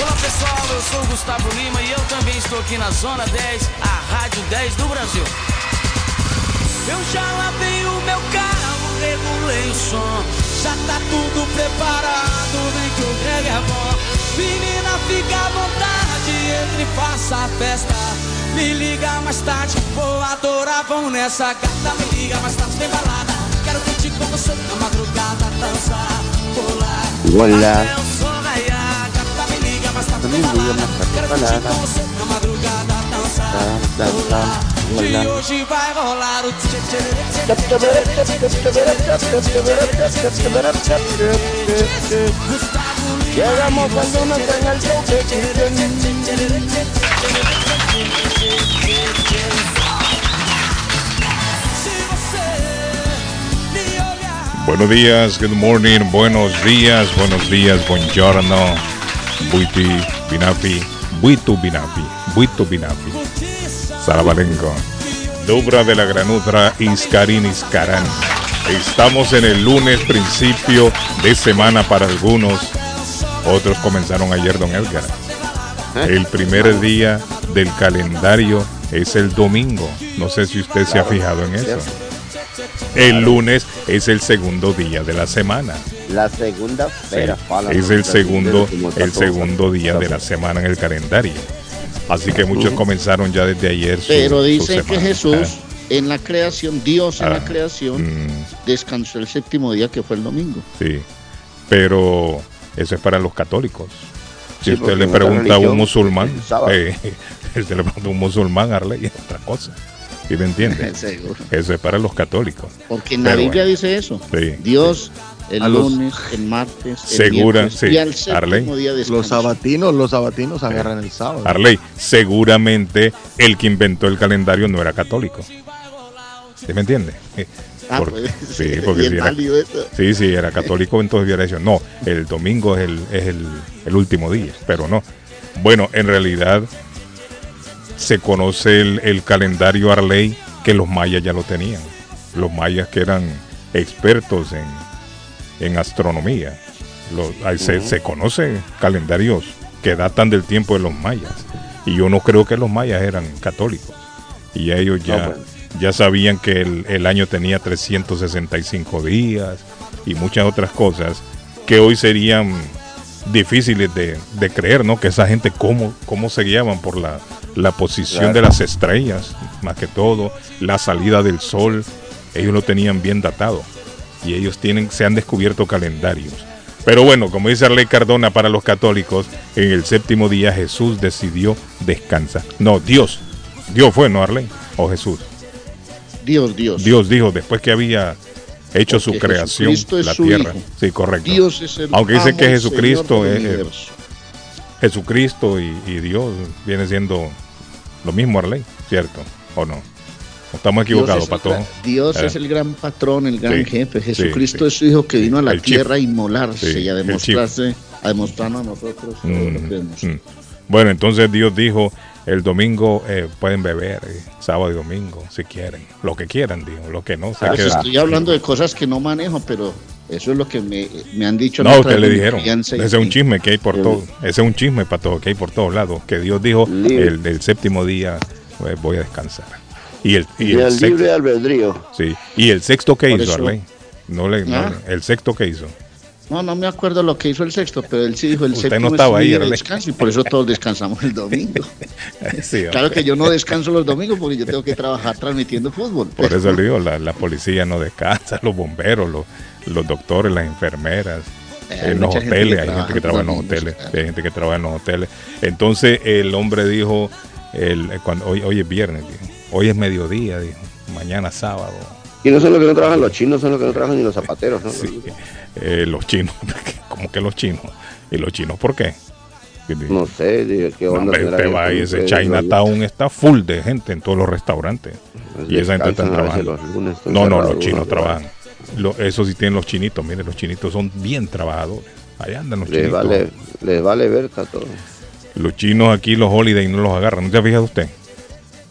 Olá pessoal, eu sou o Gustavo Lima e eu também estou aqui na Zona 10, a Rádio 10 do Brasil. Eu já lavei o meu carro, regulei o som, já tá tudo preparado, vem que o Greg é bom. Menina, fica à vontade, entre e faça a festa. Me liga mais tarde, vou adorar, vão nessa gata. Me liga mais tarde, tem balada. Quero curtir com você na madrugada, dançar, pular. Olá. E. Llegamos cuando tenga el toque. Buenos días, good morning, buenos días, buenos días, buongiorno, buiti, binafi, buitu binafi, buitu binafi, Salabalenco, Dubra de la Granutra, Iscarín, Iscarán. Estamos en el lunes, principio de semana para algunos, otros comenzaron ayer, don Edgar. El primer día del calendario es el domingo, no sé si usted se ha fijado en eso. El lunes es el segundo día de la semana. La segunda feira. Es el segundo, el segundo día de la semana en el calendario. Así que muchos comenzaron ya desde ayer. su- Pero su dice que. Jesús en la creación, Dios en Ah, la creación, Mm, descansó el séptimo día que fue el domingo. sí, pero eso es para los católicos. Si Sí, usted le pregunta a un musulmán, eh, usted le pregunta a un musulmán, Arley, es otra cosa. ¿Sí me entiende? Seguro. Eso es para los católicos. Porque en la Pero Biblia bueno. dice eso. Sí. Dios el los- lunes, el martes, el Segura, miércoles, sí, y al séptimo Arley. día Los descansa. sabatinos, los sabatinos agarran el sábado. Arley, seguramente el que inventó el calendario no era católico. ¿Sí me entiende? Ah, Por- pues, sí, porque si era, sí, sí, era católico, entonces hubiera dicho, no, el domingo es el, es el, el último día, pero no. Bueno, en realidad se conoce el, el calendario Arley que los mayas ya lo tenían. Los mayas que eran expertos en, en astronomía. Los- se, se conoce calendarios que datan del tiempo de los mayas. Y yo no creo que los mayas eran católicos. Y ellos ya, bueno. ya sabían que el, el año tenía 365 días y muchas otras cosas que hoy serían difíciles de, de creer, ¿no? Que esa gente cómo, cómo se guiaban por la, la posición Claro. de las estrellas, más que todo, la salida del sol, ellos lo tenían bien datado y ellos tienen, se han descubierto calendarios. Pero bueno, como dice Arley Cardona para los católicos, en el séptimo día Jesús decidió descansar. No, Dios. Dios fue, ¿no, Arley? O Jesús. Dios, Dios. Dios dijo, después que había hecho su creación, es la su tierra. Hijo. Sí, correcto. Dios es el Aunque dice que Jesucristo es- universo. Jesucristo y, y Dios viene siendo lo mismo, Arley, ¿cierto? ¿O no? ¿O Estamos Dios equivocados, es el Pato. gran- Dios Eh. es el gran patrón, el gran Sí, jefe. Jesucristo sí. es su hijo que vino a la tierra a inmolarse y a demostrarse, a demostrarnos a nosotros lo que Mm, mm. Bueno, entonces Dios dijo, el domingo eh, pueden beber, eh, sábado y domingo, si quieren. Lo que quieran, dijo. Lo que no, se Pues queda. estoy hablando de cosas que no manejo, pero eso es lo que me, me han dicho. No, usted le dijeron. Ese es un chisme que hay por todo. Ese es un chisme para todo, que hay por todos lados. Que Dios dijo, el séptimo día eh, voy a descansar. Y el, y el el sexto, libre albedrío. sí. y el sexto que Por hizo, Arley. No le, no Ah. el sexto que hizo. No, no me acuerdo lo que hizo el sexto, pero él sí dijo el Usted séptimo no estaba es ahí, de descanso y por eso todos descansamos el domingo. Sí, Claro que yo no descanso los domingos porque yo tengo que trabajar transmitiendo fútbol. Por eso le digo, la, la policía no descansa, los bomberos, los, los doctores, las enfermeras, Eh, hay en los hoteles, hay gente que trabaja en los hoteles, claro. hay gente que trabaja en los hoteles. Entonces el hombre dijo, el, cuando, hoy, hoy es viernes, dijo, hoy es mediodía, dijo, mañana sábado. Y no son los que no trabajan los chinos, son los que no trabajan ni los zapateros, ¿no? Sí, eh, los chinos, como que los chinos. ¿Y los chinos por qué? No sé, qué No, onda. usted que- va y ese Chinatown está full de gente en todos los restaurantes. Pues Y esa gente está trabajando. los lunes, están No, no, los chinos ¿no? trabajan. Lo- eso sí tienen los chinitos. Miren, los chinitos son bien trabajadores. Allá andan los Les chinitos. vale, les vale ver está todo. Los chinos aquí, los holiday, no los agarran. ¿No fijado usted?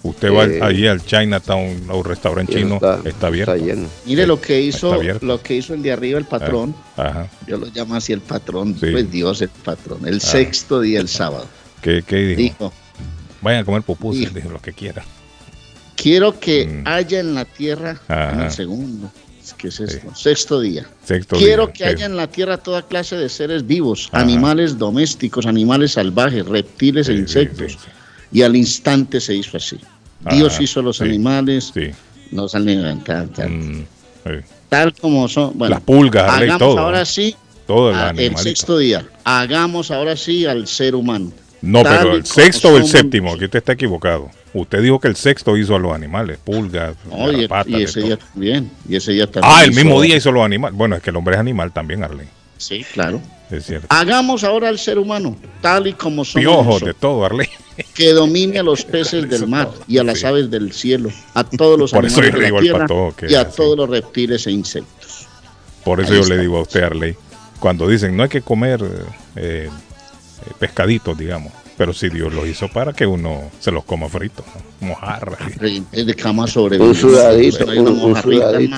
Usted va Sí. allí al Chinatown, a un restaurante chino, está, abierto. Está lleno. Mire lo que hizo, lo que hizo el de arriba, el patrón. Ajá. Yo lo llamo así el patrón, Sí. pues Dios el patrón. El sexto día, el sábado. ¿Qué, qué dijo? Dijo, Vayan a comer pupusas, Dijo. dijo lo que quieran. quiero que Mm. haya en la tierra, Ajá. en el segundo, ¿qué es esto? Sexto día. Sexto Quiero día, que sí. haya en la tierra toda clase de seres vivos, Ajá. animales domésticos, animales salvajes, reptiles Sí, e sí, insectos. sí, sí. Y al instante se hizo así. Dios Ajá, hizo los sí, animales, Sí. los animales, tal, tal, Mm, sí. tal como son. Bueno, Las pulgas, hagamos todo. ahora sí Todo el a- el sexto día. Hagamos ahora sí al ser humano. No, tal pero el sexto o el séptimo, aquí usted está equivocado. Usted dijo que el sexto hizo a los animales, pulgas, Oye, y de ese día también. Y ese día también. Ah, el mismo día hizo los animales. Bueno, es que el hombre es animal también, Arley. Sí, claro. Es cierto. Hagamos ahora al ser humano, tal y como somos Piojos de todo, Arley. que domine a los peces del mar y a las Sí. aves del cielo, a todos los Por eso animales de la tierra y a así. todos los reptiles e insectos. Por eso Ahí yo está. le digo a usted, Arley, cuando dicen no hay que comer eh, eh, pescaditos, digamos, pero si Dios los hizo para que uno se los coma fritos, ¿no? mojarras, Es de cama sobre Un sudadito, una un- sudadito.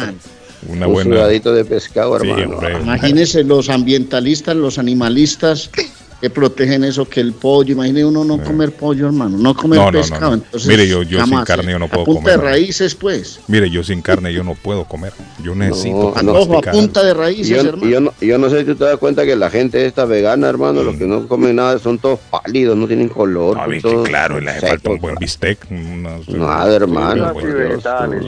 Una Un buena. sudadito de pescado, Sí, hermano. hombre. Imagínense los ambientalistas, los animalistas que protegen eso, que el pollo, imagine uno no comer pollo, hermano, no comer No, no, no, pescado. no. Entonces, Mire, yo- yo sin jamás, carne eh. yo no puedo a punta comer, de ¿no? raíces, pues. Mire, yo sin carne yo no puedo comer. Yo necesito No, no. Ojo, a punta de raíces, Yo, hermano. yo no, yo no sé si tú te das cuenta que la gente esta vegana, hermano, los que no comen nada son todos pálidos, no tienen color. No, son viste, todos claro, y le hace falta un buen bistec. unas- Nada, hermano.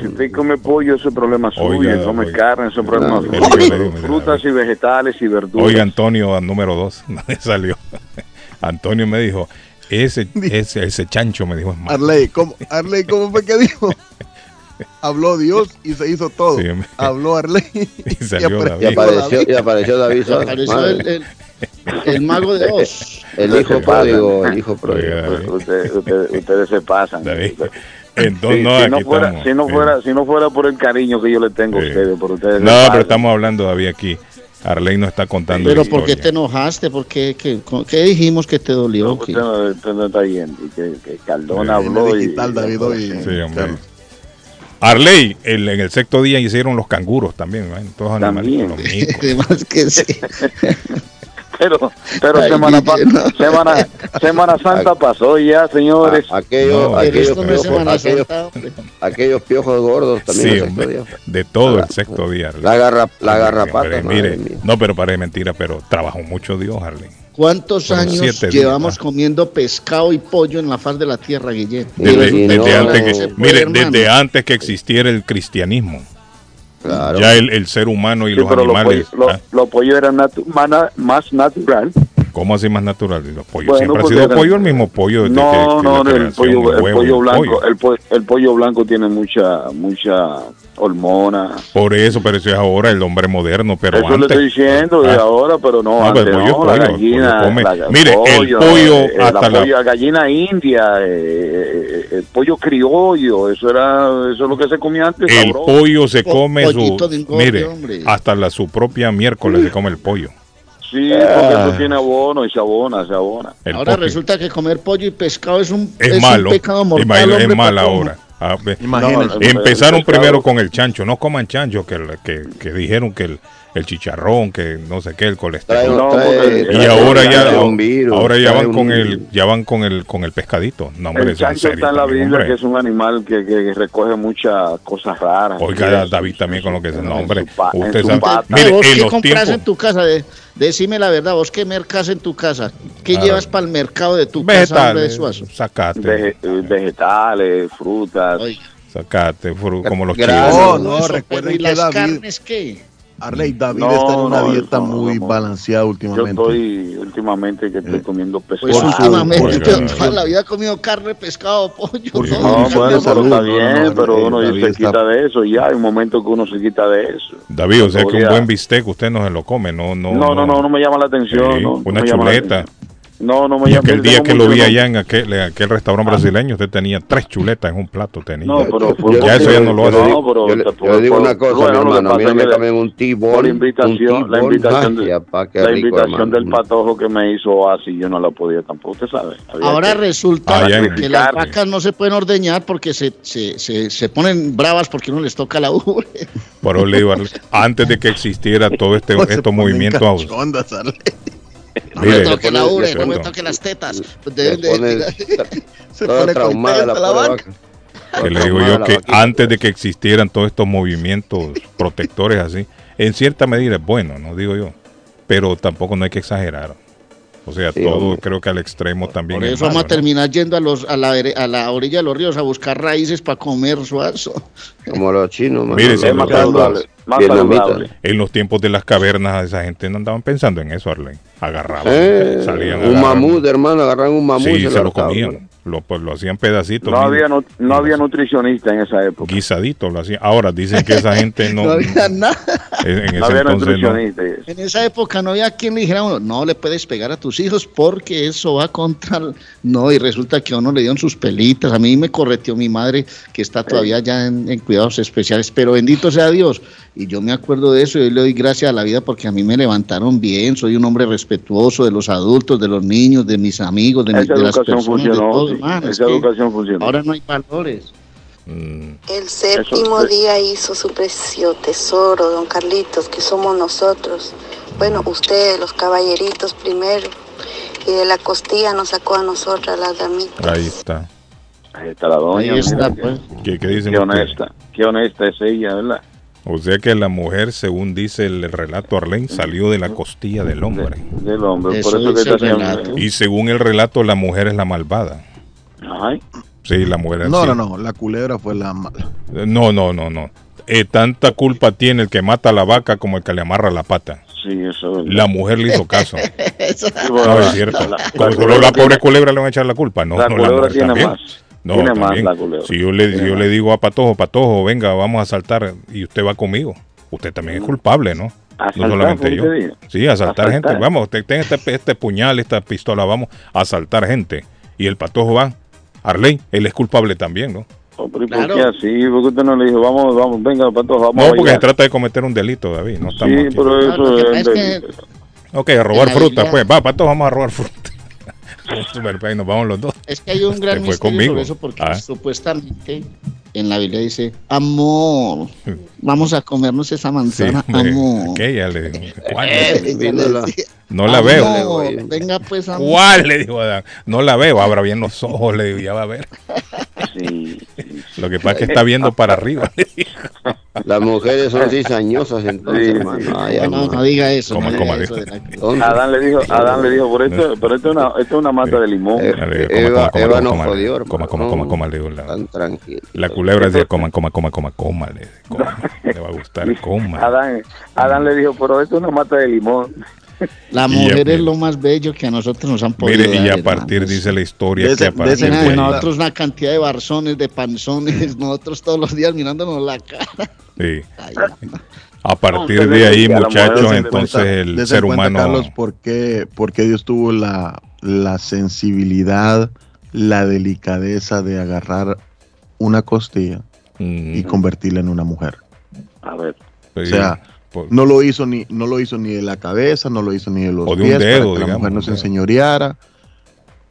Si usted come pollo, ese es problema suyo. Oiga, come carne, ese es problema suyo. Frutas y vegetales y verduras. Oiga, Antonio, al número dos, no salió. Antonio me dijo, ese, ese, ese chancho me dijo es malo. Arley, ¿cómo, Arley, ¿cómo fue que dijo? Habló Dios y se hizo todo. Sí. Habló Arley Y salió Y David. apareció, y apareció David Y apareció el, el- el mago de Oz. El hijo pródigo, el hijo pródigo. Oiga, David. Usted- usted- ustedes se pasan. David. Sí, Entonces, no, si, aquí no fuera, si, no Sí. fuera, si no fuera por el cariño que yo le tengo Sí. a ustedes, por ustedes No, pero estamos hablando, David, aquí. Arley nos está contando Pero ¿por qué te enojaste? ¿Por qué, qué, qué dijimos que te dolió? No, usted, no, usted no está. Y que, que Cardona Sí. habló. y- digital, David, hoy. Sí, hombre. Arley, el- en el sexto día hicieron los canguros también, ¿no? todos También. animalitos, los micos. Además que sí. Pero, pero Ay, semana, no. semana, semana Santa pasó ya, señores. A- aquellos, No, aquellos, no piojos, Semana aquellos, Santa, hombre. aquellos piojos gordos también. Sí, hombre, día. de todo el La- sexto día. Arley. La, garra, la garrapata, hombre, mire, mía. no, pero parece mentira, pero trabajó mucho Dios, Arley. ¿Cuántos años días, llevamos ah. comiendo pescado y pollo en la faz de la tierra, Guillermo? Antes que, mire, desde antes que existiera el cristianismo, Claro. ya el, el ser humano y Sí, los pero los animales, pollos, ah, los pollos eran natu- más natural. ¿Cómo así más natural? Los pollos Bueno, siempre ha porque sido eran- pollo, el mismo pollo desde No, que, que no, la el pollo, el huevo pollo blanco, pollo. el, po- el pollo blanco tiene mucha, mucha hormona. Por eso, pero eso es ahora el hombre moderno, pero Eso le antes. estoy diciendo de Ah. ahora, pero no, No, antes pero el pollo no, es la pollo, el gallina, pollo come. la- Mire, el pollo eh, hasta la, la- pollo- gallina india, eh, eh, el pollo criollo, eso era, eso es lo que se comía antes. El sabroso. pollo se come de su. Mire, hombre. hasta la, su propia miércoles se come el pollo. Sí, porque eso tiene abono y se abona, se abona. El Ahora resulta que comer pollo y pescado es un, es, un malo. pecado mortal. Imagino- es hombre, mal patojo. ahora. Ah. No, Empezaron el primero con el chancho, no coman chancho, que, que, que dijeron que el, el chicharrón, que no sé qué, el Trae, colesterol. No, trae- porque- y trae- ahora ya, trae un virus, ahora ya van un con el, ya van con el, con el pescadito. No, hombre, El eso es chancho está en la también, Biblia, hombre. que es un animal que, que recoge muchas cosas raras. Oiga, Sí, David también con lo que dice. en No, hombre, su pa- en usted sabe. Mire, vos en qué compras en tu casa, de, decime la verdad, vos qué mercas en tu casa, qué Claro. llevas para el mercado de tu casa, hombre de Vegetales, Suazo. sacate, Vege- eh, vegetales, frutas. Oiga, sacate, como los chinos. No, no, recuerden ¿y que las David- carnes qué? Arley, David No, está en una no, dieta no, muy no. balanceada Yo últimamente. estoy últimamente que estoy comiendo pescado. Pues Por su- últimamente, la vida he comido carne, pescado, pollo. Por. No, bueno, pero salud, está no, bien, no, pero eh, uno David se está- quita de eso. Ya hay un momento que uno se quita de eso. David, o sea que un buen bistec usted no se lo come, no, no. No, no, no, no me llama la atención. Sí, una chuleta. No, no me Y llame. aquel día que lo vi allá en aquel, en aquel restaurante brasileño, usted tenía tres chuletas en un plato. Tenía. No, pero fue ya eso ya no lo hace. digo- pero yo le- yo le digo una cosa, bueno, mi hermano, a mí no me comen un tibón, por invitación, la invitación, de- qué la rico, invitación del patojo que me hizo así, yo no la podía tampoco, usted sabe. Había Ahora que- resulta Ah, que las vacas no se pueden ordeñar porque se, se, se, se ponen bravas porque no les toca la ubre. Digo, Arle- antes de que existiera todo este, estos movimientos. No me toque la le ubre, no me toque las tetas. Se Deben de- pone Se pone traumada la la vaca. Que le digo yo que vaquita. antes de que existieran todos estos movimientos protectores así, en cierta medida es bueno, no digo yo, pero tampoco no hay que exagerar. O sea, Sí, todo hombre. creo que al extremo también Por es eso vamos malo, a terminar yendo a, los, a, la, a la orilla de los ríos a buscar raíces para comer suazo. Como los chinos, Mire, si es más lo- saludable, más saludable. En los tiempos de las cavernas esa gente no andaban pensando en eso, Arlen. Agarraban, Eh, salían un mamut, hermano, agarran un mamut y Sí, se lo comían. Lo, pues, lo hacían pedacitos. No había, no había nutricionista en esa época. guisadito lo hacían. Ahora dicen que esa gente no. No había nada. en, en No ese había no. nutricionista. y. En esa época no había quien le dijera a uno, no le puedes pegar a tus hijos porque eso va contra... el-". No, y resulta que a uno le dieron sus pelitas. A mí me correteó mi madre, que está todavía ya en, en cuidados especiales, pero bendito sea Dios. Y yo me acuerdo de eso y hoy le doy gracias a la vida porque a mí me levantaron bien. Soy un hombre respetuoso de los adultos, de los niños, de mis amigos, de, mi- de las personas, de funcionó. todo, Esa educación funcionó. ahora no hay valores. Mm, El séptimo Eso- día hizo su precioso tesoro, don Carlitos, que somos nosotros. Bueno, ustedes, los caballeritos primero. Y de la costilla nos sacó a nosotras, las damitas. ahí está. Ahí está la doña. Ahí está, pues. ¿Qué, qué dicen Qué honesta. Qué honesta es ella, ¿verdad? O sea que la mujer, según dice el relato Arlen, salió de la costilla del hombre. Del hombre. Eso Por eso que dice el relato. Y según el relato, la mujer es la malvada. Ay, Sí, la mujer es No, así. no, no. La culebra fue la mala. No, no, no, no. Eh, tanta culpa tiene el que mata a la vaca como el que le amarra la pata. sí, eso es. La mujer le hizo caso. Bueno, No, la- es cierto. la- la pobre tiene- culebra le van a echar la culpa. No, La no culebra tiene también. más. No, Tiene más también. la culebra. Si yo le, Tiene yo le digo a Patojo, Patojo, venga, vamos a saltar y usted va conmigo. Usted también es culpable, ¿no? Asaltar, no solamente ¿fue yo. Sí, asaltar, Asaltar. gente. Vamos, usted tenga este, este puñal, esta pistola, vamos a asaltar gente. Y el Patojo va. Arley, él es culpable también, ¿no? Hombre, ¿y ¿Por Claro. qué así? ¿Por qué usted no le dijo, vamos, vamos, venga, pato, vamos No, a porque se trata de cometer un delito, David. No estamos Sí, aquí. pero eso es... es que- Ok, a robar fruta, pues. Va, Pato, vamos a robar fruta. Super, pues, nos vamos los dos. Es que hay un gran misterio conmigo. sobre eso porque Ah. supuestamente en la Biblia dice, amor, vamos a comernos esa Sí, manzana, hombre, amor. aquella le digo. ¿Cuál? La- decía, No la "Amor, veo. Venga pues, amor. ¿Cuál? Le digo a Adán. No la veo. Abra bien los ojos, le digo, ya va a ver. Sí, Lo que pasa es que está viendo para arriba. Las mujeres son cizañosas entonces, Sí, hermano. sí. Ay, No, no, no diga eso. Coma, no coma, diga eso la-. Adán le dijo, Adán le dijo, por esto, pero esto es una, esto es una mata de limón. Eh, Le digo, Eva, Eva coma, jodió, coma, coma, coma, coma, le digo, la- Tan tranquilo. La culebra decía, coma, coma, coma, coma, coma, le, coma. Le va a gustar, coma. Adán, Adán le dijo, pero esto es una mata de limón. La mujer es lo más bello que a nosotros nos han podido Mire, y a partir, hermanos. dice la historia, De que a de partir de ahí- nosotros una cantidad de barzones, de panzones, nosotros todos los días mirándonos la cara. sí, Ay, a partir No, de ahí, muchachos, entonces Cuenta- el ser cuenta, humano... Carlos, ¿por qué, por qué Dios tuvo la, la sensibilidad, la delicadeza de agarrar una costilla mm, y convertirla en una mujer? A ver, sí, o sea, por- No lo hizo ni, no lo hizo ni de la cabeza, no lo hizo ni de los O de un pies dedo, para que la mujer no un se enseñoreara.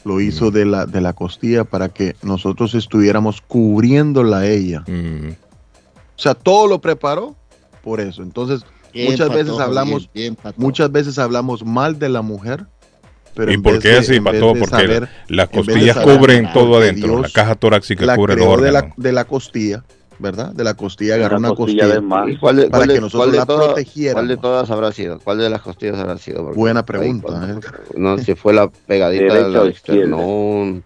Lo hizo de la, de la costilla para que nosotros estuviéramos cubriéndola a ella. mm, O sea, todo lo preparó por eso. Entonces, bien, muchas veces hablamos, bien, bien, muchas veces hablamos mal de la mujer. Pero ¿Y por qué de- así, Pato? Porque saber- las costillas saber cubren todo adentro, Dios la caja torácica la cubre los creó de la, de la costilla, ¿verdad? De la costilla, agarró una costilla costilla. de más. ¿Y cuál de, Para cuál de- que nosotros cuál de la todas- protegiéramos. ¿Cuál de todas habrá sido? ¿Cuál de las costillas habrá sido? Porque Buena ahí pregunta, cuando- ¿eh? No, si fue la pegadita o izquierda. esternón,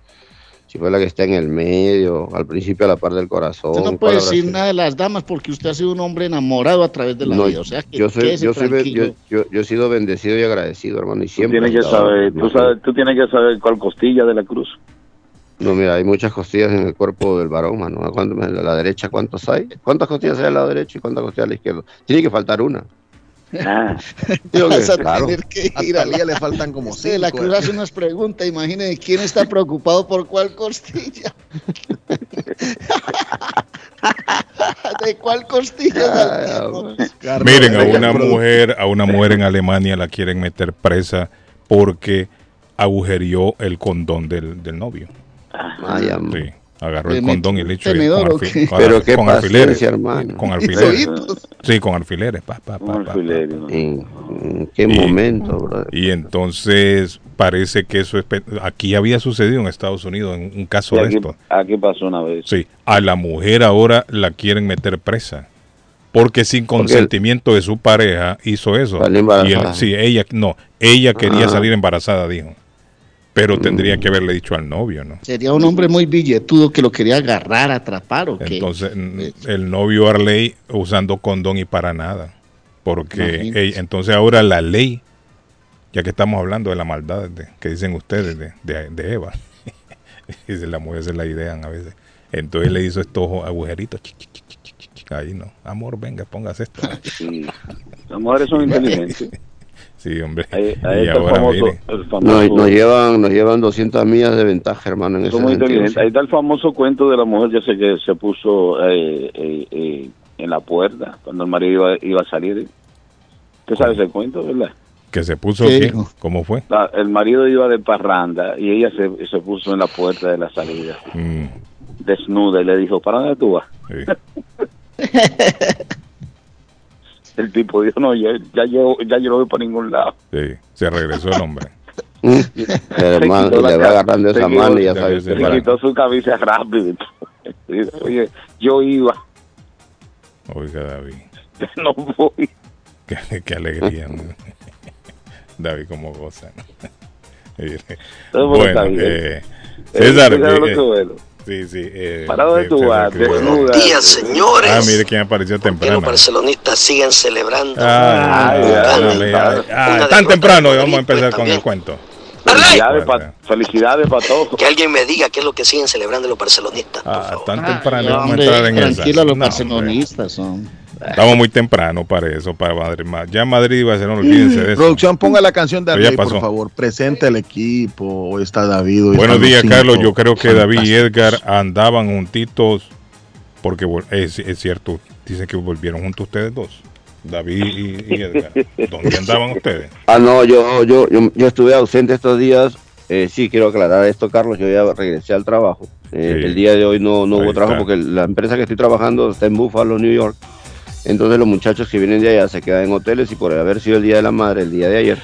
si fue la que está en el medio, al principio a la par del corazón. Usted no ¿cuál puede decir sido? nada de las damas porque usted ha sido un hombre enamorado a través de la No, vida. O sea, que yo soy, yo, soy, tranquilo. yo, yo, yo he sido bendecido y agradecido, hermano, y tú siempre. tienes he que saber, tú, sabes, tú tienes que saber cuál costilla de la cruz. No, mira, hay muchas costillas en el cuerpo del varón, mano. ¿A cuánto- a la derecha, ¿cuántos hay? ¿Cuántas costillas hay al lado derecho y cuántas costillas a la izquierda? Tiene que faltar una. Ah, Digo que, Vas a claro, tener que ir a Talía la, le faltan como de la. Cruz eh. hace unas preguntas, imagínense quién está preocupado por cuál costilla. ¿De cuál costilla? Miren, a una mujer, a una mujer en Alemania la quieren meter presa porque agujerió el condón del, del novio. Ay, amor. Sí, agarró ¿Le el condón y le echó con, qué? alfi- con Pero alfi- qué con paciencia, alfileres. hermano. Con alfileres. Sí, con alfileres. pa, pa. ¿En, en qué Y- momento, brother? Y entonces parece que eso es, aquí había sucedido en Estados Unidos en un caso Sí, de esto. aquí pasó una vez. Sí, a la mujer ahora la quieren meter presa. Porque sin consentimiento de su pareja hizo eso. Y él- sí, ella no, ella quería Ah. salir embarazada, dijo. Pero tendría que haberle dicho al novio, ¿no? Sería un hombre muy billetudo que lo quería agarrar, atrapar o qué. Entonces, mm, el novio Arley usando condón y para nada. Porque ella- entonces ahora la ley, ya que estamos hablando de la maldad de- que dicen ustedes de, de- de Eva, y de la mujer se la idean a veces. Entonces le hizo estos agujeritos. Ahí no, amor, venga, póngase esto. Las mujeres son inteligentes. Sí, hombre. Ahí, ahí y está el ahora famoso. mire, El Nos, famoso nos llevan, nos llevan 200 millas de ventaja, hermano, en sentido. inteligentes. Ahí está el famoso cuento de la mujer, yo sé que se puso eh, eh, eh, en la puerta cuando el marido iba, iba a salir. ¿Usted sabe ese cuento, verdad? que se puso ¿Qué ¿qué? dijo? ¿Cómo fue? La- el marido iba de parranda y ella se, se puso en la puerta de la salida, Mm, desnuda, y le dijo, ¿para dónde tú vas? sí. El tipo dijo, no, ya, ya, yo, ya yo no voy para ningún lado. Sí, se regresó el hombre. Pero, hermano, le va agarrando esa mano y ya se sabe quitó- usted Se para- quitó su camisa rápido. Dice, Oye, yo iba, Oiga, David. no voy. Qué, qué alegría. ¿no? David, como goza. bueno, está bien. eh, César. Eh, sí, sí. Eh, Parado de tu bar, desnuda. días, señores. Ah, mire quién apareció temprano. los barcelonistas siguen celebrando. Ah, Ay, ah, ay, ay. ah, ah, tan temprano y vamos a empezar con el cuento. Felicidades para felicidades todos. Que alguien me diga qué es lo que siguen celebrando los barcelonistas. Ah, tan temprano vamos a entrar en esa. tranquilo, los No, hombre. barcelonistas son. Estamos muy temprano para eso, para Madrid. Ma- Ya Madrid va a ser, no olvídense de eso. Producción, ponga la canción de Arley, por favor. Presente el equipo. Hoy está David. hoy Buenos días. Carlos. Yo creo que David y. Edgar andaban juntitos porque es, es cierto, dicen que volvieron juntos ustedes dos. David y, y Edgar. ¿Dónde andaban ustedes? Ah, no, yo, yo, yo, yo estuve ausente estos días. Eh, sí, quiero aclarar esto, Carlos. Yo ya regresé al trabajo. Eh, Sí. El día de hoy no, no hubo trabajo está. porque la empresa que estoy trabajando está en Buffalo, New York. Entonces los muchachos que vienen de allá se quedan en hoteles y por haber sido el Día de la Madre el día de ayer,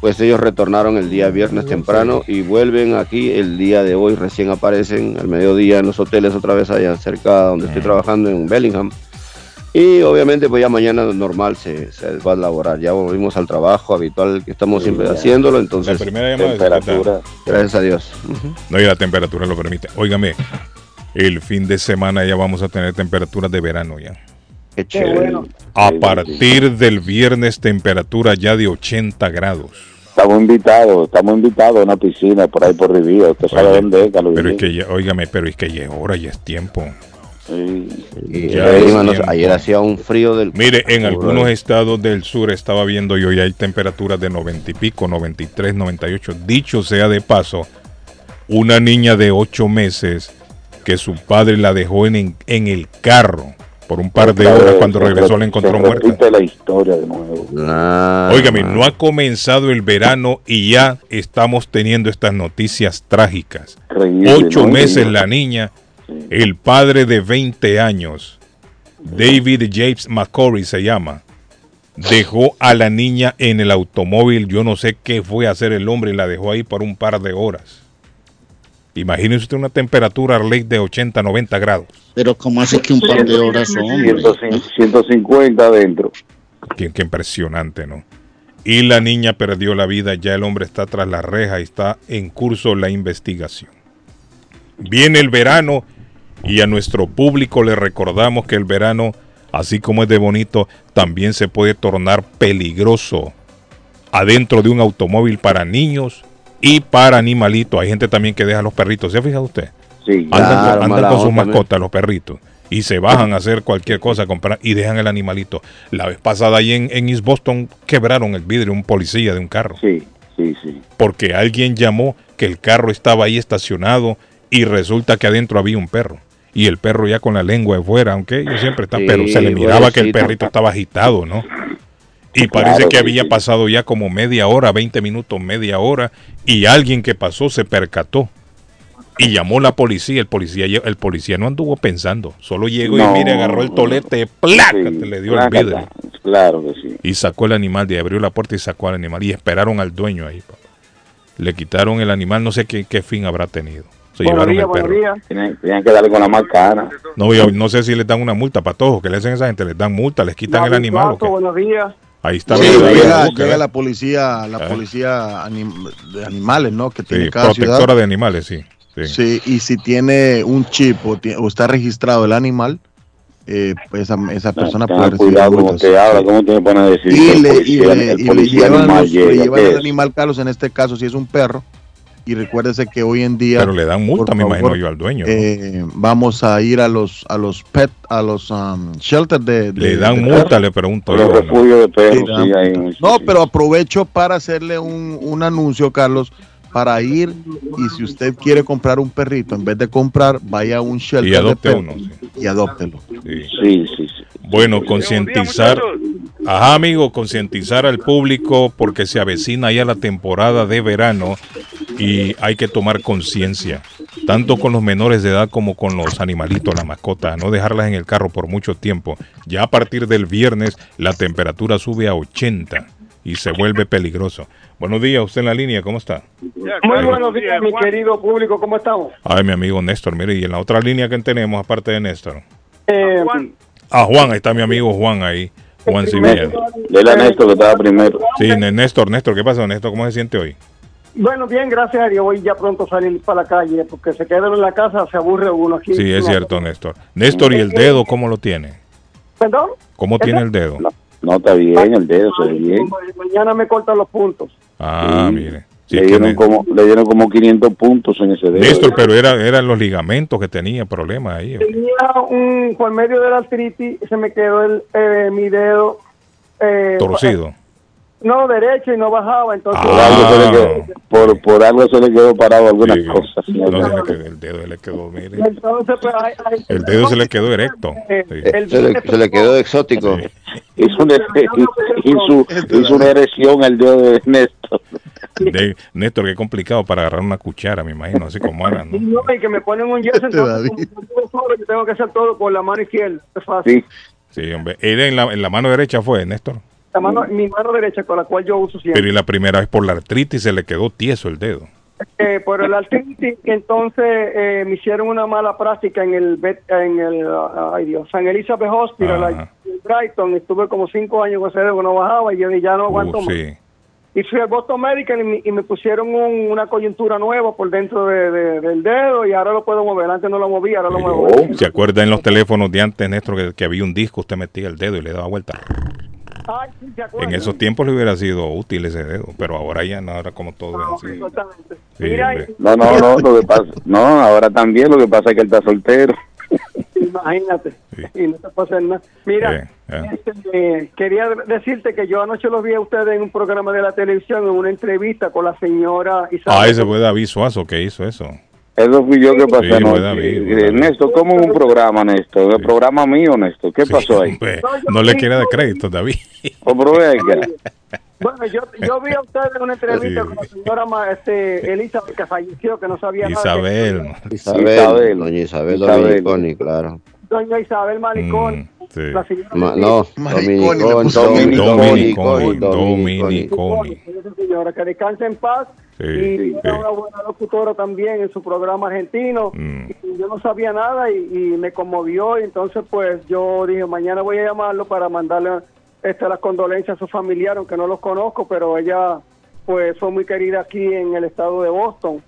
pues ellos retornaron el día viernes temprano y vuelven aquí el día de hoy. Recién aparecen al mediodía en los hoteles otra vez allá cerca donde estoy trabajando en Bellingham. Y obviamente pues ya mañana normal se, se va a laborar. Ya volvimos al trabajo habitual que estamos siempre haciéndolo. La Entonces, primera llamada. ¿qué tal? Temperatura. gracias a Dios. No, y la temperatura lo permite. Óigame, el fin de semana ya vamos a tener temperaturas de verano ya. Qué chévere. A partir del viernes, temperatura ya de 80 grados. Estamos invitados, estamos invitados a una piscina por ahí por Rivía. Usted sabe Oye, dónde es, Carlos. Pero es que ya, óigame, pero es que ya es hora, ya es tiempo. Sí. Y Ya es tiempo. ayer hacía un frío del. Mire, en algunos estados del sur estaba viendo yo y hay temperaturas de 90 y pico, 93, 98. Dicho sea de paso, una niña de 8 meses que su padre la dejó en, en el carro por un par de Otra horas vez, cuando regresó re- la encontró se muerta. repite la historia de nuevo. Ah, Óigame, no ha comenzado el verano y ya estamos teniendo estas noticias trágicas. Increíble, Ocho ¿no? meses la niña, el padre de 20 años, David James McCorry se llama, dejó a la niña en el automóvil. Yo no sé qué fue a hacer el hombre y la dejó ahí por un par de horas. Imagínese usted una temperatura ley de 80, 90 grados. Pero como hace que un par de horas. 150 150 adentro. Qué, qué impresionante, ¿no? Y la niña perdió la vida, ya el hombre está tras la reja y está en curso la investigación. Viene el verano y a nuestro público le recordamos que el verano, así como es de bonito, también se puede tornar peligroso adentro de un automóvil para niños y para animalitos. Hay gente también que deja los perritos, ¿se ha fijado usted? Sí. Andan, Claro, andan con sus mascotas, los perritos. y se bajan a hacer cualquier cosa, comprar y dejan el animalito. La vez pasada ahí en, en East Boston quebraron el vidrio un policía de un carro. Sí, sí, sí. Porque alguien llamó que el carro estaba ahí estacionado y resulta que adentro había un perro. Y el perro ya con la lengua de fuera, aunque yo siempre está, Sí, pero se le miraba que el perrito estaba agitado, ¿no? Y Claro, parece que había sí. pasado ya como media hora, 20 minutos, media hora, y alguien que pasó se percató y llamó la policía. El policía, el policía no anduvo pensando, solo llegó No. y mire, agarró el tolete, ¡plac! Sí, le dio el vidrio Claro que sí. y sacó el animal, de abrió la puerta y sacó al animal y esperaron al dueño ahí. papá. Le quitaron el animal, no sé qué, qué fin habrá tenido. Se Buenos llevaron días, el perro. Tienen, que darle con la marcana. No, yo no sé si les dan una multa para todos, que le hacen a esa gente, les dan multa, les quitan el David animal. ¿o qué? buenos días. Ahí está. Sí, bien, llega, llega ¿eh? la policía, la Ah. policía anim- de animales, ¿no? Que tiene Sí, cada protectora ciudad. de animales, sí. sí. Sí, y si tiene un chip o, o está registrado el animal, eh, pues esa, esa persona puede Tengan recibir cuidado como te habla, cómo te pones a decir Y el le, y policía, le- el y le policía llevan, animal los- le llevan ¿qué el animal, Carlos, en este caso, si es un perro. Y recuérdese que hoy en día Pero le dan multa, me imagino favor, yo, al dueño. ¿no? eh, vamos a ir a los a los pet, a los um, shelters de, de- le dan de multa, perros. le pregunto Los yo. ¿no? refugios de Sí, dan sí, muchos, No, sí. pero aprovecho para hacerle un, un anuncio, Carlos, para ir y si usted quiere comprar un perrito, en vez de comprar, vaya a un shelter Y adopte uno. sí. y adóptelo. Sí. Sí, sí, sí. Bueno, concientizar, ajá amigo, concientizar al público porque se avecina ya la temporada de verano y hay que tomar conciencia, tanto con los menores de edad como con los animalitos, la mascota, no dejarlas en el carro por mucho tiempo. Ya a partir del viernes la temperatura sube a 80 y se vuelve peligroso. Buenos días, usted en la línea, ¿cómo está? Muy buenos días, mi querido público, ¿cómo estamos? Ay, mi amigo Néstor, mire, y en la otra línea que tenemos, aparte de Néstor. Eh, Ah, Juan, ahí está mi amigo Juan ahí, Juan Cibiel. Dile a Néstor que estaba primero. Sí, Néstor, Néstor, ¿qué pasa, Néstor? ¿Cómo se siente hoy? bueno, bien, gracias a Dios. Voy ya pronto a salir para la calle, porque se queda en la casa, se aburre uno aquí. Sí, es cierto, Néstor. Néstor, ¿y el dedo cómo lo tiene? ¿Perdón? ¿Cómo tiene el dedo? No, no está bien, el dedo se ve bien. Mañana me cortan los puntos. Ah, Sí. mire. Sí, le, dieron como, le dieron como 500 puntos en ese dedo. Néstor, pero era, eran los ligamentos que tenía problemas ahí. Tenía un, por medio de la artritis, se me quedó el, eh, mi dedo. eh, Torcido. No, derecho y no bajaba, entonces... por, algo se le Ah. quedó, por, por algo se le quedó parado algunas Sí. cosas. No, el dedo se le quedó, mire. Entonces, pues, hay- hay- El dedo se le quedó erecto. Eh, Sí. el- Se le, se le quedó exótico. Sí. Hizo una, hizo, hizo una erección el dedo de Néstor. De- Néstor, qué complicado para agarrar una cuchara, me imagino, así como ahora, ¿no? No, y que me ponen un yeso, entonces yo tengo que hacer todo con la mano izquierda. Es fácil. Sí, Sí, hombre. Era en la, en la mano derecha fue, Néstor. La mano, mi mano derecha con la cual yo uso siempre. Pero y la primera vez por la artritis se le quedó tieso el dedo. Eh, por el artritis, entonces eh, me hicieron una mala práctica en el en el ah, ay Dios, San Elizabeth Hospital en Brighton. Estuve como cinco años con ese dedo no bajaba y yo ya no aguanto Uh, más. sí. Y fui al Boston Medical y me, y me pusieron un- una coyuntura nueva por dentro de- de- del dedo y ahora lo puedo mover. Antes no lo movía, ahora lo muevo. ¿Se acuerda en los teléfonos de antes, Néstor, que, que había un disco, usted metía el dedo y le daba vuelta? En esos tiempos le hubiera sido útil ese dedo, pero ahora ya no, ahora como todo es así. Exactamente. Sí, Mira, hombre. No, no, no, lo que pasa, no, ahora también lo que pasa es que él está soltero. imagínate. Sí. Y no te hacer nada. Mira, ah. este, eh, quería decirte que yo anoche los vi a ustedes en un programa de la televisión, en una entrevista con la señora Isabel. Ah, ese fue David Suazo que hizo eso. Eso fui yo que pasé Sí, Eh. Néstor, ¿cómo un programa, Néstor? El programa mío, Néstor. ¿Qué Sí, pasó ahí? no le quiere dar crédito, David. Oh, venga. Bueno, yo, yo vi a ustedes en una entrevista Sí. con la señora este, Elizabeth, que falleció, que no sabía nada. Isabel. Isabel, Isabel. doña Isabel Isabel. Dominiconi, claro. Doña Isabel Malicón. Mm, sí. La señora Ma- no, Mariconi, Dominiconi, le puso Dominiconi, Dominiconi, Dominiconi. Dominiconi. Esa señora, que descanse en paz. Sí, era una buena locutora también en su programa argentino. Mm. Y yo no sabía nada y, y me conmovió. Y entonces, pues yo dije, mañana voy a llamarlo para mandarle este, las condolencias a su familiar, aunque no los conozco, pero ella pues fue muy querida aquí en el estado de Boston.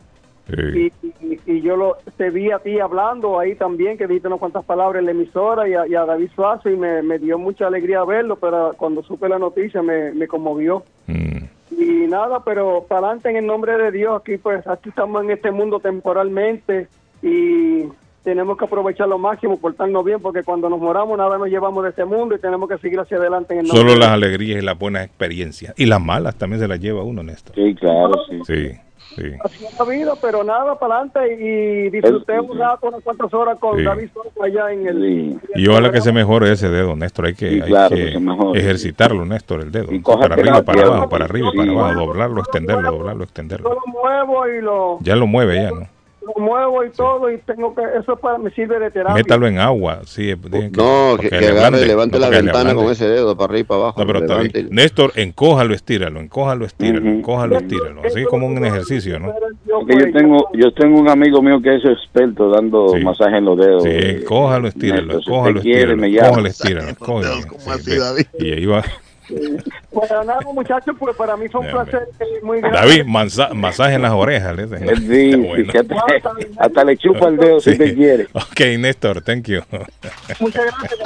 Sí. Y, y- y yo lo, te vi a ti hablando ahí también, que dijiste unas cuantas palabras en la emisora y a, y a David Suazo y me, me dio mucha alegría verlo, pero cuando supe la noticia me, me conmovió. Mm. Y nada, pero para adelante en el nombre de Dios, aquí pues aquí estamos en este mundo temporalmente y tenemos que aprovechar lo máximo, portarnos bien, porque cuando nos moramos nada nos llevamos de este mundo y tenemos que seguir hacia adelante en el nombre Solo de las alegrías y las buenas experiencias. Y las malas también se las lleva uno, Néstor. Sí, claro, sí. Sí, sí. Así es la vida, pero nada, para adelante y disfruté un rato, unas cuantas horas con Sí. David Soto allá en el... Y ojalá que se mejore ese dedo, Néstor. Hay que, Sí, hay claro, que que ejercitarlo, Néstor, el dedo. Para arriba, para abajo, para arriba, Sí. para abajo. Doblarlo, extenderlo, doblarlo, extenderlo. Yo lo muevo y lo, Ya lo mueve ya, ¿no? Lo muevo y todo y tengo que... Eso para, me sirve de terapia. Métalo en agua, sí. tiene No, que, que le agarre y levante no la le ventana con ese dedo para arriba y para abajo. No, pero está bien. Néstor, encójalo, estíralo, encójalo, estíralo, encójalo, estíralo. Así como un ejercicio, ¿no? Porque yo tengo, yo tengo un amigo mío que es experto dando masaje en los dedos. Sí, Eh, encójalo, estíralo, encójalo, estíralo, encójalo, estíralo. Y ahí va. Bueno, nada, muchachos, pues para mí fue un placer eh, muy grande. David, mansa- masaje en las orejas. le dicen. Sí, sí, bueno. que hasta, hasta le chupa el dedo si Sí. te quiere. Ok, Néstor, thank you. Muchas gracias,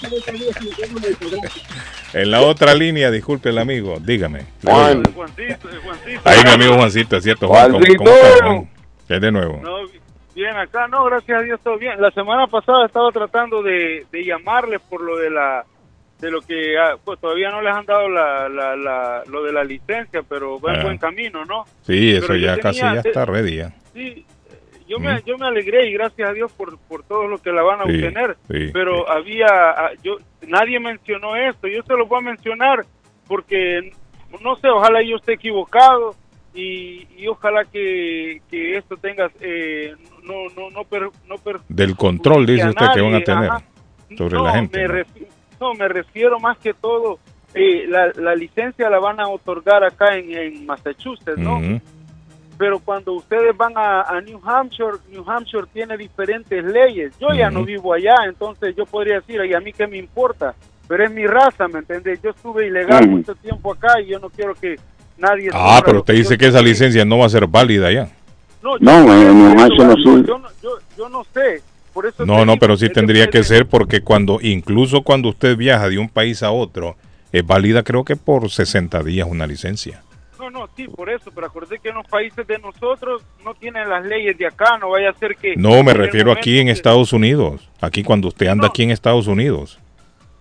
si. En la otra línea, disculpe el amigo, dígame. Juan. Juancito, Juancito. Ahí mi amigo Juancito, es cierto. Juan, ¿cómo, cómo Juancito. está, Juan? ¿Qué es de nuevo? No, bien, acá no, gracias a Dios todo bien. La semana pasada estaba tratando de, de llamarles por lo de la de lo que ah, pues todavía no les han dado la, la, la- lo de la licencia, pero va en Ah. buen camino, ¿no? Sí, eso Pero ya casi tenía- ya está ready ya. Sí, yo me, yo me alegré y gracias a Dios por, por todo lo que la van a Sí, obtener. sí, pero había, ah, yo nadie mencionó esto. Yo se lo voy a mencionar porque, no sé, ojalá yo esté equivocado y, y ojalá que, que esto tenga, eh, no, no, no, per- no per- Del control, dice usted, que van a tener ajá. sobre no, la gente. Me ¿no? No, me refiero más que todo, eh, la, la licencia la van a otorgar acá en, en Massachusetts, ¿no? Pero cuando ustedes van a, a New Hampshire, New Hampshire tiene diferentes leyes. Yo ya no vivo allá, entonces yo podría decir, ¿y a mí qué me importa? Pero es mi raza, ¿me entiendes? Yo estuve ilegal mucho tiempo acá y yo no quiero que nadie... Ah, pero usted dice que esa licencia no va a ser válida ya. No, No, yo, no yo no- yo- yo no sé. Por eso te No, no, pero sí tendría que ser porque cuando, incluso cuando usted viaja de un país a otro, es válida creo que por 60 días una licencia. No, no, sí, por eso, pero acuérdate que en los países de nosotros no tienen las leyes de acá, no vaya a ser que... No, me refiero aquí en Estados Unidos. Aquí cuando usted anda aquí en Estados Unidos.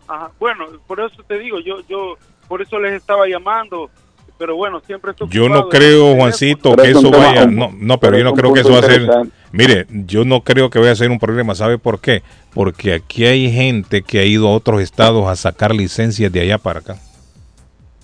Ajá, bueno, por eso te digo, yo, yo, por eso les estaba llamando, pero bueno, siempre estoy Yo no creo, Juancito, que eso vaya. No, no, pero yo no creo que eso va a ser. Mire, yo no creo que vaya a ser un problema. ¿Sabe por qué? Porque aquí hay gente que ha ido a otros estados a sacar licencias de allá para acá.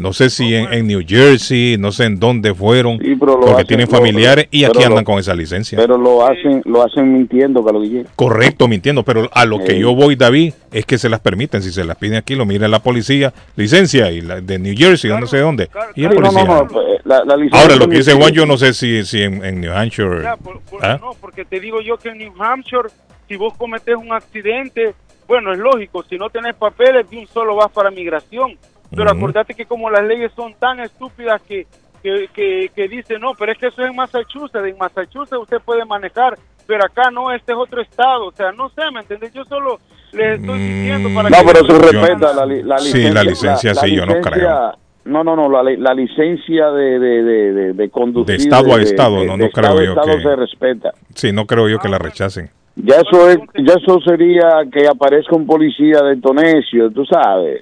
No sé si en, en New Jersey, no sé en dónde fueron, Sí, pero lo porque hacen- tienen lo- familiares y aquí andan lo- con esa licencia. Pero lo hacen, lo hacen mintiendo, Carlos. Correcto, mintiendo, pero a lo que Sí. yo voy, David, es que se las permiten. Si se las piden aquí, lo mira la policía, licencia y la de New Jersey, no sé dónde. Y el no, policía. no, no, pues, la, la licencia Ahora, lo que dice Juan, yo no sé si, si en, en New Hampshire. Ya, por- por- ¿ah? No, porque te digo yo que en New Hampshire, si vos cometés un accidente, bueno, es lógico, si no tenés papeles, de un solo vas para migración. Pero acordate que como las leyes son tan estúpidas que, que, que, que dicen, no, pero es que eso es en Massachusetts, en Massachusetts usted puede manejar, pero acá no, este es otro estado, o sea, no sé, ¿me entiendes? Yo solo les estoy diciendo para No, que... pero eso Yo- respeta la, la Sí, licencia. la licencia sí, yo no creo. No, no, no, la, la licencia de, de, de, de, de conducir. De estado a de- estado, de- no, de no creo estado a yo estado que- se respeta. Sí, no creo yo que la rechacen. Ya eso es, ya eso sería que aparezca un policía de Tonesio, tú sabes,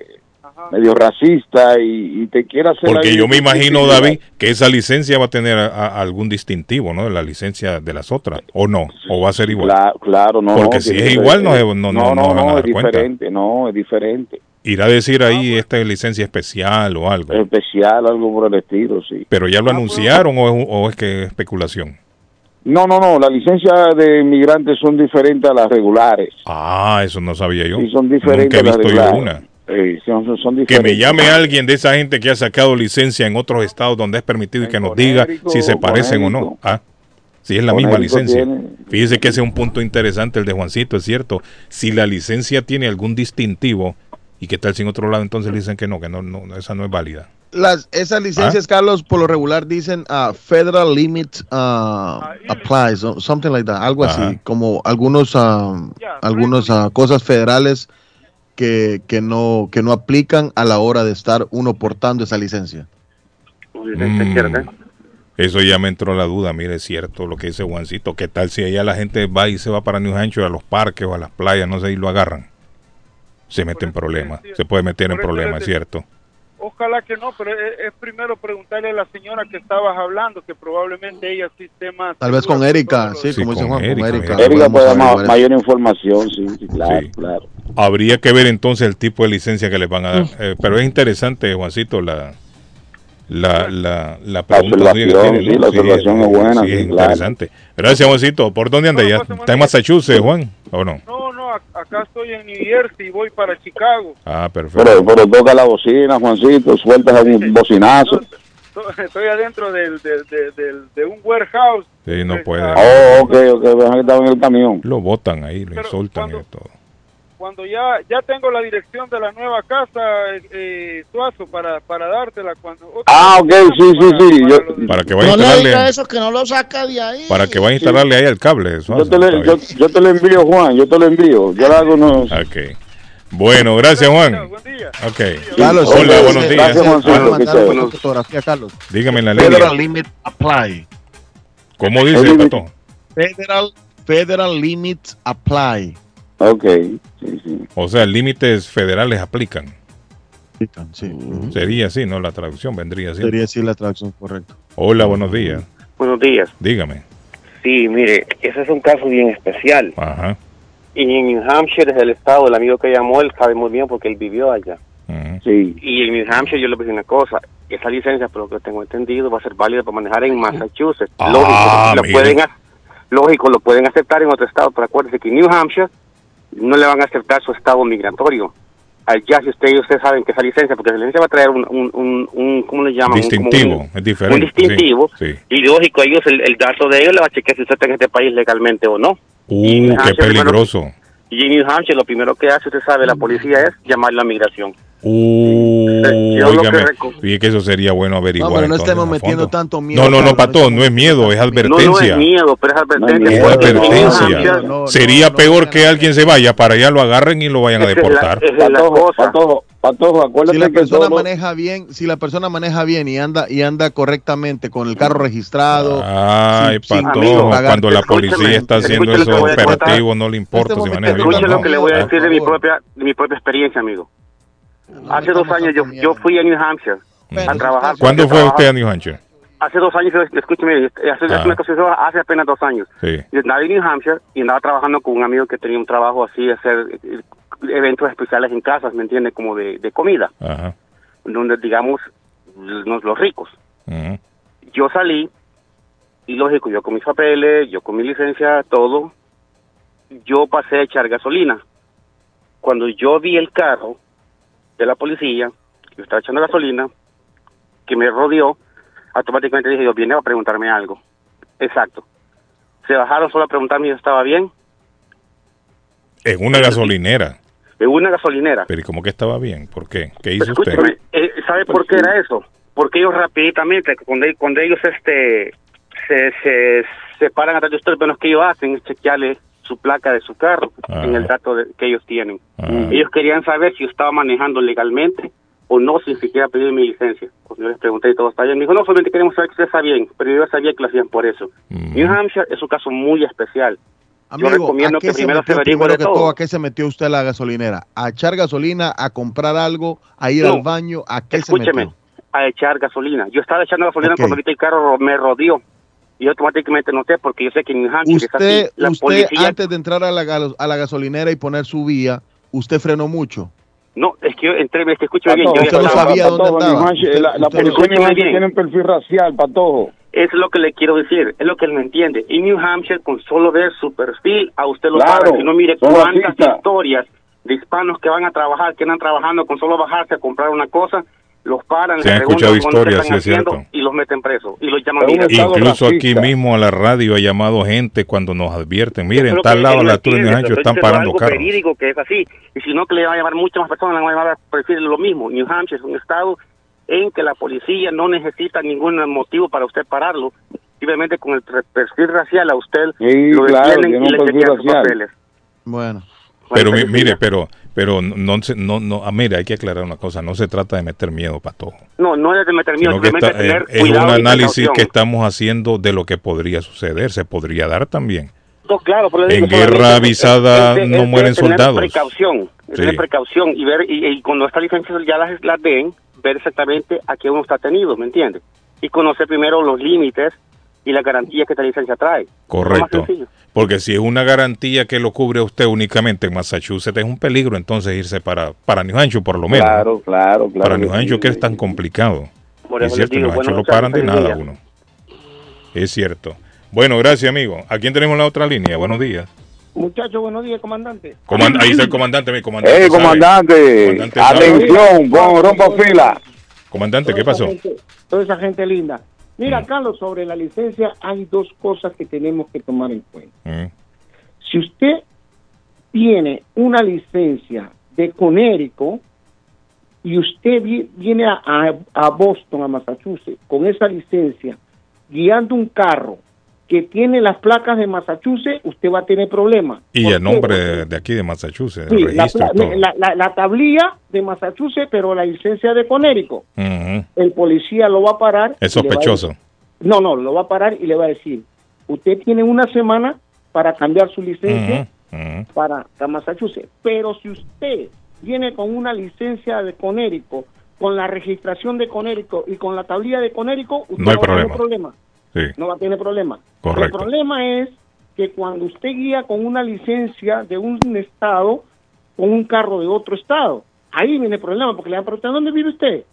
medio racista y, y te quiera hacer... Porque yo me imagino. David, que esa licencia va a tener a- a algún distintivo, ¿no? De la licencia de las otras. ¿O no? ¿O va a ser igual? Claro, claro, no. Porque no, si es igual, no, no, no, no, no, van a no, dar es cuenta. diferente, no, es diferente. Irá a decir ahí, esta es licencia especial o algo. Especial, algo por el estilo, sí. Pero ya lo anunciaron o es, o es que es especulación. No, no, no, la licencia de inmigrantes son diferentes a las regulares. Ah, eso no sabía yo. Sí, son Nunca diferentes he a las visto yo regulares. una. Son, son- Que me llame alguien de esa gente que ha sacado licencia en otros estados donde es permitido y que nos diga si se parecen o no. Ah, si es la misma licencia. tiene- Fíjese que ese es un punto interesante el de Juancito, es cierto. Si la licencia tiene algún distintivo, ¿y qué tal si en otro lado entonces le dicen que no, que no, no esa no es válida? Las, esas licencias, Carlos, por lo regular dicen uh, Federal Limit uh, Applies, o something like that, algo Ajá. así, como algunos, uh, algunos uh, cosas federales que, que, no, que no aplican a la hora de estar uno portando esa licencia. Mm. Eso ya me entró la duda, mire, es cierto lo que dice Juancito. ¿Qué tal si allá la gente va y se va para New Hampshire a los parques o a las playas, no sé, y lo agarran? Se mete en problemas, se puede meter en problemas, le- ¿cierto? Ojalá que no, pero es, es primero preguntarle a la señora que estabas hablando, que probablemente ella sí esté más. Tal vez con Erika, sí, Sí, como dice con Juan, con Erika, Erika. Puede dar mayor información, sí, sí, claro, Sí. claro. Habría que ver entonces el tipo de licencia que les van a dar. Eh, pero es interesante, Juancito, la la, la, la pregunta suya que observación, tiene, sí, la observación es buena, sí, sí, es claro. interesante. Gracias, Juancito. ¿Por dónde anda? ¿Ya está en Massachusetts, Juan? ¿O no? No, no, ac- acá estoy en New Jersey y voy para Chicago. Ah, perfecto. Pero, pero toca la bocina, Juancito, sueltas un bocinazo. Estoy- adentro del, del, del- del- de un warehouse. Sí, no puede. Oh, ok, ok, estaba en el camión. Lo botan ahí, lo Pero insultan y cuando- todo. Cuando ya ya tengo la dirección de la nueva casa, eh, Suazo, para, para dártela. cuando Ah, ok, sí, sí, sí. Yo, Para que vaya a No le diga instalarle, eso, que no lo saca de ahí. para que vaya a instalarle ahí el cable. yo, te le, yo, te lo envío, Juan, yo te lo envío. Yo le hago unos... Ok. Bueno, gracias, Juan. Buen día. Ok. Carlos, Hola, buenos días. gracias, una fotografía, Carlos. Dígame en la Federal línea. Limit Apply. ¿Cómo dice, Pato? Federal, Federal Limits Apply. Ok, sí, sí. O sea, límites federales aplican. Sí, Sería así, ¿no? La traducción vendría así. sería así la traducción correcta. Hola, buenos días. Buenos días. Dígame. Sí, mire, ese es un caso bien especial. Ajá. Y en New Hampshire, es el estado, el amigo que llamó, él sabe muy bien porque él vivió allá. Sí. Y en New Hampshire yo le voy a decir una cosa, esa licencia, por lo que tengo entendido, va a ser válida para manejar en Massachusetts. Ah, lógico, lo pueden, lógico, lo pueden aceptar en otro estado, pero acuérdense que en New Hampshire no le van a aceptar su estado migratorio. Allá, si ustedes ustedes saben que esa licencia, porque esa licencia va a traer un, un, un, un- ¿cómo le llaman? Distintivo, un- es diferente. un distintivo. Sí. sí. Y lógico, ellos, el, el dato de ellos le va a chequear si usted está en este país legalmente o no. Uh, qué peligroso. Y en New Hampshire lo primero que hace, usted sabe, la policía es llamar a la migración. Uh, yo lo que óigame, fíjate que eso sería bueno averiguar. No, pero no entonces, estemos metiendo tanto miedo. No, no, no, Pato, no es miedo, es No, no advertencia. es miedo, pero es advertencia. Es advertencia. Sería peor que alguien se vaya para allá, lo agarren y lo vayan a Esa es la- deportar. es la cosa. Patojo, Patojo, acuérdate Si la que persona todo- maneja bien, si la persona maneja bien y anda y anda correctamente con el carro registrado, Ay, sin- sin Patojo, pagar- cuando la policía está haciendo que esos operativos, no le importa Este si maneja bien. Escuche lo no. que le voy a Ah, decir de mi propia, de mi propia experiencia, amigo. Hace dos años yo, yo fui a New Hampshire a trabajar. ¿Cuándo fue trabajaba- usted a New Hampshire? Hace dos años, escúcheme, hace, hace Ah. una cosa, hace apenas dos años. Sí. Yo andaba en New Hampshire y andaba trabajando con un amigo que tenía un trabajo así, hacer eh, eventos especiales en casas, ¿me entiende? Como de, de comida, Ajá. donde digamos los, los ricos. Yo salí y lógico, yo con mis papeles, yo con mi licencia, todo, yo pasé a echar gasolina. Cuando yo vi el carro de la policía, que estaba echando gasolina, que me rodeó, automáticamente dije, yo viene a preguntarme algo. Exacto. Se bajaron solo a preguntarme si yo estaba bien, En una gasolinera. en una gasolinera. Pero ¿y cómo que estaba bien? ¿Por qué? ¿Qué hizo usted? Eh, ¿sabe por qué era eso? Porque ellos rapiditamente, cuando, cuando ellos este se, se, se paran atrás de usted, lo menos que ellos hacen es chequearle su placa de su carro Ah. en el dato de- que ellos tienen. Ah. Ellos querían saber si yo estaba manejando legalmente o no, sin siquiera pedir mi licencia. Cuando yo les pregunté y todo está bien, me dijo, no, solamente queremos saber que usted está bien, pero yo sabía que lo hacían por eso. Mm. New Hampshire es un caso muy especial. Amigo, recomiendo ¿a qué que se primero metió, se primero que todo. todo, ¿a qué se metió usted a la gasolinera? ¿A echar gasolina, a comprar algo, a ir No. al baño? ¿A qué se Escúcheme, metió? a echar gasolina. Yo estaba echando gasolina cuando ahorita el carro me rodeó. Y automáticamente noté, porque yo sé que en New Hampshire es Usted, así. La usted policía... antes de entrar a la, a la gasolinera y poner su vía, usted frenó mucho. No, es que yo entré, es que escúcheme bien. Patojo, Yo ya usted no sabía dónde Patojo, Usted- la, policía bien. tiene un perfil racial, Patojo. Es lo que le quiero decir, es lo que él me entiende. En New Hampshire, con solo ver su perfil, a usted lo Claro. Si no, mire cuántas historias de hispanos que van a trabajar, que andan trabajando con solo bajarse a comprar una cosa, los paran, Se han escuchado historias, están sí, es haciendo cierto. y los meten presos y los llaman Incluso aquí mismo a la radio ha llamado gente cuando nos advierten, miren, Eso es lo tal que lado de la altura de New Hampshire están parando carros. verídico que es así. Y si no, que le van a llevar muchas más personas, le van a a decirle lo mismo. New Hampshire es un estado en que la policía no necesita ningún motivo para usted pararlo. Simplemente con el perfil racial a usted Sí, lo claro, detienen tiene y le chequean sus papeles. Bueno, Pero mire, pero Pero no, se- no, no, ah, mire, hay que aclarar una cosa, no se trata de meter miedo, Patojo. No, no es de meter miedo, simplemente está- tener es, cuidado un análisis que estamos haciendo de lo que podría suceder, se podría dar también. No, claro, pero le En digo, guerra avisada es no mueren tener soldados. precaución, es Sí. tener precaución y ver, y, y cuando estas licencias ya las, las den, ver exactamente a qué uno está tenido, ¿me entiendes? Y conocer primero los límites y las garantías que esta licencia trae. Correcto. Porque si es una garantía que lo cubre a usted únicamente en Massachusetts, es un peligro entonces irse para, para New Hampshire por lo menos. Claro, claro, claro Para New Hampshire sí. que es tan complicado. Por es cierto, digo, New Hampshire bueno, no paran de nada uno. Es cierto. Bueno, gracias amigo. ¿A quién tenemos en la otra línea? Buenos días. Muchachos, buenos días, comandante. Comand- ahí está el comandante, mi comandante. ¡Ey, sabe. comandante! Comandante. ¡Atención! Rompa fila. Comandante, ¿qué Toda esa pasó? gente- toda esa gente linda. Mira, Carlos, sobre la licencia hay dos cosas que tenemos que tomar en cuenta. Mm. Si usted tiene una licencia de Conérico y usted vi- viene a, a- a Boston, a Massachusetts, con esa licencia, guiando un carro que tiene las placas de Massachusetts, usted va a tener problemas. Y ¿Por el nombre de, de aquí de Massachusetts, Sí, el la, registro y pla- todo. la- la- la tablilla de Massachusetts, pero la licencia de Conérico. El policía lo va a parar. Es sospechoso. decir- no, no, lo va a parar y le va a decir, usted tiene una semana para cambiar su licencia para para Massachusetts. Pero si usted viene con una licencia de Conérico, con la registración de Conérico y con la tablilla de Conérico, usted No hay va a tener problema. problema. Sí. No va a tener problema. Correcto. El problema es que cuando usted guía con una licencia de un estado, con un carro de otro estado, ahí viene el problema, porque le van a preguntar, ¿dónde vive usted?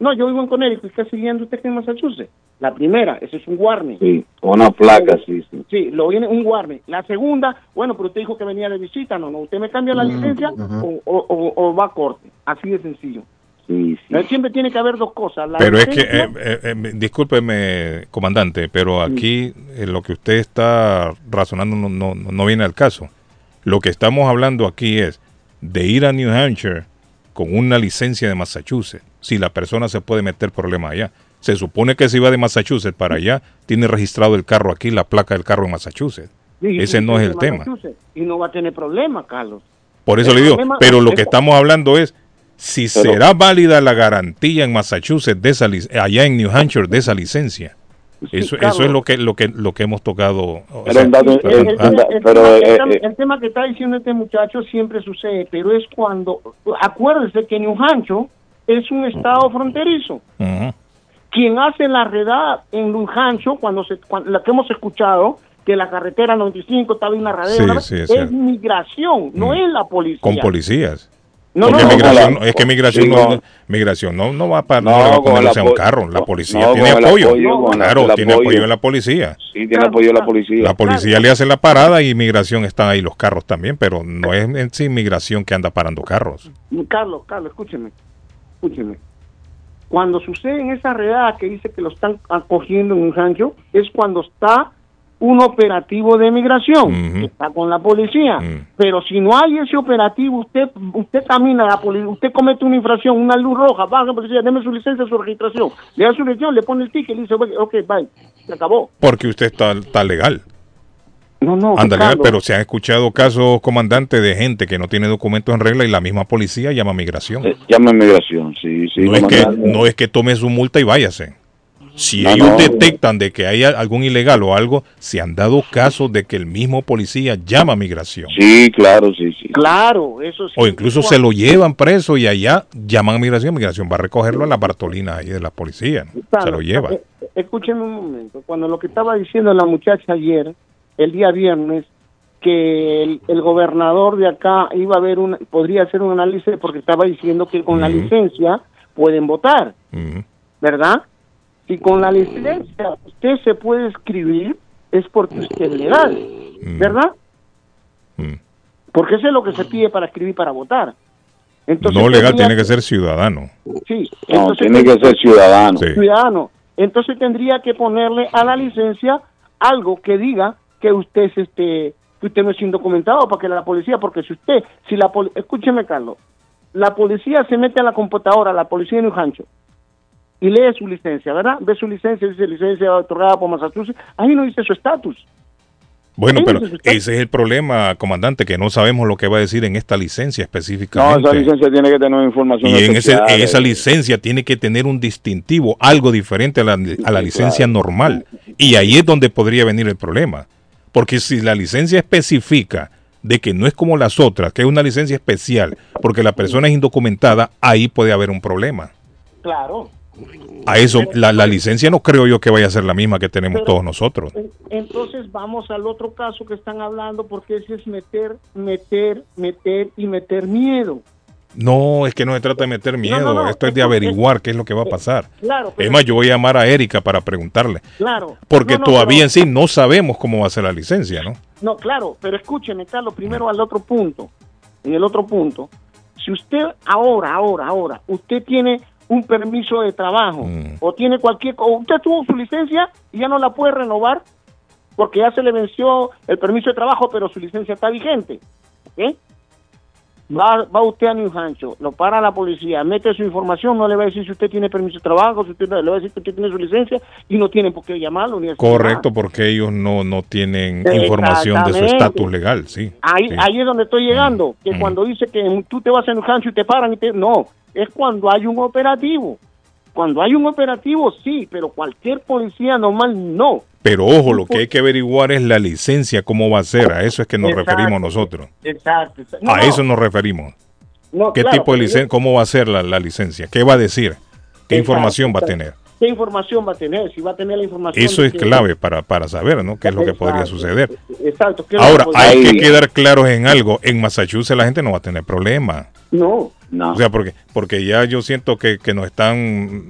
No, yo vivo en Connecticut, ¿y qué está siguiendo usted aquí en Massachusetts? La primera, ese es un warning. Sí, una placa, sí, sí. Sí, lo viene un warning. La segunda, bueno, pero usted dijo que venía de visita, no, no, usted me cambia la licencia o, o- o- o va a corte. Así de sencillo. Sí, Eh, Siempre tiene que haber dos cosas. La Pero es que, eh, eh, discúlpeme, comandante, pero aquí eh, lo que usted está razonando no, no, no viene al caso. Lo que estamos hablando aquí es de ir a New Hampshire con una licencia de Massachusetts. Si la persona se puede meter problemas allá. Se supone que si va de Massachusetts para allá, tiene registrado el carro aquí, la placa del carro en Massachusetts. Sí, Ese no es el tema. Y no va a tener problema, Carlos. Por eso El le digo, problema pero lo que estamos hablando es si Pero- será válida la garantía en Massachusetts de esa allá en New Hampshire de esa licencia. Eso, claro. eso es lo que lo que lo que hemos tocado. El, tema, que está diciendo este muchacho siempre sucede, pero es cuando, acuérdese que New Hampshire es un estado fronterizo. Quien hace la redada en New Hampshire, cuando se, cuando, la que hemos escuchado, que la carretera 95 estaba en una radera, Sí, una- sí, es migración, no es la policía. con policías. No, Porque no, migración, la- es que migración, sí, no, migración no, no va para No, no, le va a con poner el luces a un carro. La no, policía no, tiene apoyo. apoyo, con la- claro, tiene apoyo. apoyo en la policía. Sí, tiene apoyo de la policía. La policía le hace la parada y migración están ahí los carros también, pero no es en sí migración que anda parando carros. Carlos, Carlos, escúcheme, escúcheme. Cuando sucede en esa redada que dice que lo están acogiendo en un rancho, es cuando está un operativo de migración, que está con la policía. Pero si no hay ese operativo, usted usted camina, la poli- usted comete una infracción, una luz roja, va a la policía, deme su licencia, su registración. Le da su licencia, le pone el ticket, le dice, ok, bye, se acabó. Porque usted está, está legal. No, no, Anda legal, Carlos. pero se han escuchado casos, comandante, de gente que no tiene documentos en regla y la misma policía llama a migración. Llama a inmigración, sí, sí. no, es que, no es que tome su multa y váyase. Si No, ellos no. detectan de que hay algún ilegal o algo, se han dado casos de que el mismo policía llama a migración. Sí, claro, sí, sí. Claro, eso sí. O incluso se lo llevan preso y allá llaman a migración. Migración va a recogerlo a la Bartolina ahí de la policía. ¿no? Se lo lleva. eh, eh, Escúcheme un momento. Cuando lo que estaba diciendo la muchacha ayer, el día viernes, que el, el gobernador de acá iba a ver un, podría hacer un análisis porque estaba diciendo que con la licencia pueden votar. ¿verdad? Si con la licencia usted se puede escribir, es porque usted es legal, ¿verdad? Porque eso es lo que se pide para escribir para votar. Entonces, no legal, tiene que ser ciudadano. Sí, No, entonces tiene que ser ciudadano. Sí. ciudadano. Entonces tendría que ponerle a la licencia algo que diga que usted es este que usted no es indocumentado para que la policía, porque si usted, si la poli- escúcheme Carlos, la policía se mete a la computadora, la policía de New Hampshire, y lee su licencia, ¿verdad? Ve su licencia, dice licencia otorgada por Massachusetts, ahí no dice su estatus. Bueno, pero ese es el problema, comandante, que no sabemos lo que va a decir en esta licencia No, específicamente. esa licencia tiene que tener información y en ese- esa eh. licencia tiene que tener un distintivo, algo diferente a la, a la Sí, licencia claro. normal. Y ahí es donde podría venir el problema. Porque si la licencia especifica de que no es como las otras, que es una licencia especial, porque la persona es indocumentada, ahí puede haber un problema. Claro. A eso, la, la licencia no creo yo que vaya a ser la misma que tenemos todos nosotros. En- Entonces vamos al otro caso que están hablando porque ese es meter, meter, meter y meter miedo. No, es que no se trata de meter miedo, no, no, esto es de averiguar qué es lo que va a pasar. Claro, pero- Es más, yo voy a llamar a Erika para preguntarle, Claro. porque todavía pero- en sí no sabemos cómo va a ser la licencia, ¿no? No, claro, pero escúcheme, Carlos, primero al otro punto. En el otro punto, si usted ahora, ahora, ahora, usted tiene un permiso de trabajo Mm. o tiene cualquier, o usted tuvo su licencia y ya no la puede renovar porque ya se le venció el permiso de trabajo, pero su licencia está vigente. ¿ok? Va, va usted a New Hampshire, lo para la policía, mete su información, no le va a decir si usted tiene permiso de trabajo, si usted, le va a decir que usted tiene su licencia y no tiene por qué llamarlo ni. Correcto, porque ellos no, no tienen información de su estatus legal, sí. Ahí, sí. ahí es donde estoy llegando, que Mm. cuando dice que tú te vas a New Hampshire y te paran y te... No, es cuando hay un operativo. Cuando hay un operativo, sí, pero cualquier policía normal, no. Pero ojo, lo que hay que averiguar es la licencia, cómo va a ser, a eso es que nos Exacto. referimos nosotros. Exacto. exacto. No, A eso nos referimos. no, ¿Qué claro, tipo de licencia, cómo va a ser la, la licencia? ¿Qué va a decir? ¿Qué Exacto, información va a tener? ¿Qué información va a tener? Si va a tener la información... Eso es que- clave para, para saber, ¿no? ¿Qué es lo que podría suceder? Exacto. ¿qué es lo Ahora, hay que quedar claros en algo. En Massachusetts la gente no va a tener problema. No. No. O sea, porque, porque ya yo siento que, que nos están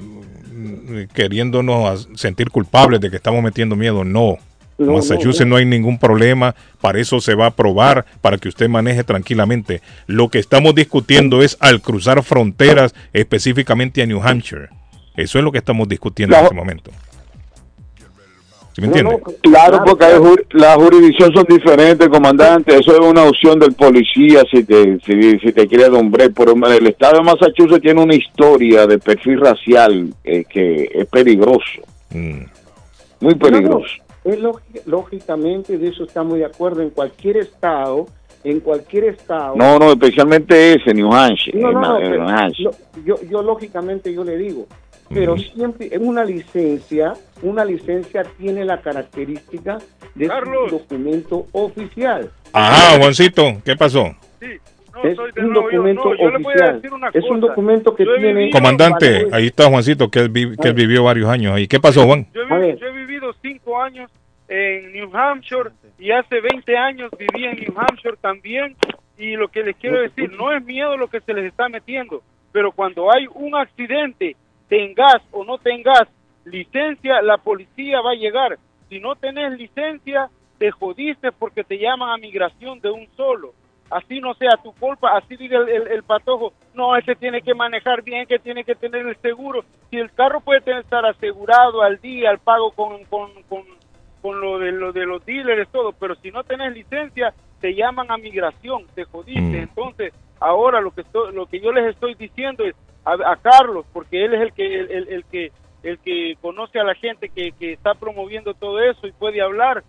queriéndonos sentir culpables de que estamos metiendo miedo. No. En No, Massachusetts no, no, no. hay ningún problema. Para eso se va a aprobar, para que usted maneje tranquilamente. Lo que estamos discutiendo es al cruzar fronteras, específicamente a New Hampshire. Eso es lo que estamos discutiendo en este momento. ¿Sí me entiende? Claro, porque hay ju- las jurisdicciones son diferentes, comandante. Eso es una opción del policía si te, si, si te quiere hombre. Pero el estado de Massachusetts tiene una historia de perfil racial eh, que es peligroso. Mm. Muy peligroso. No, es lógi- lógicamente, de eso estamos de acuerdo. En cualquier estado, en cualquier estado... No, no, especialmente ese, New Hampshire. No, no, no, pero New Hampshire. lo- yo, yo lógicamente yo le digo, pero siempre en una licencia, una licencia tiene la característica de un documento oficial. Ajá, Juancito, ¿qué pasó? es un documento oficial. es un documento que tiene Comandante, ahí está Juancito, que él, vi- que él vivió varios años ahí. ¿Qué pasó, Juan? Yo, he vi- yo he vivido cinco años en New Hampshire y hace 20 años viví en New Hampshire también. Y lo que les quiero decir, no es miedo lo que se les está metiendo, pero cuando hay un accidente, tengas o no tengas licencia, la policía va a llegar. Si no tenés licencia, te jodiste porque te llaman a migración de un solo. Así no sea tu culpa, así diga el, el- el patojo, no, ese tiene que manejar bien, que tiene que tener el seguro. Si el carro puede tener, estar asegurado al día, al pago con, con, con, con lo, de, lo de los dealers, todo, pero si no tenés licencia, te llaman a migración, te jodiste. Entonces, ahora lo que, estoy, lo que yo les estoy diciendo es a, Carlos, porque él es el que, el, el- el que, el que conoce a la gente que, que está promoviendo todo eso y puede hablar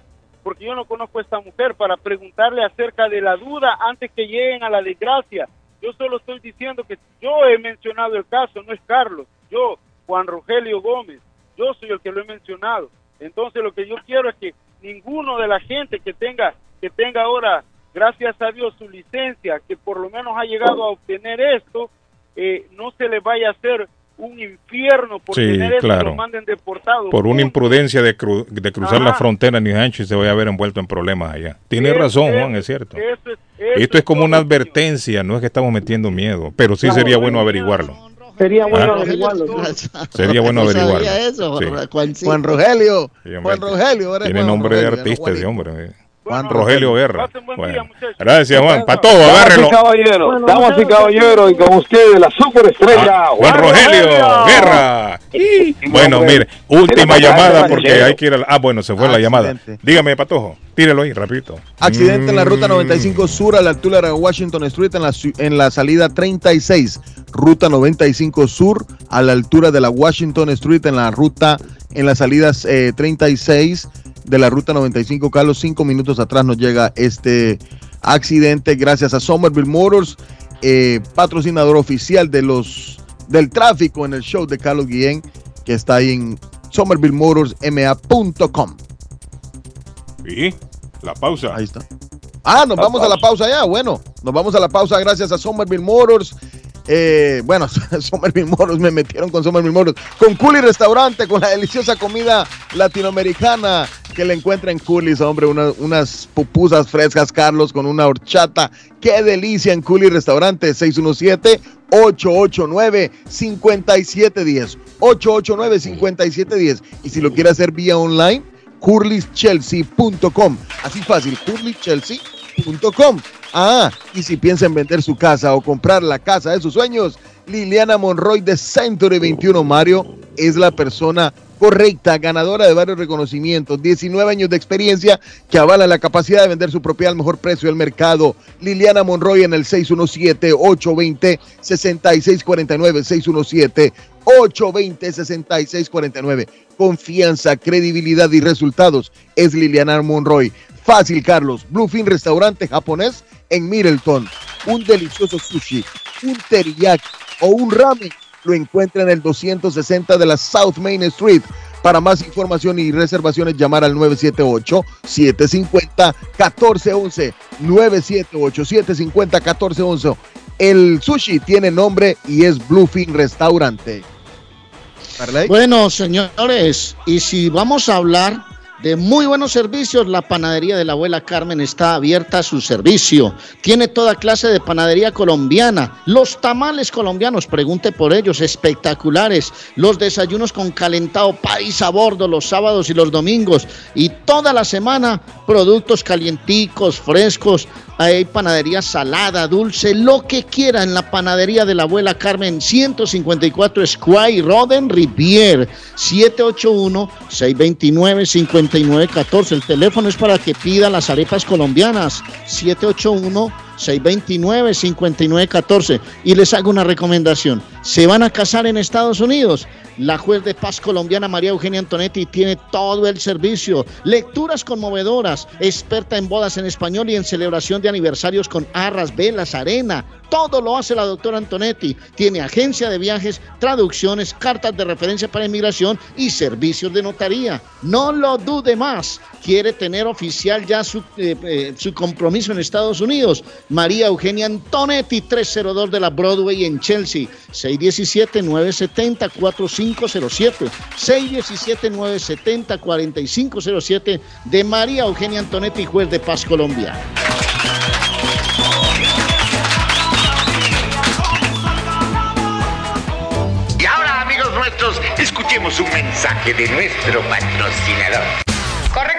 porque yo no conozco a esta mujer, para preguntarle acerca de la duda antes que lleguen a la desgracia. Yo solo estoy diciendo que yo he mencionado el caso, no es Carlos, yo, Juan Rogelio Gómez, yo soy el que lo he mencionado. Entonces lo que yo quiero es que ninguno de la gente que tenga, que tenga ahora, gracias a Dios, su licencia, que por lo menos ha llegado a obtener esto, eh, no se le vaya a hacer un infierno por Sí, tener claro. lo manden deportado. Por una imprudencia de, cru- de cruzar la frontera en New Hampshire se va a ver envuelto en problemas allá. Tiene razón, Juan, es cierto. eso es- Esto es como una advertencia, no es que estamos metiendo miedo, pero sí Claro, sería bueno, averiguarlo. Sería bueno Ah. averiguarlo. Sería bueno No averiguarlo. sabía eso, Sí. Juan Rogelio. Sí, Juan Rogelio. Tiene Juan nombre de artista ese hombre. Eh. Juan Rogelio Rogelio. Guerra. Bueno, gracias, Juan. Para todo, Damas y agárrelo. caballeros, damas y caballeros, y con ustedes la superestrella Ah, Juan Rogelio Guerra. Bueno, mire, última llamada porque caballero. hay que ir a... Ah, bueno, se fue la llamada. Accidente. Dígame, Patojo, tírelo ahí, rapidito. Accidente en la ruta Mm. 95 Sur a la altura de Washington Street en la, en la salida 36. Ruta 95 Sur a la altura de la Washington Street en la ruta en las salidas eh, 36. De la ruta 95, Carlos. Cinco minutos atrás nos llega este accidente gracias a Somerville Motors, eh, patrocinador oficial de los del tráfico en el show de Carlos Guillén, que está ahí en somervillemotorsma.com. Y la pausa. Ahí está. Ah, nos La vamos a la pausa ya. Bueno, nos vamos a la pausa gracias a Somerville Motors. Eh, bueno, Somerville Motors me metieron con Somerville Motors. Con Culi Restaurante, con la deliciosa comida latinoamericana que le encuentra en Culis, hombre. una- unas pupusas frescas, Carlos, con una horchata. Qué delicia en Culi Restaurante. 617-889-5710. 889-5710. Y si lo quiere hacer vía online, curlychelsea.com. Así fácil, Ah, y si piensa en vender su casa o comprar la casa de sus sueños, Liliana Monroy de Century 21 Mario es la persona correcta, ganadora de varios reconocimientos, 19 años de experiencia que avala la capacidad de vender su propiedad al mejor precio del mercado. Liliana Monroy en el 617-820-6649, 617-820-6649. Confianza, credibilidad y resultados es Liliana Monroy. Fácil, Carlos. Bluefin Restaurante Japonés en Middleton. Un delicioso sushi, un teriyaki o un ramen lo encuentra en el 260 de la South Main Street. Para más información y reservaciones, llamar al 978-750-1411. 978-750-1411. El sushi tiene nombre y es Bluefin Restaurante. Bueno, señores, y si vamos a hablar de muy buenos servicios, la panadería de la abuela Carmen está abierta a su servicio. Tiene toda clase de panadería colombiana. Los tamales colombianos, pregunte por ellos, espectaculares. Los desayunos con calentado país a bordo los sábados y los domingos. Y toda la semana, productos calienticos, frescos. Hay panadería salada, dulce, lo que quiera en la panadería de la abuela Carmen, 154 Square Roden Rivier, 781-629-5914. El teléfono es para que pida las arepas colombianas, 781-629-5914. Y les hago una recomendación. ¿Se van a casar en Estados Unidos? La juez de paz colombiana María Eugenia Antonetti tiene todo el servicio, lecturas conmovedoras, experta en bodas en español y en celebración de aniversarios con arras, velas, arena. Todo lo hace la doctora Antonetti. Tiene agencia de viajes, traducciones, cartas de referencia para inmigración y servicios de notaría. No lo dude más. Quiere tener oficial ya su, eh, eh, su compromiso en Estados Unidos. María Eugenia Antonetti, 302 de la Broadway en Chelsea. 617-970-4507. 617-970-4507 de María Eugenia Antonetti, juez de paz colombiana. Y ahora, amigos nuestros, escuchemos un mensaje de nuestro patrocinador. Corre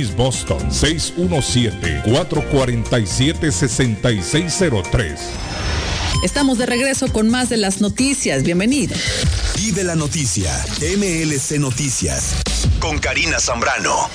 East Boston, 617-447-6603. Estamos de regreso con más de las noticias. Bienvenido. Vive la noticia. MLC Noticias. Con Karina Zambrano.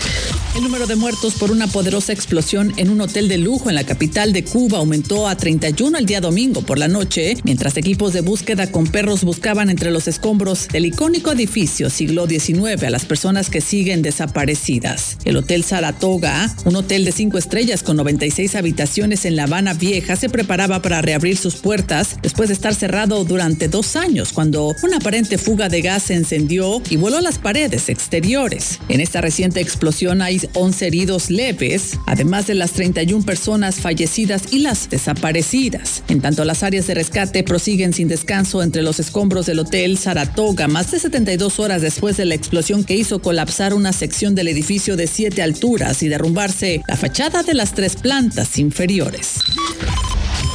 El número de muertos por una poderosa explosión en un hotel de lujo en la capital de Cuba aumentó a 31 el día domingo por la noche, mientras equipos de búsqueda con perros buscaban entre los escombros del icónico edificio siglo XIX a las personas que siguen desaparecidas. El Hotel Saratoga, un hotel de cinco estrellas con 96 habitaciones en La Habana Vieja, se preparaba para reabrir sus puertas después de estar cerrado durante dos años cuando una aparente fuga de gas se encendió y voló las paredes exteriores. En esta reciente explosión hay 11 heridos leves, además de las 31 personas fallecidas y las desaparecidas. En tanto, las áreas de rescate prosiguen sin descanso entre los escombros del Hotel Saratoga, más de 72 horas después de la explosión que hizo colapsar una sección del edificio de siete alturas y derrumbarse la fachada de las tres plantas inferiores.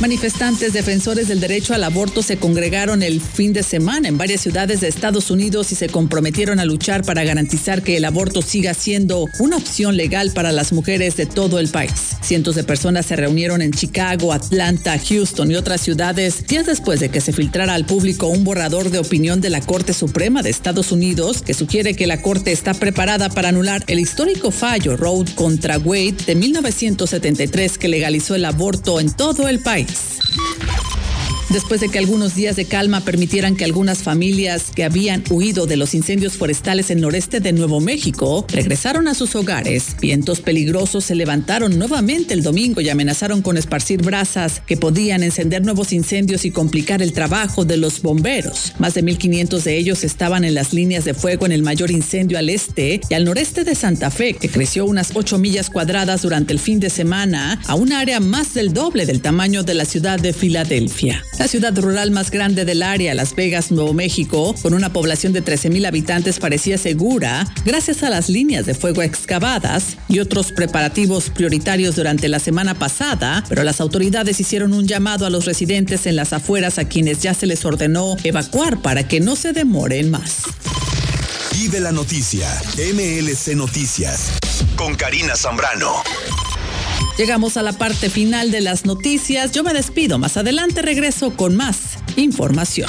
Manifestantes defensores del derecho al aborto se congregaron el fin de semana en varias ciudades de Estados Unidos y se comprometieron a luchar para garantizar que el aborto siga siendo una opción legal para las mujeres de todo el país. Cientos de personas se reunieron en Chicago, Atlanta, Houston y otras ciudades días después de que se filtrara al público un borrador de opinión de la Corte Suprema de Estados Unidos que sugiere que la Corte está preparada para anular el histórico fallo Roe contra Wade de 1973 que legalizó el aborto en todo el país. Mix. Después de que algunos días de calma permitieran que algunas familias que habían huido de los incendios forestales en noreste de Nuevo México regresaron a sus hogares, vientos peligrosos se levantaron nuevamente el domingo y amenazaron con esparcir brasas que podían encender nuevos incendios y complicar el trabajo de los bomberos. Más de 1.500 de ellos estaban en las líneas de fuego en el mayor incendio al este y al noreste de Santa Fe, que creció unas 8 millas cuadradas durante el fin de semana a un área más del doble del tamaño de la ciudad de Filadelfia. La ciudad rural más grande del área, Las Vegas, Nuevo México, con una población de 13.000 habitantes, parecía segura gracias a las líneas de fuego excavadas y otros preparativos prioritarios durante la semana pasada, pero las autoridades hicieron un llamado a los residentes en las afueras a quienes ya se les ordenó evacuar para que no se demoren más. Vive la noticia, MLC Noticias, con Karina Zambrano. Llegamos a la parte final de las noticias. Yo me despido. Más adelante regreso con más información.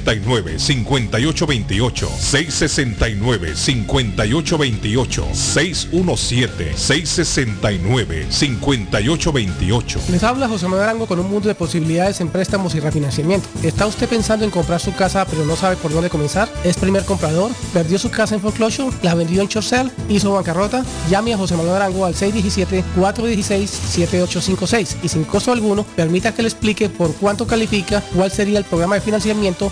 669-5828, 669-5828, 617-669-5828. Les habla José Manuel Arango con un mundo de posibilidades en préstamos y refinanciamiento. ¿Está usted pensando en comprar su casa pero no sabe por dónde comenzar? ¿Es primer comprador? ¿Perdió su casa en foreclosure? ¿La vendió en Chorcel? ¿Hizo bancarrota? Llame a José Manuel Arango al 617-416-7856 y sin costo alguno permita que le explique por cuánto califica, cuál sería el programa de financiamiento,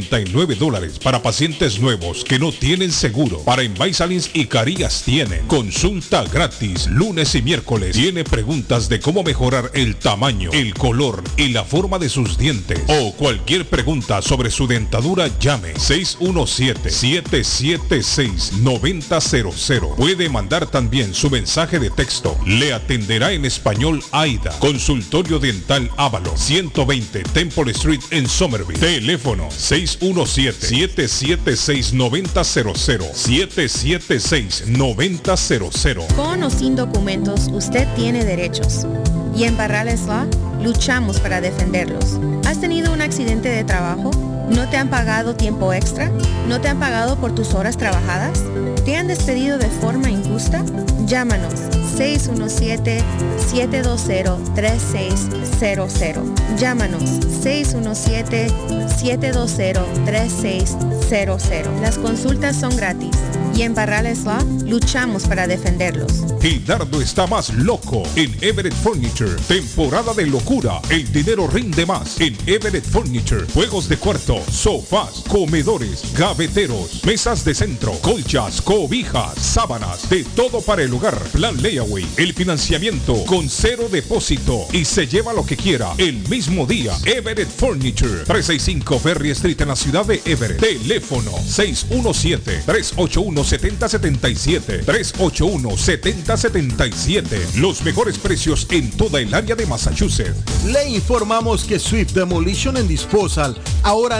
99 dólares para pacientes nuevos que no tienen seguro. Para Invisalins y Carías tienen consulta gratis lunes y miércoles. Tiene preguntas de cómo mejorar el tamaño, el color y la forma de sus dientes o cualquier pregunta sobre su dentadura llame 617-776-9000. Puede mandar también su mensaje de texto. Le atenderá en español AIDA. Consultorio Dental Ávalo 120 Temple Street en Somerville. Teléfono 617-776-9000. 776-9000. Con o sin documentos, usted tiene derechos. Y en Barrales Law luchamos para defenderlos. ¿Has tenido un accidente de trabajo? ¿No te han pagado tiempo extra? ¿No te han pagado por tus horas trabajadas? ¿Te han despedido de forma injusta? Llámanos 617-720-3600. Llámanos 617-720-3600. Las consultas son gratis y en Barrales Law luchamos para defenderlos. Gildardo está más loco en Everett Furniture. Temporada de locura. El dinero rinde más en Everett Furniture. Juegos de cuarto, sofás, comedores, gaveteros, mesas de centro, colchas, cobijas, sábanas, de todo para el hogar. Plan Layaway. El financiamiento con cero depósito y se lleva lo que quiera el mismo día. Everett Furniture. 365 Ferry Street en la ciudad de Everett. Teléfono 617 381 7077 381 7077 Los mejores precios en toda el área de Massachusetts. Le informamos que Swift Demolition and Disposal ahora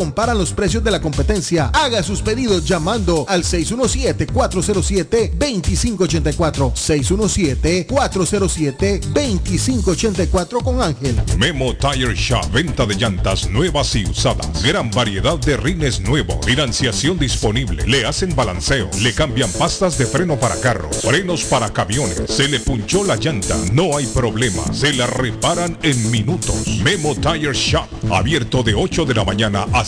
comparan los precios de la competencia. Haga sus pedidos llamando al 617-407-2584. 617-407-2584 con Ángel. Memo Tire Shop, venta de llantas nuevas y usadas. Gran variedad de rines nuevos. Financiación disponible. Le hacen balanceo. Le cambian pastas de freno para carros. Frenos para camiones. Se le punchó la llanta. No hay problema. Se la reparan en minutos. Memo Tire Shop. Abierto de 8 de la mañana a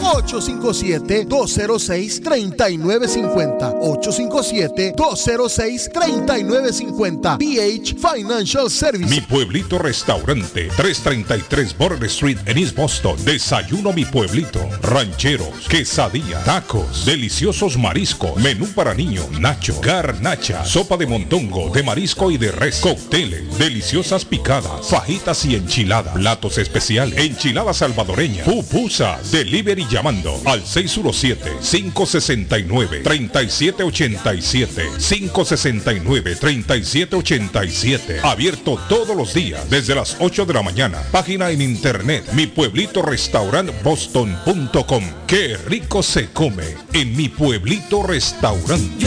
857-206-3950. 857-206-3950. BH Financial Service. Mi pueblito restaurante, 333 Border Street en East Boston. Desayuno mi pueblito. Rancheros, quesadilla, tacos, deliciosos mariscos, menú para niños, nacho, garnacha, sopa de montongo, de marisco y de res, cócteles, deliciosas picadas, fajitas y enchiladas, platos especiales, enchiladas salvadoreñas, pupusas, delivery llamando al 617-569-3787. 569-3787. Abierto todos los días desde las 8 de la mañana. Página en internet mi pueblito restaurant boston.com. Qué rico se come en mi pueblito restaurante.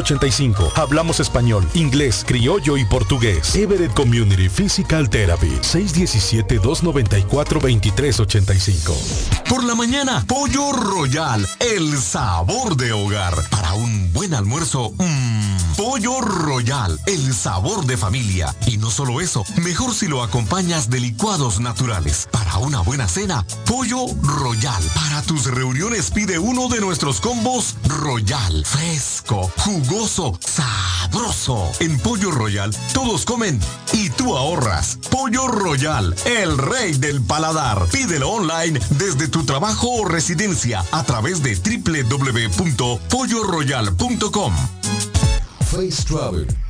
617-294-2385. Hablamos español, inglés, criollo y portugués. Everett Community Physical Therapy. 617-294-2385. Por la mañana, Pollo Royal, el sabor de hogar. Para un buen almuerzo, mmm, Pollo Royal, el sabor de familia. Y no solo eso, mejor si lo acompañas de licuados naturales. Para una buena cena, Pollo Royal. Para tus reuniones pide uno de nuestros combos Royal. Fresco, jugoso, sabroso. En Pollo Royal, todos comen y tú ahorras. Pollo Royal, el rey del paladar. Pídelo online desde tu trabajo o residencia a través de www.polloroyal.com. Face.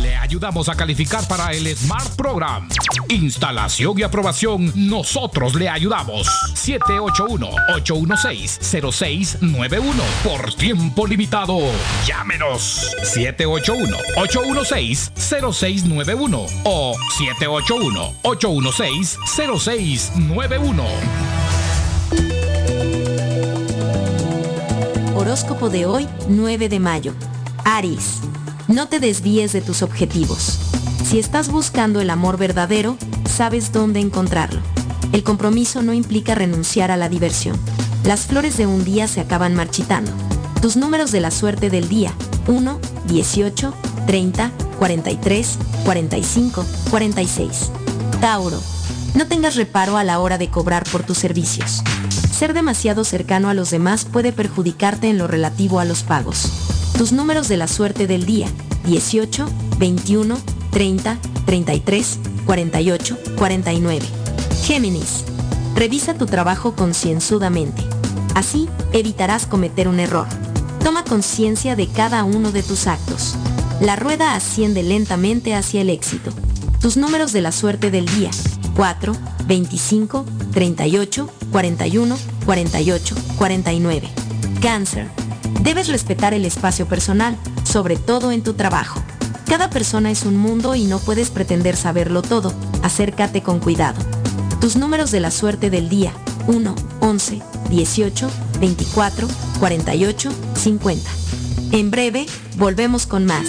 Le ayudamos a calificar para el Smart Program. Instalación y aprobación, nosotros le ayudamos. 781-816-0691. Por tiempo limitado. Llámenos. 781-816-0691 o 781-816-0691. Horóscopo de hoy, 9 de mayo. Aries. No te desvíes de tus objetivos. Si estás buscando el amor verdadero, sabes dónde encontrarlo. El compromiso no implica renunciar a la diversión. Las flores de un día se acaban marchitando. Tus números de la suerte del día. 1, 18, 30, 43, 45, 46. Tauro. No tengas reparo a la hora de cobrar por tus servicios. Ser demasiado cercano a los demás puede perjudicarte en lo relativo a los pagos. Tus números de la suerte del día. 18, 21, 30, 33, 48, 49. Géminis. Revisa tu trabajo concienzudamente. Así evitarás cometer un error. Toma conciencia de cada uno de tus actos. La rueda asciende lentamente hacia el éxito. Tus números de la suerte del día. 4, 25, 38, 41, 48, 49. Cáncer. Debes respetar el espacio personal, sobre todo en tu trabajo. Cada persona es un mundo y no puedes pretender saberlo todo. Acércate con cuidado. Tus números de la suerte del día. 1, 11, 18, 24, 48, 50. En breve, volvemos con más.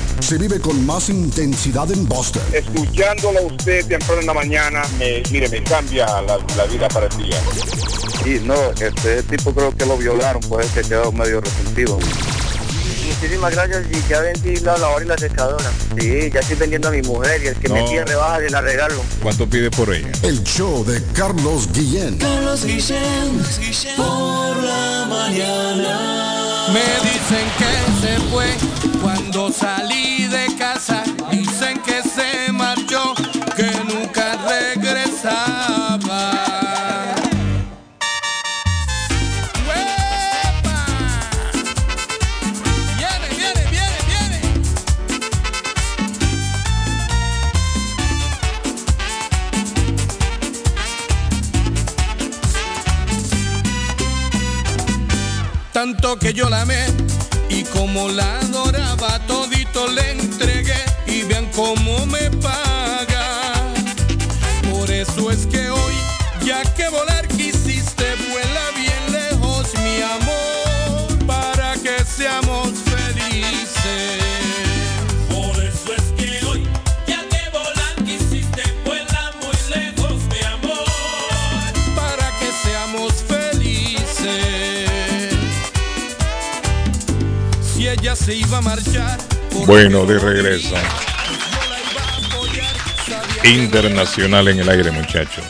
se vive con más intensidad en Boston. Escuchándolo a usted temprano en la mañana, me, mire, me cambia la, la vida para el día. Y no, este tipo creo que lo violaron, pues que quedó medio resentido. Muchísimas gracias y ya vendí la lavadora y la secadora. Sí, ya estoy vendiendo a mi mujer y el que me No. pide rebaja le la regalo. ¿Cuánto pide por ella? El show de Carlos Guillén. Carlos Guillén, por la mañana. Me dicen que se fue cuando salí de casa. Dicen que se marchó, que nunca regresaba. ¡Uepa! Viene, viene, viene, viene. tanto que yo la amé y como la cómo me paga. Por eso es que hoy, ya que volar quisiste, vuela bien lejos mi amor para que seamos felices. Por eso es que hoy, ya que volar quisiste, vuela muy lejos mi amor para que seamos felices. Si ella se iba a marchar, Bueno, de regreso. Internacional en el aire, muchachos.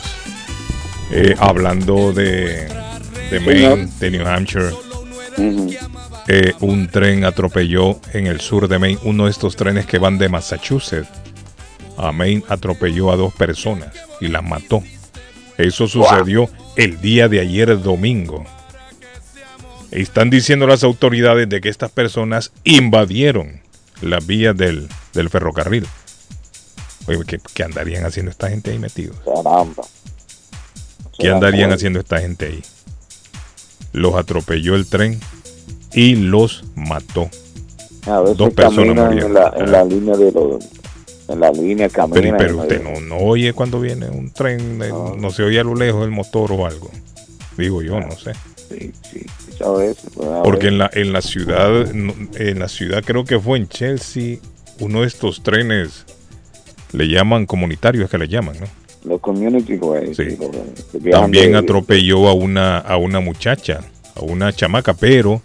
Eh, hablando de, de Maine, de New Hampshire, eh, un tren atropelló en el sur de Maine, uno de estos trenes que van de Massachusetts a Maine, atropelló a dos personas y las mató. Eso sucedió el día de ayer domingo. Están diciendo las autoridades de que estas personas invadieron las vías del, del ferrocarril. Oye, ¿qué, qué andarían haciendo esta gente ahí metidos? Caramba. ¿Qué andarían haciendo esta gente ahí? Los atropelló el tren y los mató. A veces Dos personas murieron. en la, en la línea de los, en la línea Pero, caminan. pero en usted no, no oye cuando viene un tren, no. se oye a lo lejos el motor o algo. Digo yo, no sé. Sí, sí, veces, pues, Porque en la, en la ciudad, en la ciudad creo que fue en Chelsea, uno de estos trenes le llaman comunitarios que le llaman, ¿no? Los community way, Sí. También atropelló a una, a una muchacha, a una chamaca, pero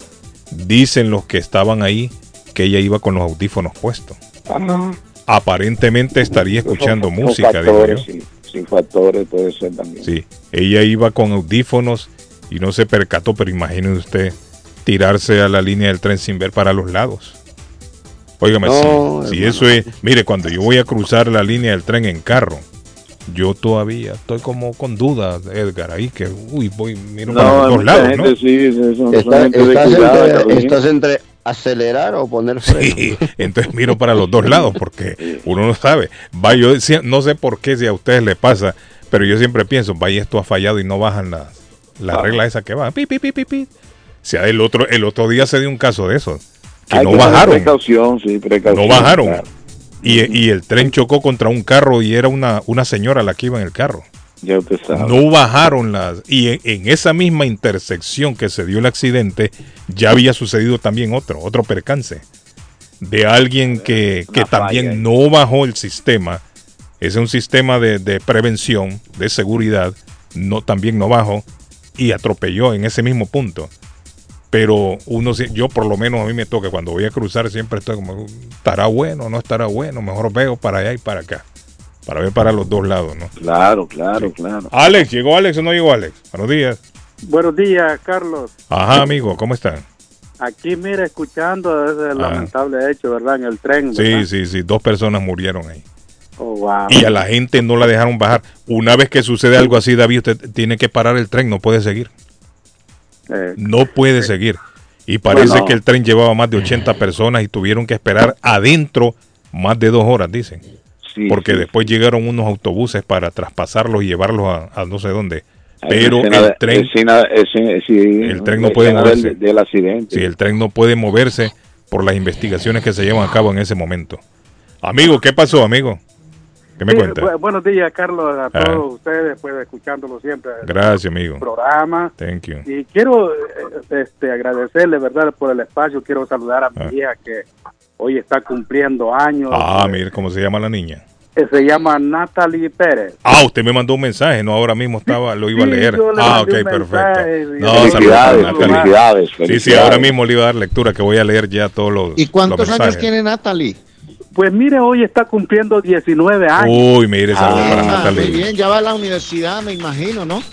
dicen los que estaban ahí que ella iba con los audífonos puestos. Ajá. Aparentemente estaría escuchando Son música, digo yo. factores, sí, factores puede ser también. Sí, ella iba con audífonos y no se percató, pero imagine usted tirarse a la línea del tren sin ver para los lados. Óigame, No, si, eso es, mire, cuando yo voy a cruzar la línea del tren en carro, yo todavía estoy como con dudas, Edgar, ahí que, uy, voy, miro para los dos lados, gente ¿no? sí, son- Está- estás, cuidado, entre, Carolina. estás entre acelerar o poner freno. Sí, entonces miro para los dos lados porque uno no sabe. Va, yo decía- no sé por qué si a ustedes les pasa, pero yo siempre pienso, vaya esto ha fallado y no bajan las la Ah. regla esa que va. Pi, pi, pi, pi, pi. O sea, el otro, el otro día se dio un caso de eso, que Hay no que bajaron. Precaución, sí, precaución. No bajaron. claro. Y, y el tren chocó contra un carro y era una, una señora la que iba en el carro. Ya usted sabe. No bajaron las. Y en, en esa misma intersección que se dio el accidente, ya había sucedido también otro, otro percance. De alguien que, que también no bajó el sistema. Ese es un sistema de, de prevención, de seguridad. No, también no bajó. Y atropelló en ese mismo punto. Pero uno, yo por lo menos a mí me toca, cuando voy a cruzar siempre estoy como, ¿estará bueno no estará bueno? Mejor veo para allá y para acá. Para ver para los dos lados, ¿no? Claro, claro, claro. Alex, ¿llegó Alex o no llegó Alex? Buenos días. Buenos días, Carlos. Ajá, amigo, ¿cómo están? Aquí, mira, escuchando ese lamentable hecho, ¿verdad? En el tren. Sí, sí, sí, dos personas murieron ahí. Oh, wow. Y a la gente no la dejaron bajar. Una vez que sucede algo así, David, usted tiene que parar el tren, no puede seguir. Eh, No puede seguir. Y parece Bueno. que el tren llevaba más de 80 personas y tuvieron que esperar adentro más de dos horas, dicen. porque sí. después llegaron unos autobuses para traspasarlos y llevarlos a, a no sé dónde. Pero Escena el tren, escena- escena- sí, el tren no puede moverse. Del, del accidente. Sí, el tren no puede moverse por las investigaciones que se llevan a cabo en ese momento. Amigo, ¿qué pasó, amigo? ¿Qué me sí, cuenta? bu- buenos días, Carlos, a Ah. todos ustedes, pues escuchándolo siempre. el Gracias, amigo. programa. Thank you. Y quiero eh, este, agradecerle, ¿verdad?, por el espacio. Quiero saludar a mi Ah. hija que hoy está cumpliendo años. Ah, mire cómo se llama la niña. Eh, Se llama Natalie Pérez. Ah, usted me mandó un mensaje, no, ahora mismo estaba, lo iba a leer. Ah, ok, perfecto. No, Felicidades, saludos felicidades, Sí, sí, ahora mismo le iba a dar lectura, que voy a leer ya todos los ¿Y cuántos los años tiene Natalie? Pues mire, hoy está cumpliendo 19 años. Uy, mire, saludos para Ah, Natalie. muy bien, ya va a la universidad, me imagino, ¿no?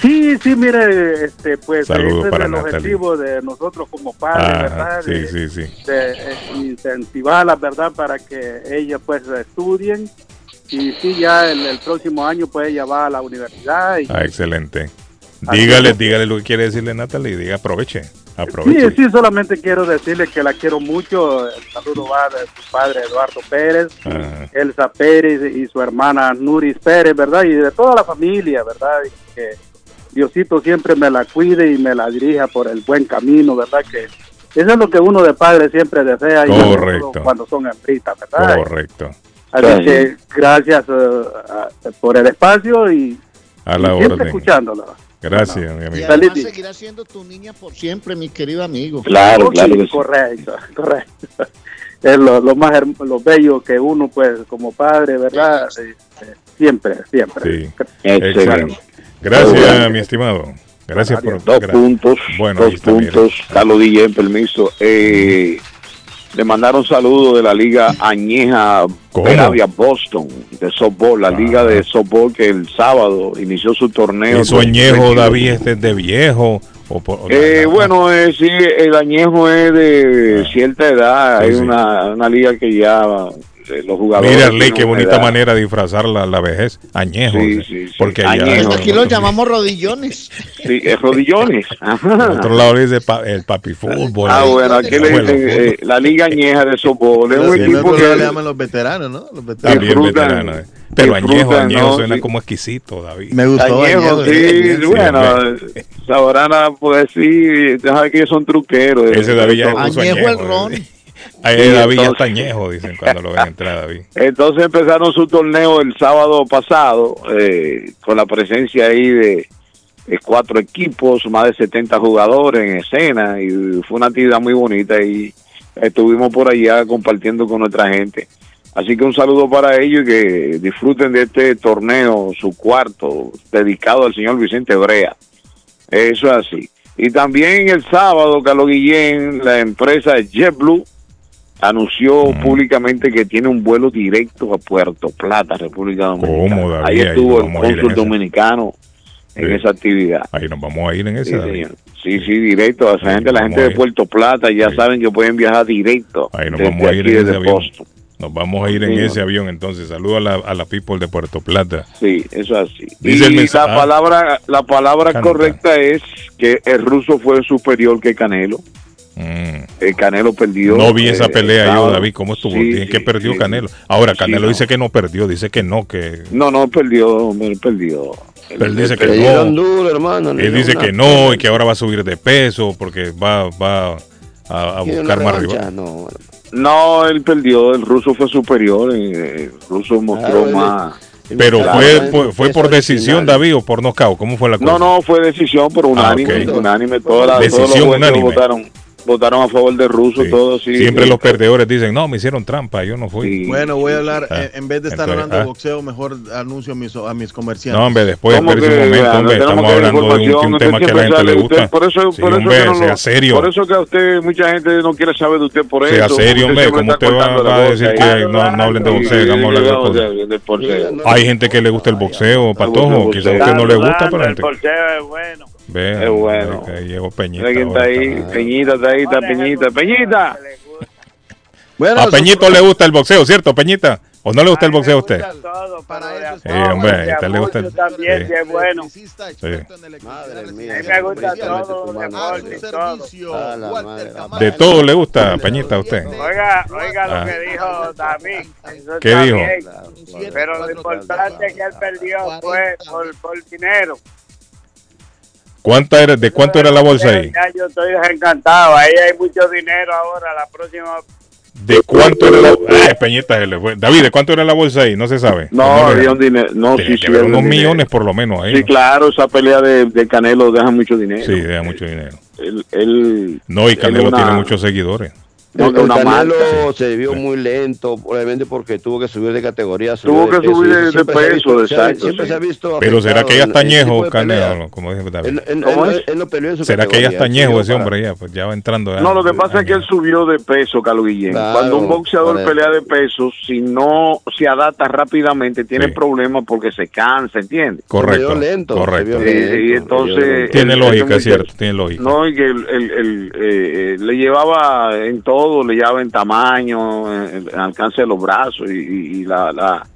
Sí, sí, mire, este, pues Saludos ese para es el Natalie. objetivo de nosotros como padres, Ajá, ¿verdad? sí, De- sí, sí. de eh, incentivarlas, ¿verdad? Para que ellas pues estudien y sí, ya el, el próximo año pues ella va a la universidad y Ah, excelente. Dígale, dígale lo que quiere decirle Natalie, diga aproveche, aproveche. sí, solamente quiero decirle que la quiero mucho, el saludo va de su padre Eduardo Pérez, Ajá. Elsa Pérez y su hermana Nuris Pérez, ¿verdad? Y de toda la familia, ¿verdad? Y que Diosito siempre me la cuide y me la dirija por el buen camino, ¿verdad? Que eso es lo que uno de padre siempre desea y Correcto. cuando son hembritas, ¿verdad? Correcto. Así Sí. que gracias a- por el espacio y, A la y siempre orden. Gracias, mi Y amigo. además Feliz. seguirá siendo tu niña por siempre, mi querido amigo. Claro, claro sí, que sí. Correcto, correcto. Es lo, lo más lo bello que uno, pues, como padre, ¿verdad? Eh, siempre, siempre. Sí. Excelente. Gracias, Bueno. mi estimado. Gracias por Dos puntos, Bueno, dos puntos. Carlos DJ, permiso. Eh, le mandaron saludos de la Liga Añeja. Peravia Boston de softball, la liga de softball que el sábado inició su torneo. Eso añejo, David, este es de viejo. O por- o Eh, la- bueno, eh, sí, el añejo es de cierta edad. Ah. Sí, Hay sí. Una, una liga que ya los jugadores. Mira, Arley, qué bonita edad. manera de disfrazar la, la vejez. Añejo. Sí, sea, sí, sí. Porque Añejo. Aquí los llamamos rodillones. Sí, es rodillones. Ajá. otro lado le dice pa- el papi fútbol. Ah, bueno, aquí le dicen eh, la liga añeja de softball. Es un equipo lado le que llaman los veteranos, ¿no? Los veteranos. También disfrutan- veterana. eh. Pero añejo, añejo ¿no? suena Sí. como exquisito, David. Me gustó Añejo, Añejo, sí, sí, bueno. Sabrana, pues sí, deja que ellos son truqueros. Ese David ya puso Añejo el añejo, ron. Ahí David ya entonces- está añejo, dicen cuando lo ven entrar, David. Entonces empezaron su torneo el sábado pasado eh, con la presencia ahí de, de cuatro equipos, más de 70 jugadores en escena y fue una actividad muy bonita y estuvimos por allá compartiendo con nuestra gente. Así que un saludo para ellos y que disfruten de este torneo, su cuarto, dedicado al señor Vicente Brea. Eso es así. Y también el sábado, Carlos Guillén, la empresa JetBlue anunció públicamente que tiene un vuelo directo a Puerto Plata, República Dominicana. Ahí estuvo el cónsul esa. dominicano en Sí. esa actividad. Ahí nos vamos a ir en ese, Sí, sí, sí, directo. A esa Ahí gente, la gente de. Puerto Plata ya Sí. saben que pueden viajar directo. Ahí nos vamos a ir en ese avión. Boston. Nos vamos a ir en ese avión entonces. Saludos a la, a la people de Puerto Plata. Sí, eso es así. Dice y la ah. palabra, la palabra Canta. correcta es que el ruso fue superior que Canelo. Mm. El Canelo perdió. No vi esa eh, pelea el yo. David. ¿Cómo estuvo? Sí, Dicen que perdió sí, Canelo. Ahora, Sí, Canelo no. dice que no perdió. Dice que no, que... No, no, perdió, él perdió. Pero él dice que no. duro, hermano. Él dice una que no y que ahora va a subir de peso porque va, va a, a ¿Quiere buscar más rival. No. No, él perdió, el ruso fue superior, eh, el ruso mostró Ah, más. Pero Claro, fue, fue, por decisión, David, o por nocaut. ¿Cómo fue la cosa? No, no, fue decisión por unánime, Ah, ok. unánime, todas las- todos los Decisión unánime. votaron, votaron a favor del ruso, Sí. todos sí. Siempre sí. los perdedores dicen, no, me hicieron trampa, yo no fui. Sí. Bueno, voy a hablar, Ah, eh, en vez de estar entonces, hablando de ah. boxeo, mejor anuncio a mis, a mis comerciantes. No, hombre, después, ¿Cómo espérese que, un momento, hombre, no tenemos estamos que dar hablando de un, de un tema que a la gente le gusta. usted- por eso, Sí, por eso hombre, que no sea lo- serio. Por eso que a usted, mucha gente no quiere saber de usted por eso. Sea serio, hombre, siempre ¿cómo está usted va, va a decir que no, hablen de boxeo, vamos a hablar de de- de boxeo. Hay gente que le gusta el boxeo, patojo, quizás a usted no le gusta, pero hay gente... es bueno. Vean, Qué bueno. que llegó Peñita. Quién está ahí. Peñita está ahí, está Peñita. Peñita. a Peñito le gusta el boxeo, ¿cierto, Peñita? ¿O no le gusta el boxeo a usted? Sí, hombre, a usted le gusta el también, sí. es bueno. Sí. Madre A mía. mí me gusta todo, deporte todo. A. De todo le gusta, Peñita, a usted. Oiga, oiga Ah. lo que dijo David. Eso ¿Qué dijo? bien. Pero lo importante es que él perdió fue por, por dinero. ¿Cuánta era, ¿De cuánto era la bolsa ahí? Ya yo estoy encantado. Ahí hay mucho dinero ahora. La próxima. ¿De cuánto era la Ay, Peñita se le fue. David, ¿de cuánto era la bolsa ahí? No se sabe. No, había un dinero. No, sí, sí. unos dinero. millones por lo menos ahí. Sí, claro, esa pelea de, de Canelo deja mucho dinero. Sí, deja mucho dinero. Él, él- No, y Canelo una- tiene muchos seguidores. No, El, una Canelo marca. se vio muy lento, probablemente porque tuvo que subir de categoría. Tuvo que subir y de- de se peso, se exacto, Siempre sí. se ha visto. Pero será que ya está tipo añejo. Canelo, como dice David. Él, él- ¿Cómo él- es? él no peleó en su ¿Será que ya está añejo ese hombre ya? Pues ya va entrando. ya. No, lo que pasa es que él subió de peso, Carlos Guillén. Claro, Cuando un boxeador eso. pelea de peso, si no se adapta rápidamente, tiene Sí. problemas porque se cansa, ¿entiendes? Correcto. Se vio lento, se correcto. vio Sí, lento, y se vio entonces... lento. Tiene lógica, cierto, tiene lógica. No, y que él, él- él, eh, eh, le llevaba en todo, le llevaba en tamaño, en, en alcance de los brazos y, y- y la, la,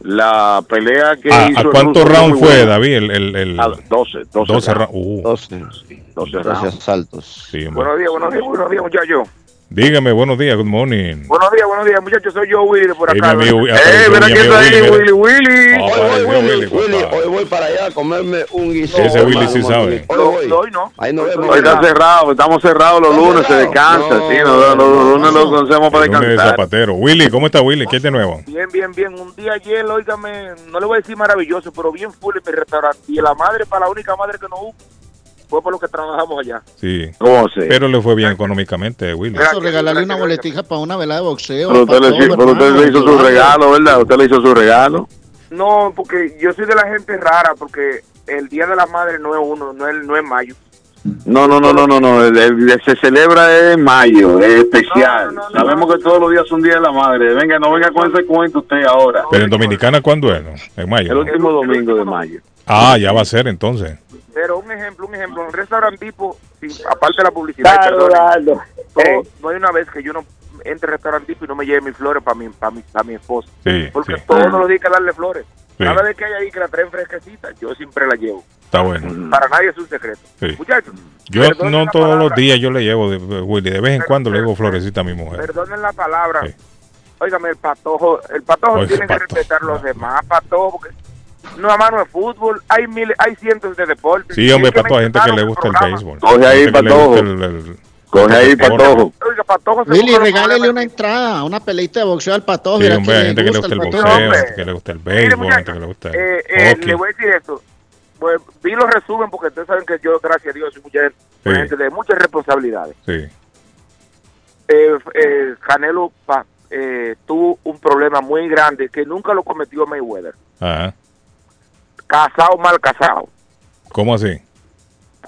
la pelea que ¿A, hizo... a cuántos rounds fue. David? El, el, el A 12, 12, 12 rounds. rounds. Uh, 12, 12 12 rounds. asaltos. sí, hombre. Buenos días, buenos días, buenos días, muchachos. Dígame, buenos días, good morning. Buenos días, buenos días, muchachos. Soy yo, Willy, por Hey, acá. amigo, eh, apareció ven mi aquí amigo está ahí, Willy, Willy, Willy. Oh, Hoy voy, Willy, Willy, hoy voy para allá a comerme un guisado. Ese Willy sí sabe. Hoy No, hoy no. Ahí nos vemos. Hoy está cerrado, estamos cerrados los ¿Está lunes, se descansa, No, sí, no, los, los lunes los conocemos para El lunes de descansar. Zapatero. Willy, ¿cómo está Willy? ¿Qué es de nuevo? Bien, bien, bien. Un día ayer, óigame, no le voy a decir maravilloso, pero bien full en mi restaurante. Y la madre, para la única madre que no hubo, fue por lo que trabajamos allá. Sí. ¿Cómo se? Pero le fue bien económicamente, Willy. Eso, regalarle una boletija para una velada de boxeo. Pero usted, le, todo, pero usted le hizo su regalo, ¿verdad? Usted le hizo su regalo. No, porque yo soy de la gente rara, porque el Día de la Madre no es uno, no es, no es mayo. No, no, no, no, no, no. el- el- se celebra en mayo, es especial. No, no, no, Sabemos no. que todos los días son Día de la Madre. Venga, no venga con ese cuento usted ahora. Pero en Dominicana, ¿cuándo es? En mayo. El ¿no? último domingo de mayo. Ah, ya va a ser entonces. Pero un ejemplo, un ejemplo, en un restaurante tipo, sin- aparte de la publicidad, Claro, perdone, claro. no, Eh. no hay una vez que yo no entre al restaurante tipo y no me lleve mis flores para mi, para mi, para mi esposa. Sí, Porque sí. todos los días hay que darle flores. Sí. Cada vez que hay ahí que la traen fresquecita, yo siempre la llevo. Está bueno. Para nadie es un secreto. Sí. Muchachos, Yo no todos los días yo le llevo, de, Willy. De vez en cuando le llevo florecita a mi mujer. Perdonen la palabra. Sí. Óigame, el patojo, el patojo Oiga, tiene que patojo. respetar a los demás, patojo, porque no a mano de fútbol, hay miles, hay cientos de deportes. Sí, hombre, para toda gente que le gusta el béisbol. Coge ahí, patojo. gusta el- el- Coge ahí, el patojo. Oiga, patojo se Willy, regálele una entrada, una peleita de boxeo al patojo. Sí, hombre, hay gente que le gusta el boxeo, hombre. gente que le gusta el béisbol, gente que le gusta el eh, eh, le voy a decir esto. Pues, vi los resumen porque ustedes saben que yo, gracias a Dios, soy mucha, Sí. gente de muchas responsabilidades. Sí, Eh, eh, Canelo pa- eh, tuvo un problema muy grande que nunca lo cometió Mayweather. ajá. Casado, mal casado. ¿Cómo así?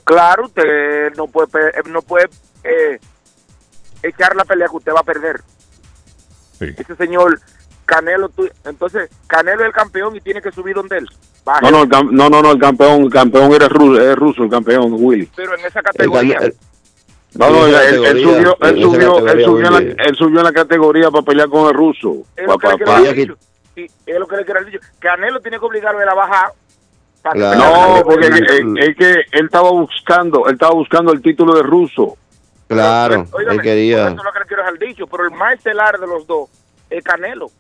Claro, usted no puede, eh, no puede eh, echar la pelea que usted va a perder. Sí. Ese señor Canelo, tú- entonces Canelo es el campeón y tiene que subir donde él. Baje. No, no, el no, no, no, el campeón, el campeón era ruso, es ruso, el campeón, Willy. Pero en esa categoría. El- No, no, él, subió, en él subió, él subió, en la, él subió en la categoría para pelear con el ruso. Es lo que le quiero dicho. Sí, es lo que le quiero haber dicho. Canelo tiene que obligarlo a él a bajar. No, porque es, es que él estaba buscando, él estaba buscando el título de ruso. Claro, Óigame, él quería. Eso es lo que le quiero dejar dicho. Pero el más estelar de los dos es Canelo.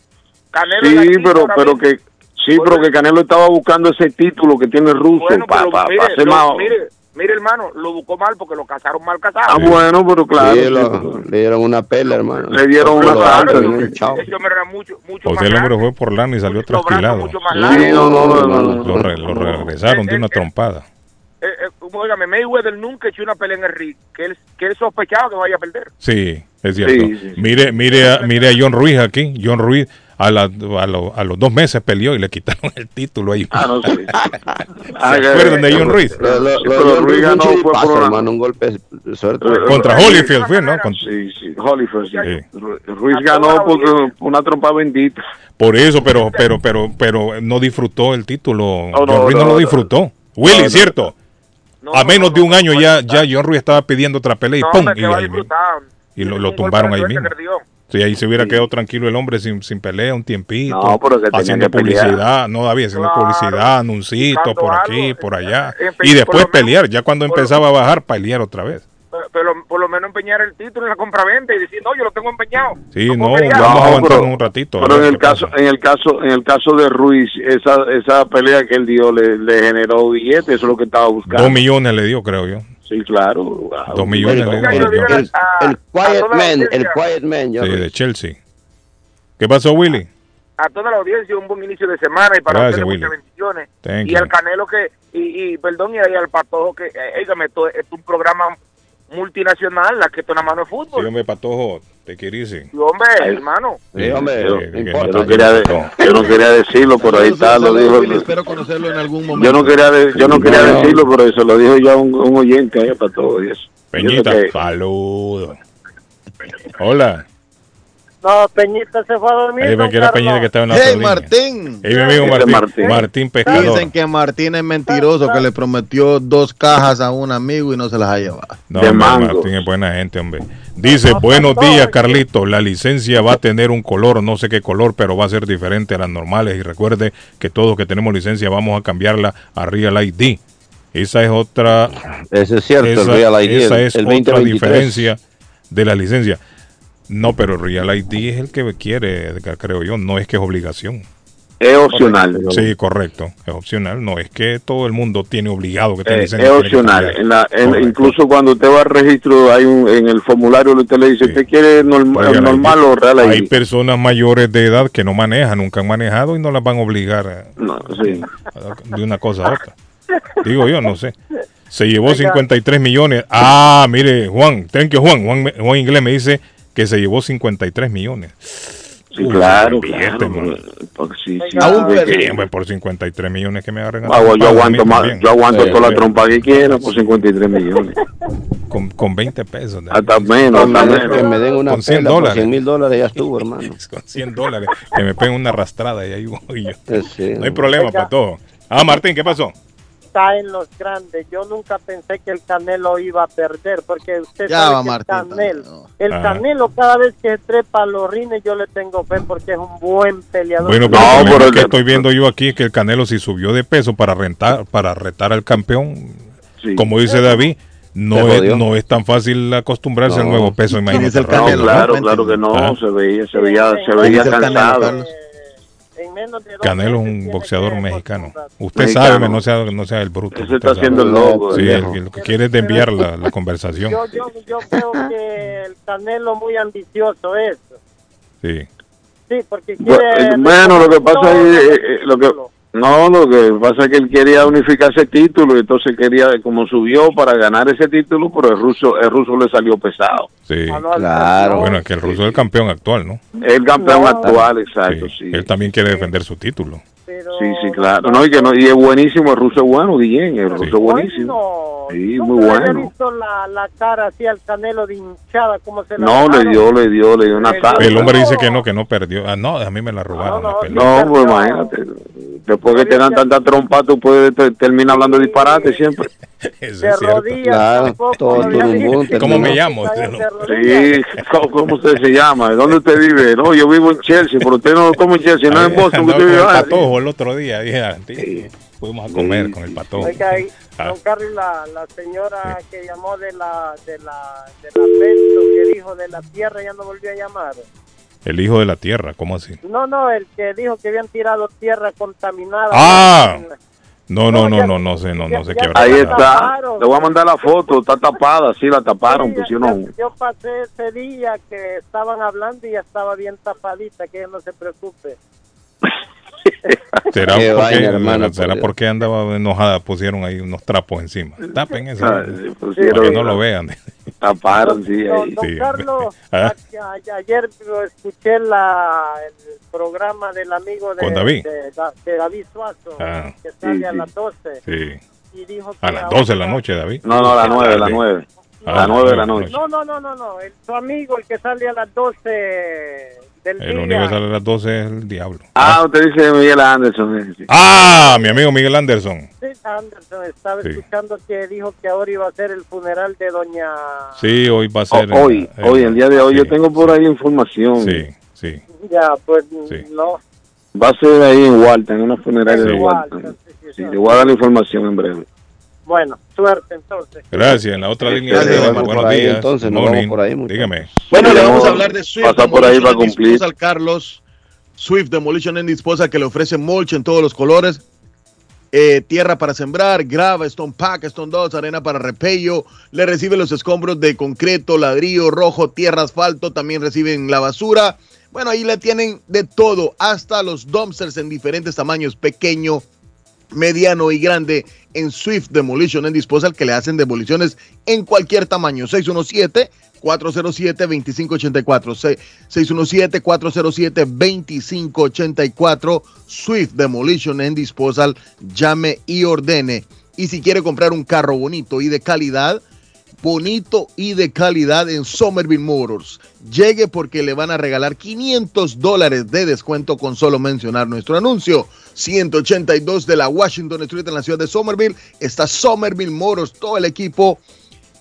Canelo Sí, pero, pero que, sí, pero que Canelo estaba buscando ese título que tiene ruso Bueno, para más. mire, mire, hermano, lo buscó mal porque lo casaron mal casado. Ah, bueno, pero claro. Sí, lo- le dieron una pela, hermano. Le dieron una hombre era mucho, mucho sea, el hombre fue por lana y salió trasquilado. mucho más Sí, no, no, no, no, no. Lo, re- lo regresaron de una trompada. Eh, eh, óigame, Mayweather nunca echó una pelea en el ring que él, que él sospechaba que vaya a perder. Sí, es cierto. Sí, sí, sí. Mire, mire, a, mire a John Ruiz aquí. John Ruiz a, la- a, lo- a los dos meses peleó y le quitaron el título ahí. Ah, no, sí. Ah, ¿Se acuerdan de John Ruiz? Lo, lo, Sí, lo- pero Ruiz un ganó, fue por hermano, un golpe de suerte. Contra Holyfield fue, ¿no? Con- Sí, sí, Holyfield, sí. Ruiz ganó porque una trompa bendita. Por eso, pero, pero, pero, pero no disfrutó el título. No, no, John Ruiz no, no, lo no. disfrutó. Willy, No, no. ¿cierto? a menos de un año ya, ya John Ruiz estaba pidiendo otra pelea y No, ¡pum! Y, a ahí. Y lo, lo tumbaron ahí mismo. Sí, ahí se hubiera quedado tranquilo el hombre sin, sin pelea un tiempito. No, pero que tenía haciendo pelear. publicidad, no David, haciendo Claro. publicidad, Buscando por algo. aquí, por allá. Y después menos- pelear, ya cuando empezaba a bajar, pelear otra vez. Pero, pero por lo menos empeñar el título en la compraventa y decir, no, yo lo tengo empeñado. Sí, no, vamos a aguantar pero- un ratito. Pero en el caso, pasa. en el caso, en el caso de Ruiz, esa, esa pelea que él dio le, le generó billetes, eso es lo que estaba buscando. Dos millones le dio, creo yo. Sí, claro. wow. Dos millones El, yo. quiet man, el quiet man. John Sí, de Chelsea. ¿Qué pasó, Willy? a toda la audiencia un buen inicio de semana y para Gracias, ustedes Willy. muchas bendiciones. Thank y you. al Canelo que, y, y perdón, y al Patojo que, eh, dígame, esto es un programa multinacional, la que esto nada más no es Sí, fútbol. hombre, Patojo, te quieres Sí, hombre, hermano. Sí, hombre, Yo, no yo no quería, de- yo no quería decirlo, pero ahí está, lo dijo. Espero conocerlo en algún momento. Yo no quería, de- yo no quería No. decirlo, pero eso lo dijo ya un, un oyente ahí para todo eso. Peñita, que- saludos. Hola. No, Peñita se fue a dormir. Ahí me. Peñita que estaba en la Hey, línea. Martín. Ahí mi amigo Martín, Martín. Martín, Pescador. Dicen que Martín es mentiroso, que le prometió dos cajas a un amigo y no se las ha llevado. No, de hombre, mango. Martín es buena gente, hombre. Dice, buenos días, Carlito. La licencia va a tener un color, no sé qué color, pero va a ser diferente a las normales. Y recuerde que todos que tenemos licencia vamos a cambiarla a Real ID. Esa es otra, Ese es cierto, esa, el Real ID, esa el, es el otra 2023. diferencia de la licencia. No, pero Real ID es el que quiere, creo yo. No es que es obligación. Es opcional. Sí, correcto. Es opcional. No es que todo el mundo tiene obligado que Eh, es que opcional. En la, en- incluso cuando usted va al registro, hay un, en el formulario usted le dice, Sí. ¿usted quiere norm- Real ID. normal o real Hay ID? personas mayores de edad que no manejan, nunca han manejado y no las van a obligar No, sí. a- de una cosa a otra. Digo yo, no sé. Se llevó 53 millones. Ah, mire, Juan, thank you, Juan. Juan, Juan Inglés me dice que se llevó 53 millones. Sí, Uy, claro, billete, claro. man. Porque sí, sí, Aún hombre, por 53 millones que me agarren. Ah, yo aguanto más, yo aguanto Sí, toda la trompa que quiera por 53 millones. Con, con 20 pesos. Hasta menos, Con hasta menos que me menos. den una Con 100 pela por dólares. 100 mil dólares ya estuvo, hermano. Con 100 dólares. Que me peguen una arrastrada y ahí voy yo. Sí. No hay problema Oiga. para todo. Ah, Martín, ¿qué pasó? Está en los grandes. Yo nunca pensé que el Canelo iba a perder, porque usted Ya sabe va, que Martín, el Canelo, no. el Ajá. Canelo cada vez que trepa a los rines yo le tengo fe porque es un buen peleador. Bueno, pero No, el que estoy viendo yo aquí es que el Canelo si subió de peso para rentar, para retar al campeón, Sí. como dice David, no es, no es tan fácil acostumbrarse al nuevo peso. ¿Quién Imagínate. es el Canelo? claro, ¿no? claro que no, Ah. se veía, se veía, se ¿Quién veía Canelo, cansado. En menos de dos Canelo es un boxeador mexicano. Usted Mexicano. sabe, no sea, no sea el bruto. Usted está haciendo el loco. Sí, el el, lo que quiere es desviar la, la conversación. Yo, yo, yo creo que el Canelo muy ambicioso es. Sí. Sí, porque quiere... Bueno, lo que pasa es eh, eh, lo que. No, lo que pasa es que él quería unificar ese título y entonces quería como subió para ganar ese título, pero el ruso el ruso le salió pesado. Sí. Claro. Bueno, es que el ruso es el campeón actual, ¿no? El campeón No. actual, exacto, Sí. sí. Él también quiere defender su título. Pero- Sí, sí, claro. No, y que no y es buenísimo, el ruso es bueno, Guillén, el ruso es buenísimo. Bueno, Sí, muy bueno. visto la, la cara así al Canelo de hinchada, como se la No, le dio, le dio, le dio una salsa. El hombre dice que no, que no perdió. Ah, no, a mí me la robaron No, no, pues imagínate. Después que te dan tanta trompa, tú puedes te- terminar hablando disparate siempre. Eso De rodillas Claro, tampoco, todo visto. ¿Cómo me llamo? Sí, ¿cómo, cómo usted se llama? ¿Dónde usted vive? No, yo vivo en Chelsea, pero usted no come en Chelsea, no en Boston. usted vive. el patojo el otro día. Dije, ah, sí, fuimos a comer con el patojo. Oiga, ahí, Ah. don Carlos, la, la señora que llamó de la de la de la Pesto, que dijo de la tierra, ya no volvió a llamar. El hijo de la tierra, ¿cómo así? No, no, el que dijo que habían tirado tierra contaminada. Ah. La- No, no, No, no, no, sé, no, no sé qué habrá Ahí está. Le voy a mandar la foto. Está tapada, sí, la taparon, Sí, pusieron. yo, yo pasé ese día que estaban hablando y ya estaba bien tapadita, que ella no se preocupe. ¿Será, Qué porque, vaina, hermano, ¿será por porque andaba enojada? Pusieron ahí unos trapos encima. Tapen eso. Ah, sí, para que pusieron, no lo vean. Taparon, sí, Don, ahí. don sí. Carlos, Ah. a- a- ayer escuché la, el programa del amigo de, ¿Con David? de, de David Suazo, Ah. que sale Sí, a las 12. Sí. Y dijo que A las ahora- 12 de la noche, David. No, no, a las nueve, a las Tarde. nueve. Ah, A las nueve de la noche. No, no, no, no, no. El, su amigo, el que sale a las 12, del El día. único que sale a las 12 es el diablo. Ah, usted dice Miguel Anderson. sí, sí. Ah, mi amigo Miguel Anderson. Sí, Anderson, estaba Sí. escuchando que dijo que ahora iba a ser el funeral de doña... Sí, hoy va a ser. O- hoy, el- hoy, el día de hoy, sí, yo tengo por ahí información. Sí, sí. Ya, pues no. Va a ser ahí en Walton, en una funeraria de. Walton, Sí, le voy a dar la información en breve. Bueno, suerte entonces. Gracias. En la otra línea. Gracias, tenemos. vamos buenos ahí, días. entonces, nos vamos por ahí. Dígame. Bueno, le vamos a hablar de Swift pasar por ahí para and cumplir. Disposal, Carlos. Swift Demolition and Disposal que le ofrece mulch en todos los colores. Eh, tierra para sembrar, grava, stone pack, stone dots, arena para repello. Le recibe los escombros de concreto, ladrillo, rojo, tierra, asfalto. También reciben la basura. Bueno, ahí le tienen de todo, hasta los dumpsters en diferentes tamaños, pequeño, mediano y grande en Swift Demolition and Disposal que le hacen demoliciones en cualquier tamaño. 617-407-2584. 617-407-2584. Swift Demolition and Disposal. Llame y ordene. Y si quiere comprar un carro bonito y de calidad, bonito y de calidad en Somerville Motors. Llegue porque le van a regalar 500 dólares de descuento con solo mencionar nuestro anuncio. 182 de la Washington Street en la ciudad de Somerville. Está Somerville Motors, todo el equipo.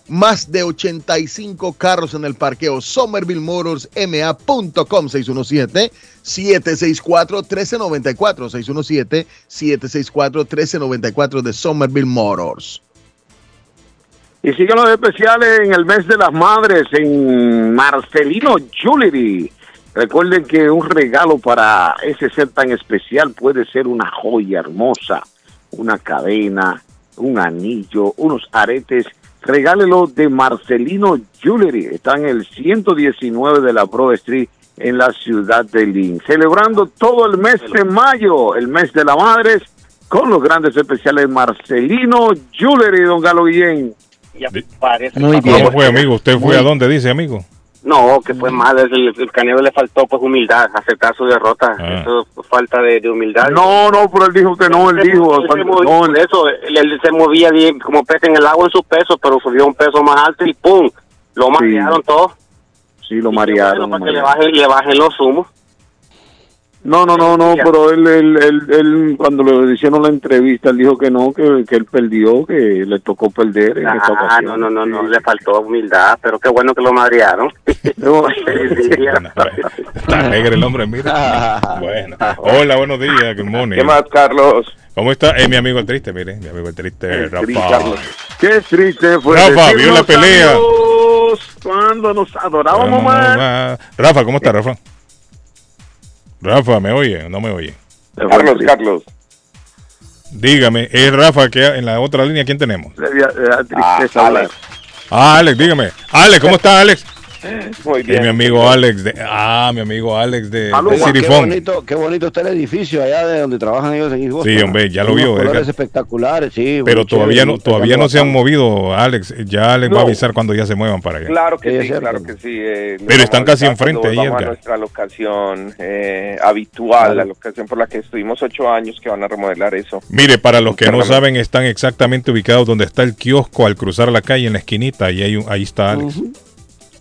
Más de 85 carros en el parqueo. SomervilleMotorsMA.com 617-764-1394. 617-764-1394 de Somerville Motors. Y siguen los especiales en el mes de las madres en Marcelino Jewelry. Recuerden que un regalo para ese ser tan especial puede ser una joya hermosa, una cadena, un anillo, unos aretes. Regálelo de Marcelino Jewelry. Está en el 119 de la Broad Street en la ciudad de Lynn. Celebrando todo el mes de mayo, el mes de las madres, con los grandes especiales Marcelino Jewelry, don Galo Guillén. Ya parece. ¿Cómo fue, amigo? ¿Usted fue a dónde dice, amigo? No, que fue mal. El, el Canelo le faltó pues humildad, aceptar su derrota. Eso fue falta de, de humildad. No, no, pero él dijo que no, él dijo. Él se no, eso, él, él se movía bien, como pez en el agua en su peso, pero subió un peso más alto y ¡pum! Lo marearon todo. Sí, lo marearon. bueno, lo para que le bajen, le bajen los humos. No, no, no, no, pero él, él, él, él, cuando le hicieron la entrevista, él dijo que no, que, que él perdió, que le tocó perder en esta Ah, ocasión. no, no, no, no, le faltó humildad, pero qué bueno que lo madrearon. Está alegre el hombre, mira. bueno. Hola, buenos días, good morning. ¿Qué más, Carlos? ¿Cómo está? Eh, mi amigo el triste, mire, mi amigo el triste, Rafa. Carlos. Qué triste fue. Rafa, vio la decirnos pelea. Cuando nos adorábamos más. Rafa, ¿cómo está, Rafa? Rafa, ¿me oye? ¿No me oye? Carlos, Carlos. Dígame, es Rafa que en la otra línea, ¿quién tenemos? Le da- le da tristeza hablar. Ah, Alex, dígame. Alex, ¿cómo está Alex? Muy Es mi amigo Alex de ah, mi amigo Alex de, de qué bonito, qué bonito está el edificio allá de donde trabajan ellos en Boston. Sí, hombre, ya lo vio, colores espectaculares, sí. Pero todavía chévere, no, todavía no se han movido, Alex. Ya Alex va a No. avisar cuando ya se muevan para allá. Claro que Sí, sí, claro que sí. eh, nos Pero están casi enfrente ahí, a nuestra locación eh, habitual, la locación por la que estuvimos ocho años que van a remodelar eso. Mire, para los que no saben, están exactamente ubicados donde está el kiosco al cruzar la calle en la esquinita y ahí, ahí está Alex.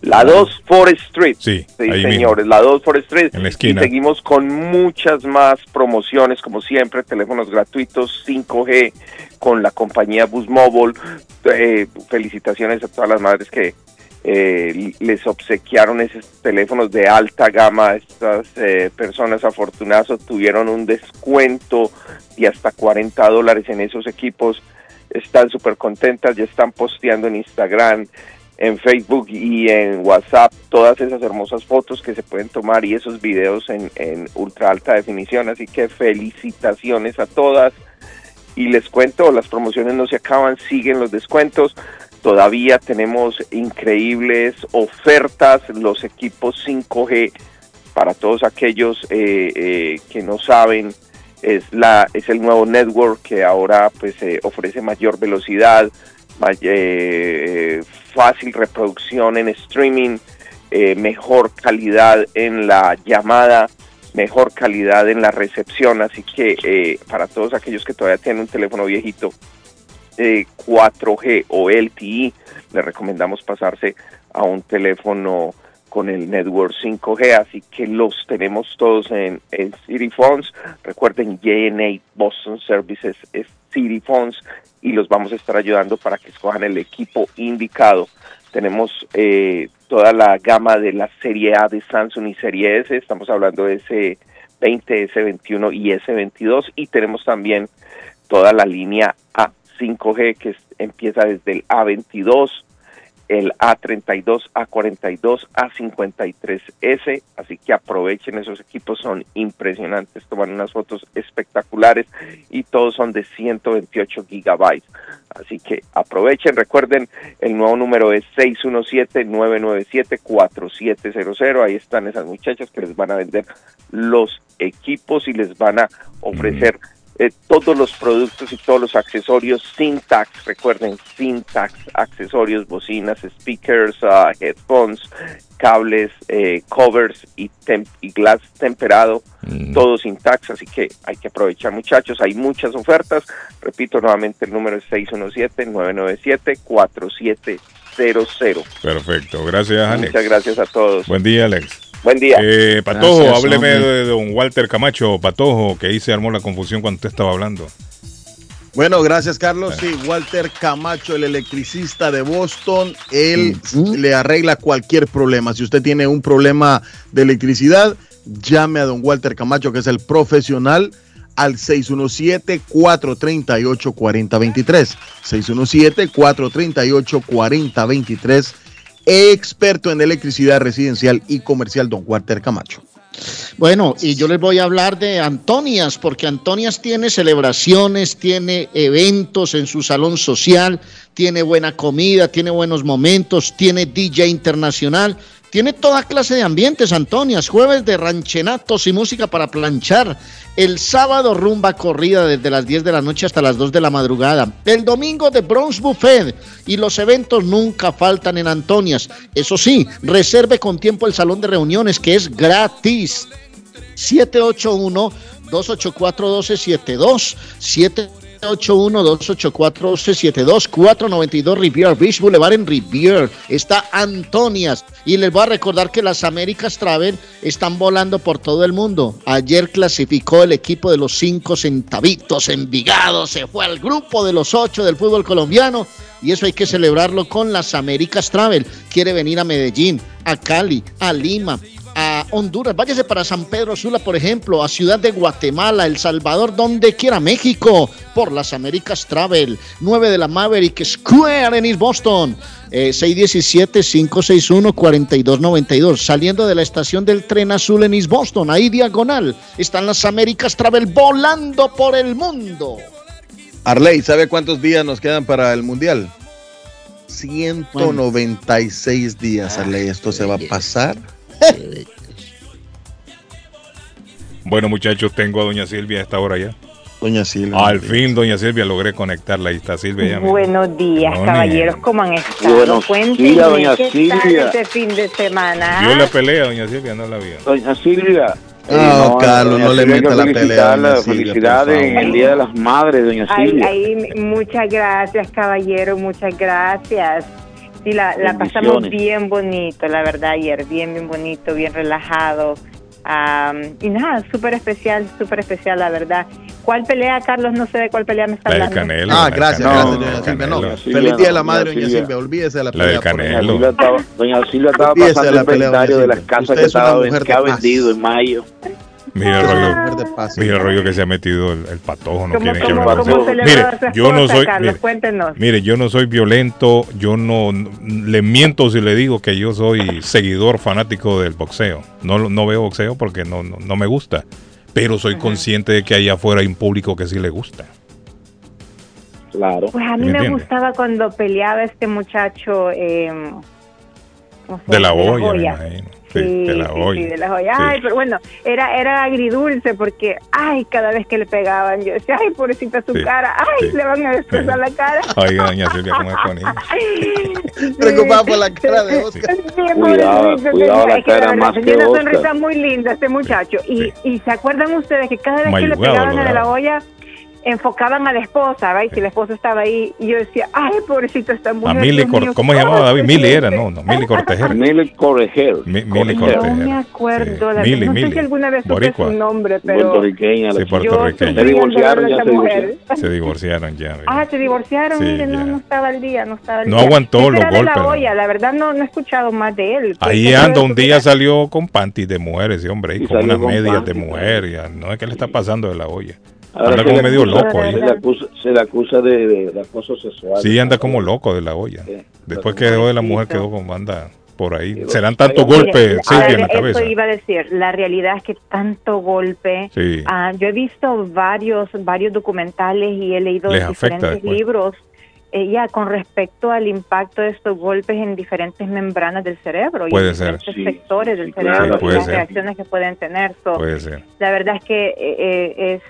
La 2 Forest Street. Sí, Sí, ahí mismo. señores, la 2 Forest Street. En la esquina. Y seguimos con muchas más promociones, como siempre, teléfonos gratuitos 5G con la compañía Bus Mobile. Eh, felicitaciones a todas las madres que eh, les obsequiaron esos teléfonos de alta gama. Estas eh, personas afortunadas obtuvieron un descuento de hasta 40 dólares en esos equipos. Están súper contentas, ya están posteando en Instagram, en Facebook y en WhatsApp todas esas hermosas fotos que se pueden tomar y esos videos en, en ultra alta definición. Así que felicitaciones a todas. Y les cuento, las promociones no se acaban, siguen los descuentos. Todavía tenemos increíbles ofertas, los equipos 5G para todos aquellos eh, eh, que no saben. Es, la, es el nuevo network que ahora pues eh, ofrece mayor velocidad, eh, fácil reproducción en streaming, eh, mejor calidad en la llamada, mejor calidad en la recepción. Así que eh, para todos aquellos que todavía tienen un teléfono viejito, eh, 4G o LTE, le recomendamos pasarse a un teléfono con el Network 5G, así que los tenemos todos en, en City Phones. Recuerden, JNA Boston Services es City Phones y los vamos a estar ayudando para que escojan el equipo indicado. Tenemos eh, toda la gama de la serie A de Samsung y serie S, estamos hablando de S20, S21 y S22 y tenemos también toda la línea A 5G que empieza desde el A22 el A32, A42, A53S, así que aprovechen esos equipos, son impresionantes, toman unas fotos espectaculares y todos son de 128 gigabytes, así que aprovechen, recuerden, el nuevo número es 617-997-4700, ahí están esas muchachas que les van a vender los equipos y les van a ofrecer eh, todos los productos y todos los accesorios sin tax, recuerden, sin tax, accesorios, bocinas, speakers, ah, headphones, cables, eh, covers y, tem- y glass temperado, todo sin tax, así que hay que aprovechar muchachos, hay muchas ofertas, repito nuevamente el número es 617-997-4700. Perfecto, gracias Alex. Muchas gracias a todos. Buen día Alex. Buen día. Eh, Patojo, Gracias, hábleme hombre. de don Walter Camacho, Patojo, que ahí se armó la confusión cuando usted estaba hablando. Bueno, gracias Carlos. Sí, Walter Camacho, el electricista de Boston, él le arregla cualquier problema. Si usted tiene un problema de electricidad, llame a don Walter Camacho, que es el profesional, al 617-438-4023. 617-438-4023. Experto en electricidad residencial y comercial, don Walter Camacho. Bueno, y yo les voy a hablar de Antonias, porque Antonias tiene celebraciones, tiene eventos en su salón social, tiene buena comida, tiene buenos momentos, tiene DJ internacional, tiene toda clase de ambientes, Antonias. Jueves de ranchenatos y música para planchar. El sábado rumba corrida desde las 10 de la noche hasta las 2 de la madrugada. El domingo de Bronx Buffet. Y los eventos nunca faltan en Antonias. Eso sí, reserve con tiempo el salón de reuniones que es gratis. 781-284-1272. 781-284-1272. 492 Riviera Beach Boulevard en Riviera. Está Antonias. Y les voy a recordar que las Américas Travel están volando por todo el mundo. Ayer clasificó el equipo de los cinco centavitos Envigado. Se fue al grupo de los ocho del fútbol colombiano. Y eso hay que celebrarlo con las Américas Travel. Quiere venir a Medellín, a Cali, a Lima, Honduras, váyase para San Pedro Sula, por ejemplo, a Ciudad de Guatemala, El Salvador, donde quiera, México, por las Américas Travel, 9 de la Maverick Square en East Boston, eh, 617-561-4292, saliendo de la estación del tren azul en East Boston, ahí diagonal, están las Américas Travel volando por el mundo. Arley, ¿sabe cuántos días nos quedan para el Mundial? 196 días, Arley. Esto se va a pasar. Bueno, muchachos, tengo a doña Silvia a esta hora ya. Doña Silvia. Al fin, doña Silvia, logré conectarla. Ahí está Silvia. ya. Buenos días, caballeros, ¿cómo han estado? Buenos Cuéntenme, días, doña ¿qué Silvia. tal este fin de semana? Vio la pelea, doña Silvia, no la vio. Doña Silvia. No, Carlos, no le meta la pelea, doña Silvia, por Felicidades en el Día de las Madres, doña Ay, Silvia. ay, muchas gracias, caballero, muchas gracias. Sí, la, la pasamos bien bonito, la verdad, ayer, bien, bien bonito, bien relajado. Am, y nada, súper especial, súper especial, la verdad. ¿Cuál pelea, Carlos? No sé de cuál pelea me está La del hablando. Canelo. Ah, la del gracias, Canelo, gracias, la doña del Silvia. No, Canelo. feliz día de la madre, doña Silvia. Olvídese de la La pelea. del por favor. Doña Canelo. Silvia estaba, doña Silvia estaba pasando la el inventario de las casas que, estaba, que ha vendido en mayo. Mira el rollo. Mira el que se ha metido el, el patojo. No ¿Cómo, quieren que hable. Mire, yo no soy. Carlos? Mire, Cuéntenos. mire, yo no soy violento. Yo no, no- le miento si le digo que yo soy seguidor fanático del boxeo. No, no veo boxeo porque no, no, no me gusta. Pero soy consciente de que allá afuera hay un público que sí le gusta. Claro. Pues a mí ¿Me gustaba cuando peleaba este muchacho. Eh, ¿cómo se De la olla, me imagino. Sí, de la olla. sí, de la. Sí. Ay, pero bueno, era, era agridulce porque, ay, cada vez que le pegaban, yo decía, ay, pobrecita su Sí, cara, ay, sí. le van a destrozar la cara. Oiga, doña Silvia, ¿cómo es con ella? Preocupada por la cara de Oscar. Sí, Cuidado, cuidado, la es que cara más que una Oscar. sonrisa muy linda este muchacho. Y, y se acuerdan ustedes que cada vez que le pegaban a de la olla, enfocaban a la esposa, ¿verdad? Y si la esposa estaba ahí, y yo decía, ay, pobrecito esta A mujer. Mili, Cor- mío, ¿cómo se llamaba David? Mili era, no, no, Mili Cortejer. Mili Correger. Mi- Mili No me Cortejer. acuerdo, la Mili, no sé Mili. si alguna vez supe su nombre, pero Puertorriqueña. Sí, puertorriqueña. Se divorciaron, ya se divorciaron. Se divorciaron ya. Ah, se divorciaron, Sí, mire, no, no estaba al día, no estaba al No día. aguantó Ese los golpes, la ¿no? olla, la verdad no, no he escuchado más de él. Ahí anda, un día salió con panties de mujeres, ese hombre, y Y con unas medias de mujer. ya, no es que le está pasando de la olla. Ahora Anda como le medio acusa- loco ahí. Se le acusa, se le acusa de, de- de acoso sexual. Sí, anda como loco de la olla. Después que dejó de la mujer, quedó como anda por ahí. Serán tantos golpes, Silvia, en la eso cabeza. iba a decir, la realidad es que tanto golpe. Sí. Ah, yo he visto varios, varios documentales y he leído Les diferentes libros eh, ya con respecto al impacto de estos golpes en diferentes membranas del cerebro y Puede en ser. diferentes Sí. sectores del claro, cerebro puede y las ser. reacciones que pueden tener. So, Puede ser. la verdad es que eh, eh, es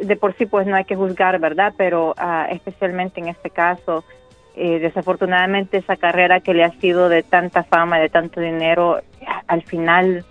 de por sí pues no hay que juzgar, ¿verdad? Pero ah, especialmente en este caso, eh, desafortunadamente esa carrera que le ha sido de tanta fama, de tanto dinero, al final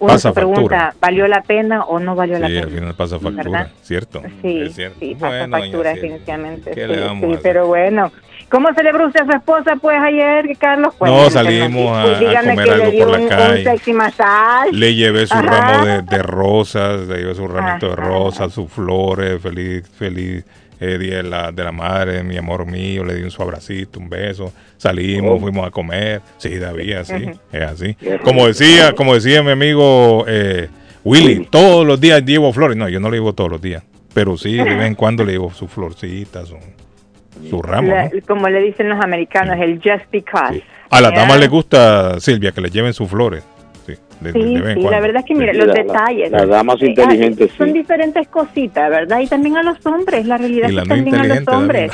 uno Pasa se pregunta, factura. ¿valió la pena o no valió la Sí, pena? al final pasa factura, ¿Verdad? ¿cierto? Sí, Es cierto. sí, pasa Bueno, factura definitivamente. ¿qué sí, le vamos sí, a pero bueno. ¿Cómo celebró usted a su esposa pues ayer, Carlos? No, Cuéntenos. salimos a- Pues a comer algo por la un, un calle. massage. Le llevé su Ajá. ramo de, de rosas, le llevé su ramito de Ajá. rosas, sus flores, feliz, feliz eh, día de la, de la madre, mi amor mío, le di un su abracito, un beso, salimos, Oh. fuimos a comer, sí, David, así, Ujú. es así. Como decía, como decía mi amigo eh, Willy, todos los días llevo flores, no, yo no le llevo todos los días, pero sí, de vez en cuando le llevo sus florcitas, su, su ramo, La- ¿no? Como le dicen los americanos, el just because. A las damas les gusta, Silvia, que le lleven sus flores, de, Sí, de sí, cuando. la verdad es que mire, Sí. los La- la- detalles. las damas eh, inteligentes, ah, Son sí. diferentes cositas, ¿verdad? Y también a los hombres, la realidad Y es la que no también a los hombres.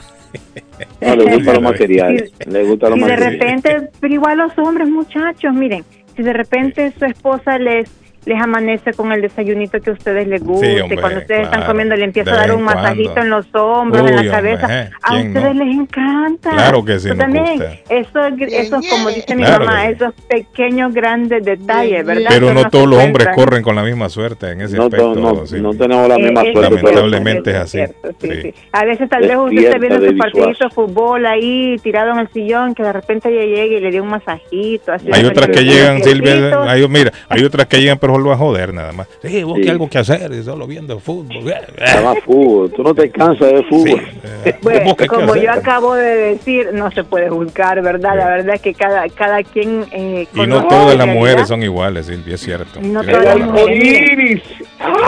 No, le gusta lo material. Le gusta lo Si de material. repente, pero igual los hombres, muchachos, miren, si de repente su esposa les les amanece con el desayunito que a ustedes les guste, hombre, cuando ustedes están comiendo le empieza a dar un masajito en los hombros, en la hombre, cabeza, ¿eh? a ¿Quién ustedes no? les encanta. Claro que sí, nos también, gusta. esos, esos, como dice mi Claro mamá, sí. esos pequeños grandes detalles, ¿verdad? Pero Que no todos los hombres corren con la misma suerte en ese No, aspecto. no, sí. no tenemos la misma Eh, suerte. eso pero- Lamentablemente es así. Sí, Sí. sí. A veces tal vez usted de su partidito de fútbol ahí tirado en el sillón, que de repente ella llegue y le dio un masajito. Así Hay otras que llegan, Silvia, hay, mira, hay otras que llegan pero solo a joder nada más. Sí, vos Sí. que algo que hacer, y solo viendo fútbol. Nada más fútbol. Tú no te cansas de fútbol. Bueno, ¿Vos qué como yo acabo de decir, no se puede juzgar, ¿verdad? La verdad es que cada, cada quien... Eh, Y no todas la las mujeres son iguales, Silvia, es cierto. No todas toda las mujeres.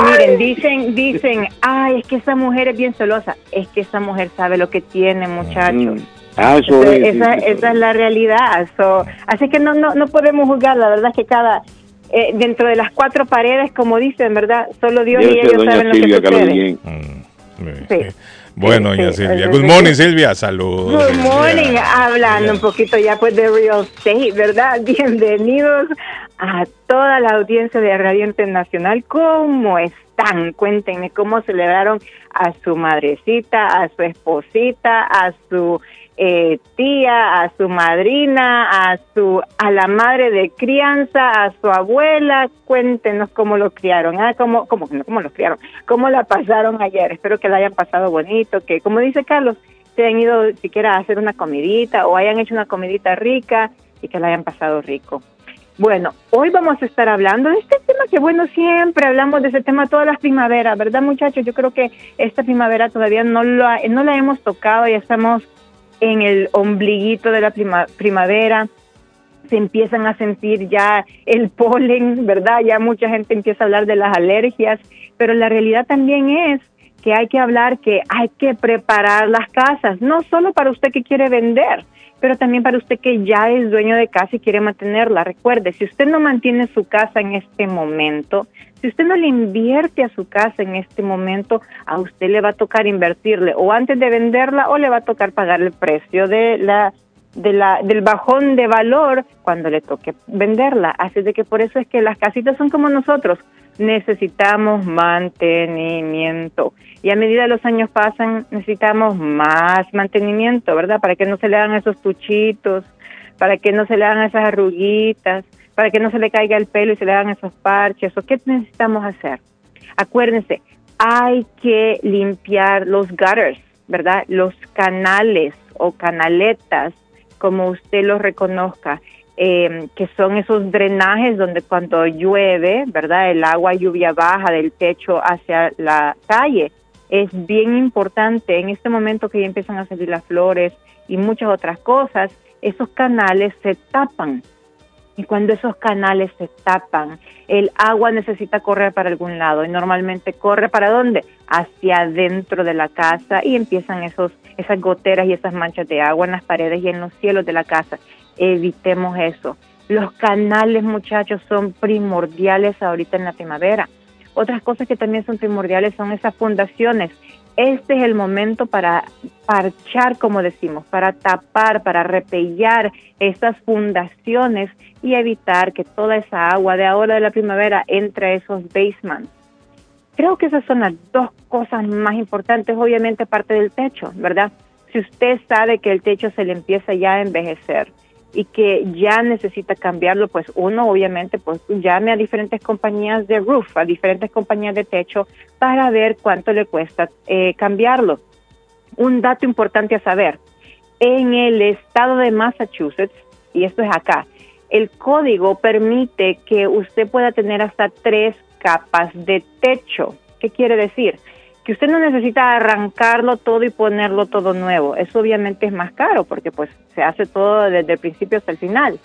Miren, dicen, dicen, ay, es que esa mujer es bien celosa. Es que esa mujer sabe lo que tiene, muchachos. Ah, eso Esa, es. sí, esa, sí, esa es la realidad. So, así que no, no, no podemos juzgar. La verdad es que cada eh, dentro de las cuatro paredes, como dicen, ¿verdad? Solo Dios y ellos doña saben lo Silvia, que sucede. bien. Sí. Bueno, Sí, doña sí, Silvia. Good morning, Silvia. Saludos. Good Silvia. morning, hablando un poquito ya pues de real estate, ¿verdad? Bienvenidos a toda la audiencia de Radio Internacional. ¿Cómo están? Cuéntenme cómo celebraron a su madrecita, a su esposita, a su eh, tía, a su madrina, a su a la madre de crianza, a su abuela. Cuéntenos cómo lo criaron, ah, cómo cómo no, cómo los criaron, cómo la pasaron ayer. Espero que la hayan pasado bonito, que como dice Carlos, se han ido siquiera a hacer una comidita o hayan hecho una comidita rica y que la hayan pasado rico. Bueno, hoy vamos a estar hablando de este tema que, bueno, siempre hablamos de ese tema todas las primaveras, ¿verdad, muchachos? Yo creo que esta primavera todavía no, lo no la hemos tocado, ya estamos en el ombliguito de la prima- primavera, se empiezan a sentir ya el polen, ¿verdad? Ya mucha gente empieza a hablar de las alergias, pero la realidad también es que hay que hablar que hay que preparar las casas, no solo para usted que quiere vender, pero también para usted que ya es dueño de casa y quiere mantenerla. Recuerde, si usted no mantiene su casa en este momento, si usted no le invierte a su casa en este momento, a usted le va a tocar invertirle o antes de venderla o le va a tocar pagar el precio de la de la, del bajón de valor cuando le toque venderla. Así de que por eso es que las casitas son como nosotros. Necesitamos mantenimiento. Y a medida los años pasan, necesitamos más mantenimiento, ¿verdad? Para que no se le hagan esos tuchitos, para que no se le hagan esas arruguitas, para que no se le caiga el pelo y se le hagan esos parches. ¿O qué necesitamos hacer? Acuérdense, hay que limpiar los gutters, ¿verdad? Los canales o canaletas, como usted los reconozca, eh, que son esos drenajes donde cuando llueve, ¿verdad? El agua lluvia baja del techo hacia la calle. Es bien importante en este momento que ya empiezan a salir las flores y muchas otras cosas, esos canales se tapan. Y cuando esos canales se tapan, el agua necesita correr para algún lado y normalmente corre para dónde? Hacia adentro de la casa y empiezan esos esas goteras y esas manchas de agua en las paredes y en los cielos de la casa. Evitemos eso. Los canales, muchachos, son primordiales ahorita en la primavera. Otras cosas que también son primordiales son esas fundaciones. Este es el momento para parchar, como decimos, para tapar, para repellar esas fundaciones y evitar que toda esa agua de ahora de la primavera entre a esos basements. Creo que esas son las dos cosas más importantes, obviamente parte del techo, ¿verdad? Si usted sabe que el techo se le empieza ya a envejecer y que ya necesita cambiarlo, pues uno obviamente pues llame a diferentes compañías de roof, a diferentes compañías de techo para ver cuánto le cuesta eh, cambiarlo. Un dato importante a saber, en el estado de Massachusetts, y esto es acá, el código permite que usted pueda tener hasta tres capas de techo. ¿Qué quiere decir? Que usted no necesita arrancarlo todo y ponerlo todo nuevo. Eso obviamente es más caro porque pues se hace todo desde el principio hasta el final.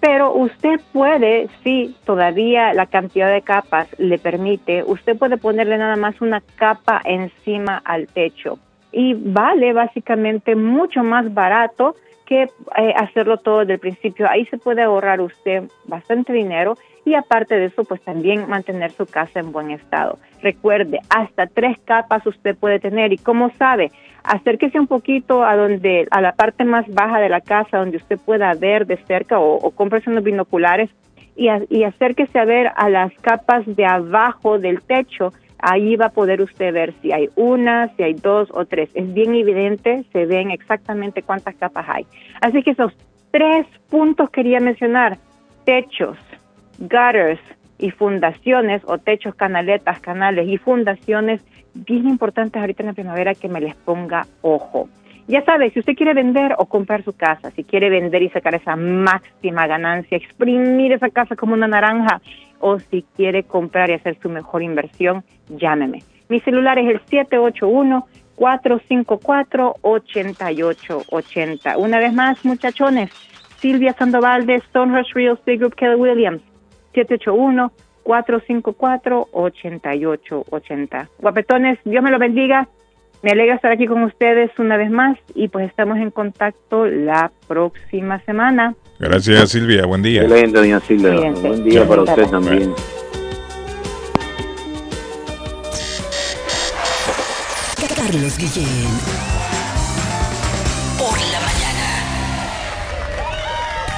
Pero usted puede, si todavía la cantidad de capas le permite, usted puede ponerle nada más una capa encima al techo. Y vale básicamente mucho más barato que eh, hacerlo todo desde el principio. Ahí se puede ahorrar usted bastante dinero y aparte de eso, pues también mantener su casa en buen estado. Recuerde, hasta tres capas usted puede tener y como sabe, acérquese un poquito a donde a la parte más baja de la casa donde usted pueda ver de cerca o, o cómprese unos binoculares y, y acérquese a ver a las capas de abajo del techo ahí va a poder usted ver si hay una, si hay dos o tres. Es bien evidente, se ven exactamente cuántas capas hay. Así que esos tres puntos quería mencionar, techos, gutters y fundaciones o techos, canaletas, canales y fundaciones bien importantes ahorita en la primavera que me les ponga ojo. Ya sabe, si usted quiere vender o comprar su casa, si quiere vender y sacar esa máxima ganancia, exprimir esa casa como una naranja, o si quiere comprar y hacer su mejor inversión, llámeme. Mi celular es el 781-454-8880. Una vez más, muchachones, Silvia Sandoval de Stonehurst Real Estate Group Keller Williams, 781-454-8880. Guapetones, Dios me lo bendiga. Me alegra estar aquí con ustedes una vez más y pues estamos en contacto la próxima semana. Gracias Silvia, buen día. Excelente, doña Silvia. Buen día para usted también. Carlos Guillén.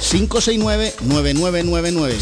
617-569-9999.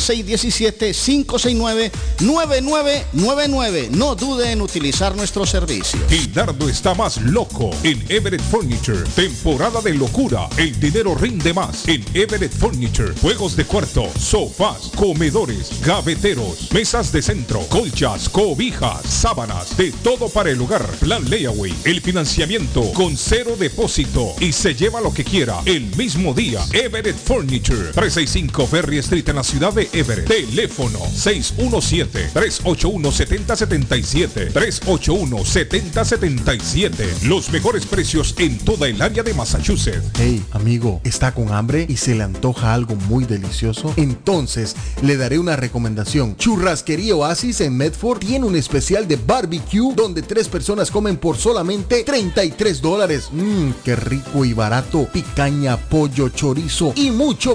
617-569-9999. No dude en utilizar nuestro servicio. El dardo está más loco en Everett Furniture. Temporada de locura. El dinero rinde más en Everett Furniture. Juegos de cuarto, sofás, comedores, gaveteros, mesas de centro, colchas, cobijas, sábanas, de todo para el hogar. Plan Layaway. El financiamiento con cero depósito y se lleva lo que quiera el mismo día. Everett Furniture. 365 Ferry Street en la ciudad de Everett. Teléfono 617-381-7077. 381-7077. Los mejores precios en toda el área de Massachusetts. Hey, amigo, ¿está con hambre y se le antoja algo muy delicioso? Entonces, le daré una recomendación. Churrasquería Oasis en Medford tiene un especial de barbecue donde tres personas comen por solamente 33 dólares. Mmm, qué rico y barato. Picaña, pollo, chorizo y mucho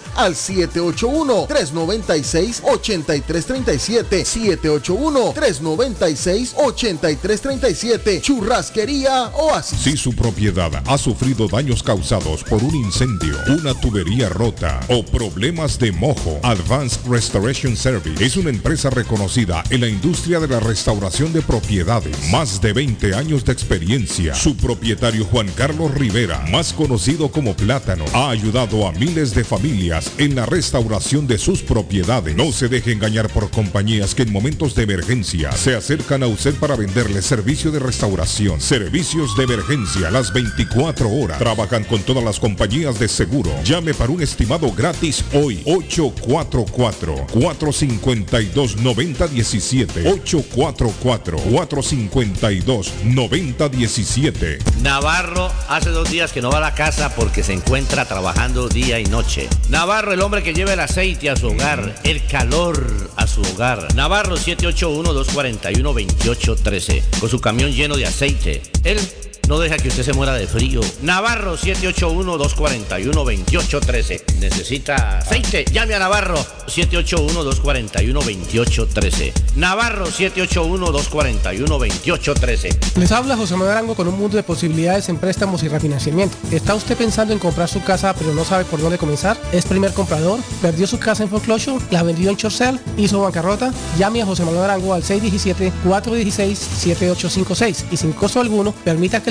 al 781-396-8337. 781-396-8337. Churrasquería Oasis. Si su propiedad ha sufrido daños causados por un incendio, una tubería rota o problemas de mojo, Advanced Restoration Service es una empresa reconocida en la industria de la restauración de propiedades. Más de 20 años de experiencia. Su propietario Juan Carlos Rivera, más conocido como Plátano, ha ayudado a miles de familias en la restauración de sus propiedades. No se deje engañar por compañías que en momentos de emergencia se acercan a usted para venderle servicio de restauración, servicios de emergencia las 24 horas. Trabajan con todas las compañías de seguro. Llame para un estimado gratis hoy. 844-452-9017. 844-452-9017. Navarro hace dos días que no va a la casa porque se encuentra trabajando día y noche. Navarro, el hombre que lleva el aceite a su hogar, el calor a su hogar. Navarro 781-241-2813, con su camión lleno de aceite. Él no deja que usted se muera de frío. Navarro 781-241-2813. Necesita aceite. Llame a Navarro 781-241-2813. Navarro 781-241-2813. Les habla José Manuel Arango con un mundo de posibilidades en préstamos y refinanciamiento. ¿Está usted pensando en comprar su casa pero no sabe por dónde comenzar? ¿Es primer comprador? ¿Perdió su casa en foreclosure? ¿La vendió en Chorcel? ¿Hizo bancarrota? Llame a José Manuel Arango al 617-416-7856 y sin costo alguno permita que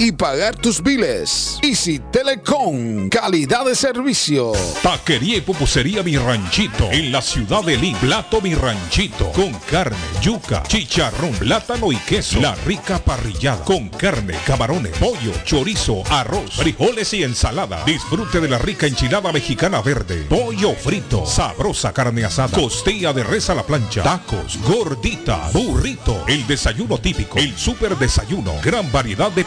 y pagar tus biles. Easy Telecom, calidad de servicio. Taquería y pupusería Mi Ranchito en la ciudad de Lima. Plato Mi Ranchito con carne, yuca, chicharrón, plátano y queso. La rica parrillada con carne, camarones, pollo, chorizo, arroz, frijoles y ensalada. Disfrute de la rica enchilada mexicana verde, pollo frito, sabrosa carne asada, costilla de res a la plancha, tacos, gordita, burrito, el desayuno típico, el super desayuno, gran variedad de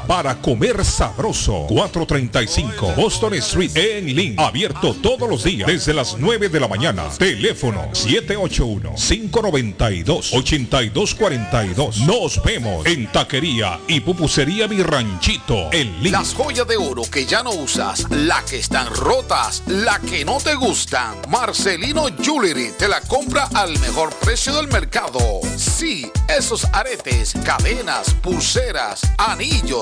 para comer sabroso. 435 Boston Street en Lynn. Abierto todos los días desde las 9 de la mañana. Teléfono 781-592-8242. Nos vemos en Taquería y Pupusería Mi Ranchito en Lynn. Las joyas de oro que ya no usas, la que están rotas, la que no te gustan. Marcelino Jewelry te la compra al mejor precio del mercado. Sí, esos aretes, cadenas, pulseras, anillos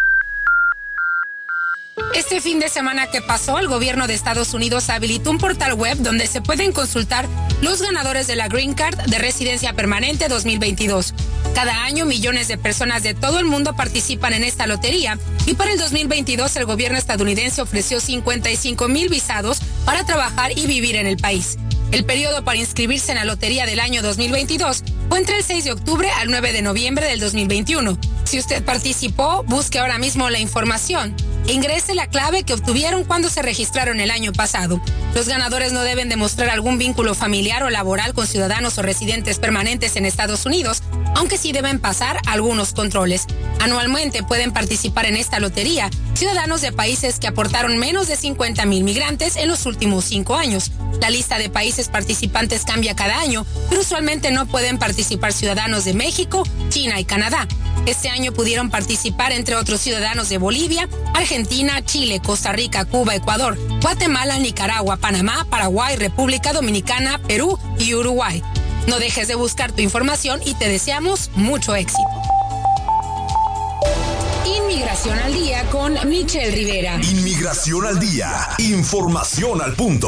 Este fin de semana que pasó, el gobierno de Estados Unidos habilitó un portal web donde se pueden consultar los ganadores de la Green Card de Residencia Permanente 2022. Cada año millones de personas de todo el mundo participan en esta lotería y para el 2022 el gobierno estadounidense ofreció 55 mil visados para trabajar y vivir en el país. El periodo para inscribirse en la lotería del año 2022 fue entre el 6 de octubre al 9 de noviembre del 2021. Si usted participó, busque ahora mismo la información e ingrese la clave que obtuvieron cuando se registraron el año pasado. Los ganadores no deben demostrar algún vínculo familiar o laboral con ciudadanos o residentes permanentes en Estados Unidos, aunque sí deben pasar algunos controles. Anualmente pueden participar en esta lotería ciudadanos de países que aportaron menos de 50 mil migrantes en los últimos cinco años. La lista de países participantes cambia cada año, pero usualmente no pueden participar ciudadanos de México, China y Canadá. Este año pudieron participar entre otros ciudadanos de Bolivia, Argentina, Chile, Costa Rica, Cuba, Ecuador, Guatemala, Nicaragua, Panamá, Paraguay, República Dominicana, Perú y Uruguay. No dejes de buscar tu información y te deseamos mucho éxito. Inmigración al día con Michelle Rivera. Inmigración al día. Información al punto.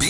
B105.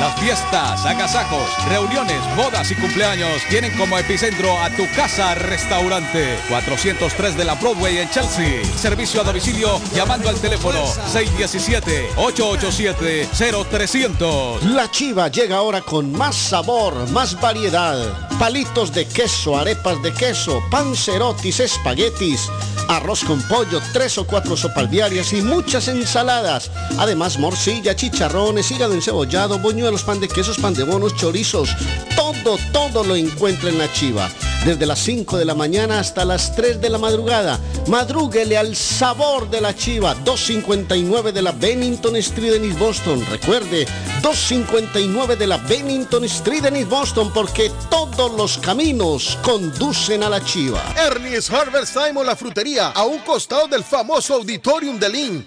Las fiestas, agasajos, reuniones, bodas y cumpleaños tienen como epicentro a tu casa restaurante 403 de la Broadway en Chelsea. Servicio a domicilio llamando al teléfono 617-887-0300. La chiva llega ahora con más sabor, más variedad. Palitos de queso, arepas de queso, pancerotis, espaguetis, arroz con pollo, tres o cuatro sopas diarias y muchas ensaladas. Además, morcilla, chicharrones, hígado encebollado, boñuelos, pan de quesos, pan de bonos, chorizos. Todo, todo lo encuentra en la chiva. Desde las 5 de la mañana hasta las 3 de la madrugada. Madrúguele al sabor de la chiva. 259 de la Bennington Street en East Boston. Recuerde, 259 de la Bennington Street en East Boston porque todos los caminos conducen a la chiva. Ernie's Harvest Time la frutería, a un costado del famoso Auditorium de Lynn.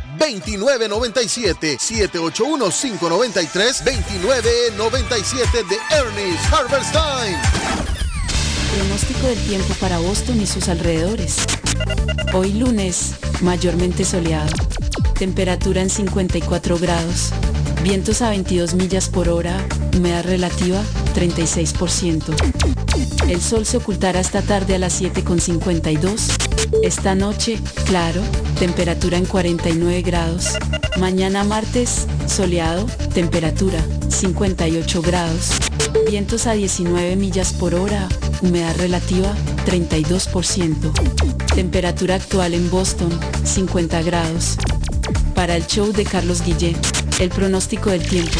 781-593-2997 de Ernie's Harvest Time. Pronóstico del tiempo para Boston y sus alrededores. Hoy lunes, mayormente soleado. Temperatura en 54 grados. Vientos a 22 millas por hora. Humedad relativa 36%. El sol se ocultará esta tarde a las 7.52. Esta noche, claro, temperatura en 49 grados. Mañana martes, soleado, temperatura 58 grados. Vientos a 19 millas por hora, humedad relativa 32%. Temperatura actual en Boston 50 grados. Para el show de Carlos Guillén, el pronóstico del tiempo.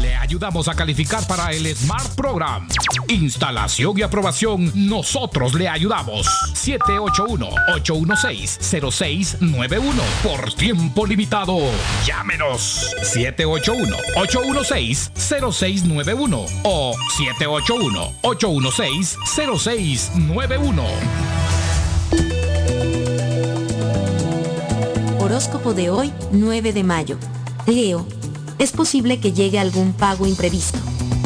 Le ayudamos a calificar para el Smart Program. Instalación y aprobación, nosotros le ayudamos. 781-816-0691. Por tiempo limitado. Llámenos. 781-816-0691 o 781-816-0691. Horóscopo de hoy, 9 de mayo. Leo es posible que llegue algún pago imprevisto.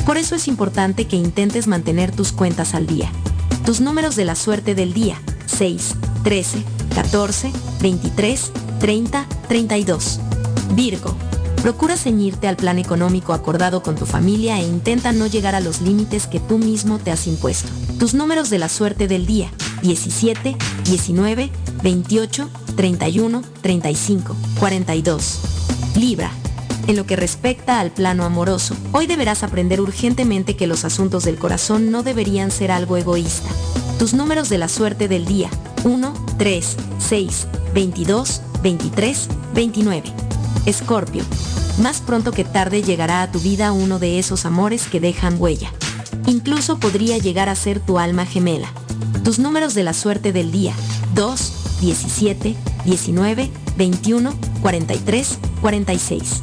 Por eso es importante que intentes mantener tus cuentas al día. Tus números de la suerte del día, 6, 13, 14, 23, 30, 32. Virgo. Procura ceñirte al plan económico acordado con tu familia e intenta no llegar a los límites que tú mismo te has impuesto. Tus números de la suerte del día, 17, 19, 28, 31, 35, 42. Libra. En lo que respecta al plano amoroso, hoy deberás aprender urgentemente que los asuntos del corazón no deberían ser algo egoísta. Tus números de la suerte del día, 1, 3, 6, 22, 23, 29. Escorpio. Más pronto que tarde llegará a tu vida uno de esos amores que dejan huella. Incluso podría llegar a ser tu alma gemela. Tus números de la suerte del día, 2, 17, 19, 21, 43, 46.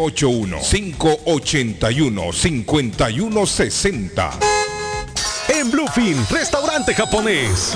781-581-5160. En Bluefin, restaurante japonés.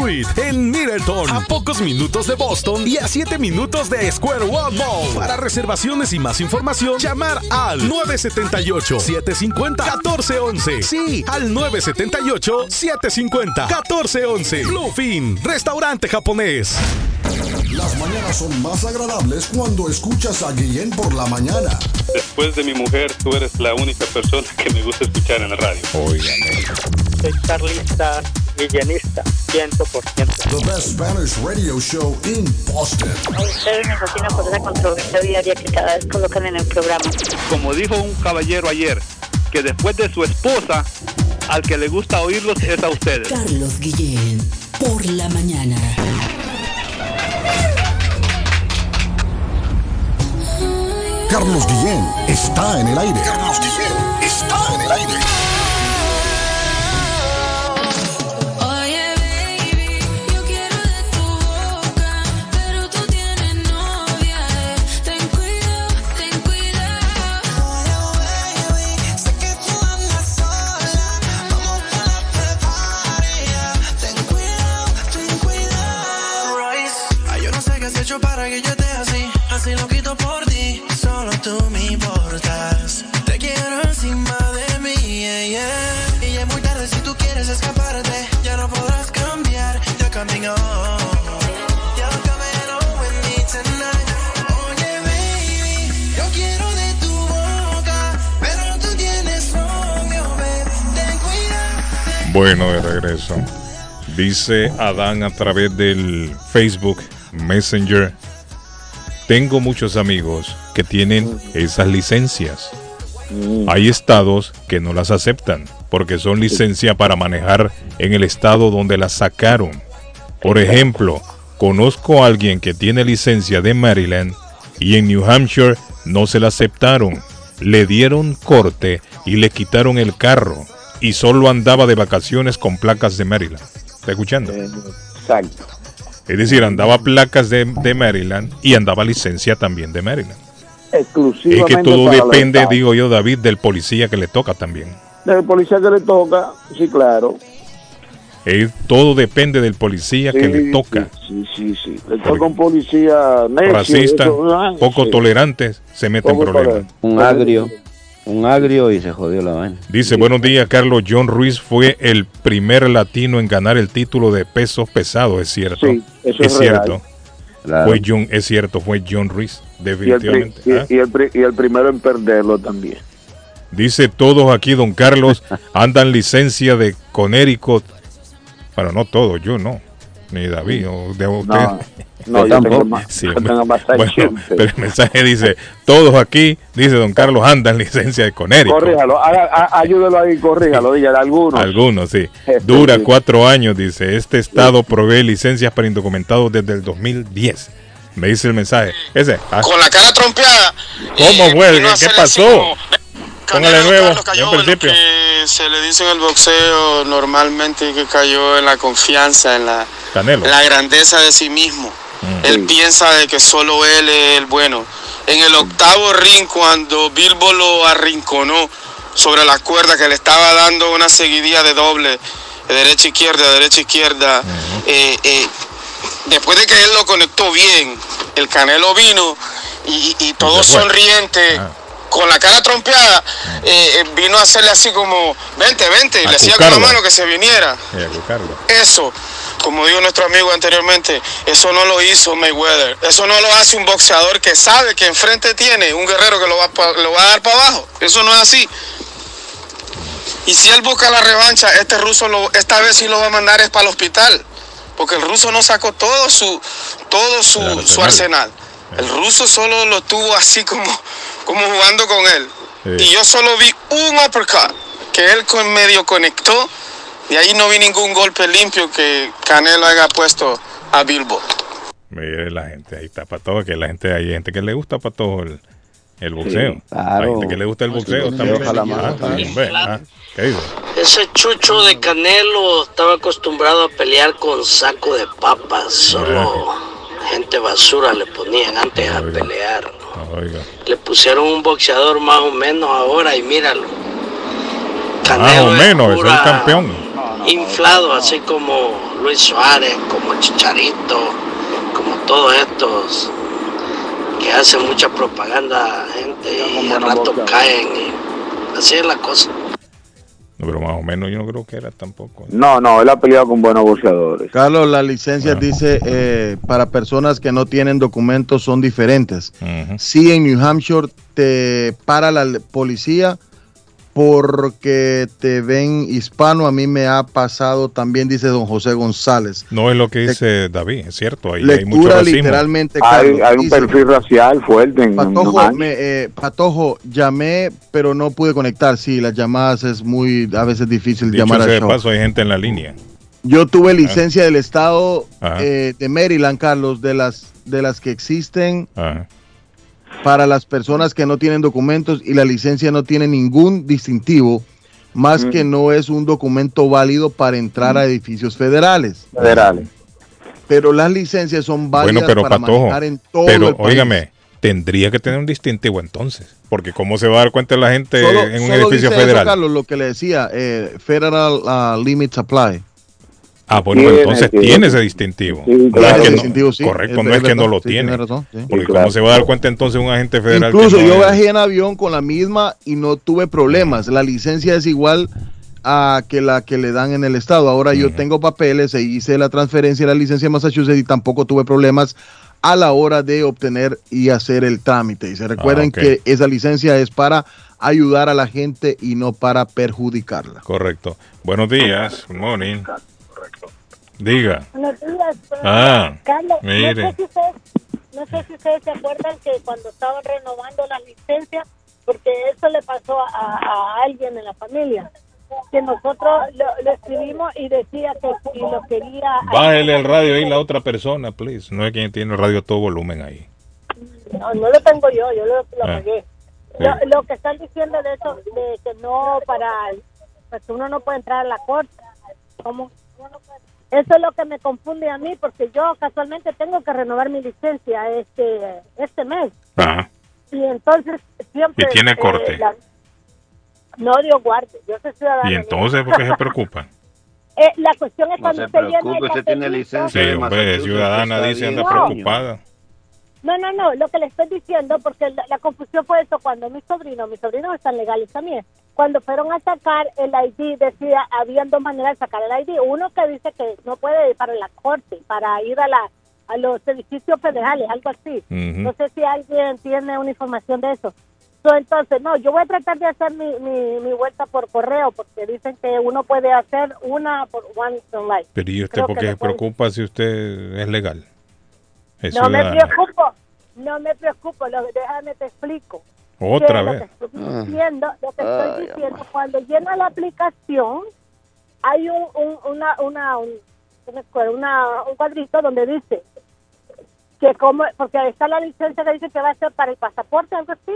en Middleton, a pocos minutos de Boston y a 7 minutos de Square One Mall. Para reservaciones y más información, llamar al 978-750-1411. Sí, al 978-750-1411. Bluefin, restaurante japonés. Las mañanas son más agradables cuando escuchas a Guillén por la mañana. Después de mi mujer, tú eres la única persona que me gusta escuchar en la radio. Soy carlista, guillenista, 100%. The best Spanish radio show in Boston. A ustedes me fascina por esa controversia diaria que cada vez colocan en el programa. Como dijo un caballero ayer, que después de su esposa, al que le gusta oírlos es a ustedes. Carlos Guillén, por la mañana. Carlos Guillén está en el aire. Carlos Guillén está en el aire. Bueno, de regreso. Dice Adán a través del Facebook Messenger. Tengo muchos amigos que tienen esas licencias. Hay estados que no las aceptan porque son licencia para manejar en el estado donde las sacaron. Por ejemplo, conozco a alguien que tiene licencia de Maryland y en New Hampshire no se la aceptaron. Le dieron corte y le quitaron el carro y solo andaba de vacaciones con placas de Maryland. ¿Está escuchando? Exacto. Es decir, andaba placas de, de Maryland y andaba licencia también de Maryland. Es Exclusivamente que todo depende, digo yo, David, del policía que le toca también. Del policía que le toca, sí, claro. Es- todo depende del policía que le toca. Sí, sí, sí. Le toca un policía necio, Racista, eso, ah, poco sí. tolerante, se mete en problemas. Un agrio. Un agrio y se jodió la vaina. Dice, buenos días, Carlos. John Ruiz fue el primer latino en ganar el título de pesos pesados, ¿es cierto? Sí, eso es cierto. Claro. Fue John, es cierto, fue John Ruiz, Y el, pri- definitivamente. y- ¿ah? y el pri- y el primero en perderlo también. Dice todos aquí, don Carlos, andan licencia de Connecticut. Bueno, no todos, yo no. Ni David, o de usted. no, yo tengo más- Sí, yo tengo más bueno, pero el mensaje dice, todos aquí, dice don Carlos, andan licencia de Connecticut. Corríjalo, haga- a- ayúdelo ahí, corríjalo, dígale algunos. Algunos, sí. Eso Dura cuatro años, dice. Este estado provee licencias para indocumentados desde el 2010. Me dice el mensaje. Ese. ah, Con la cara trompeada. ¿Cómo fue? a ¿Qué pasó? Póngale nuevo, cayó en principio. que se le dice en el boxeo normalmente que cayó en la confianza, en la, Canelo. en la grandeza de sí mismo. Él piensa de que solo él es el bueno. En el octavo ring, cuando Bilbo lo arrinconó sobre la cuerda que le estaba dando una seguidilla de doble, de derecha izquierda, derecha izquierda, eh, eh, después de que él lo conectó bien, el Canelo vino y, y todo sonriente, con la cara trompeada, eh, eh, vino a hacerle así como, vente, vente, A le hacía con la mano que se viniera. Eso, como dijo nuestro amigo anteriormente, eso no lo hizo Mayweather. Eso no lo hace un boxeador que sabe que enfrente tiene un guerrero que lo va, lo va a dar para abajo. Eso no es así. Y si él busca la revancha, este ruso lo, esta vez sí lo va a mandar es para el hospital. Porque el ruso no sacó todo su, todo su, su arsenal. El ruso solo lo tuvo así como, como jugando con él. Sí. Y yo solo vi un uppercut que él con medio conectó. Y ahí no vi ningún golpe limpio que Canelo haya puesto a Bilbo. Mire la gente, ahí está para todo, que la gente, hay gente que le gusta para todo el, el boxeo. claro. Hay gente que le gusta el boxeo Sí, también. ojalá más, Ah, ojalá. hombre, ah, ¿qué dice? Ese chucho de Canelo estaba acostumbrado a pelear con saco de papas. Solo gente basura le ponían antes a pelear. Oiga. Le pusieron un boxeador más o menos ahora y míralo. Más o es menos, es el pura- campeón. Inflado, así como Luis Suárez, como Chicharito, como todos estos que hacen mucha propaganda, gente, y al rato caen. y así es la cosa. No, pero más o menos yo no creo que era tampoco. No, no, él ha peleado con buenos boxeadores. Carlos, la licencia dice eh, para personas que no tienen documentos son diferentes. Si en New Hampshire te para la policía porque te ven hispano, a mí me ha pasado también, dice don José González. No es lo que dice David, es cierto. Ahí hay mucho racismo. literalmente, Hay, Carlos. hay un dice, perfil racial fuerte en Patojo, me, eh, Patojo, llamé, pero no pude conectar. Sí, las llamadas es muy, a veces difícil Dicho llamar al de show. paso, hay gente en la línea. Yo tuve licencia del estado eh, de Maryland, Carlos, de las de las que existen Ajá. Para las personas que no tienen documentos y la licencia no tiene ningún distintivo, más que no es un documento válido para entrar a edificios federales. Federales. Pero las licencias son Bueno, válidas pero para Patojo, manejar en todo pero el país. óigame, tendría que tener un distintivo entonces, porque cómo se va a dar cuenta la gente Solo- en un solo edificio dice eso, federal. Carlos, lo que le decía, eh, Federal uh, Limits Apply. Ah, bueno, Tiene, entonces tiene. tiene ese distintivo. Sí, No claro. es que Ese no- distintivo, sí, correcto, no es que no lo sí, tiene. tiene razón, sí. Porque Sí, cómo claro. se va a dar cuenta entonces un agente federal. que Incluso no yo viajé en avión con la misma y no tuve problemas. La licencia es igual a que la que le dan en el estado. Ahora yo tengo papeles e hice la transferencia de la licencia de Massachusetts y tampoco tuve problemas a la hora de obtener y hacer el trámite. Y se recuerden ok. que esa licencia es para ayudar a la gente y no para perjudicarla. Correcto. Buenos días, good morning. Diga. Buenos días. pues, Ah, Carlos, mire. No sé, si ustedes, no sé si ustedes se acuerdan que cuando estaban renovando las licencias, porque eso le pasó a, a alguien en la familia, que nosotros lo, lo escribimos y decía que si lo quería... Bájele el radio ahí la otra persona, please. No es quien tiene el radio a todo volumen ahí. No, no lo tengo yo, yo lo, lo Ah, pagué. sí. Lo, lo que están diciendo de eso, de que no para, pues uno no puede entrar a la corte. ¿Cómo? Eso es lo que me confunde a mí, porque yo casualmente tengo que renovar mi licencia este este mes. Ajá. Y entonces siempre... Y tiene eh, corte. la- no, Dios guarde, yo soy ciudadana. Y entonces, ¿por qué se preocupa? Eh, la cuestión es No cuando se usted preocupe, usted tiene licencia Sí, hombre, ciudadana dice anda No. preocupada. No, no, no, lo que le estoy diciendo, porque la, la confusión fue eso, cuando mis sobrinos, mis sobrinos están legales también, cuando fueron a sacar el ID, decía, habían dos maneras de sacar el ID, uno que dice que no puede ir para la corte, para ir a la a los edificios federales, algo así. No sé si alguien tiene una información de eso. So, entonces, no, yo voy a tratar de hacer mi, mi, mi vuelta por correo, porque dicen que uno puede hacer una por once in life. Pero ¿y usted Creo por qué se preocupa si usted es legal? Es No me preocupo, no me preocupo, lo, déjame te explico. Otra Que vez. Lo que estoy diciendo, lo que estoy Ay, diciendo cuando llena la aplicación, hay un, un, una, una, un, ¿qué me acuerdo? una, un cuadrito donde dice que como, porque ahí está la licencia que dice que va a ser para el pasaporte, algo así,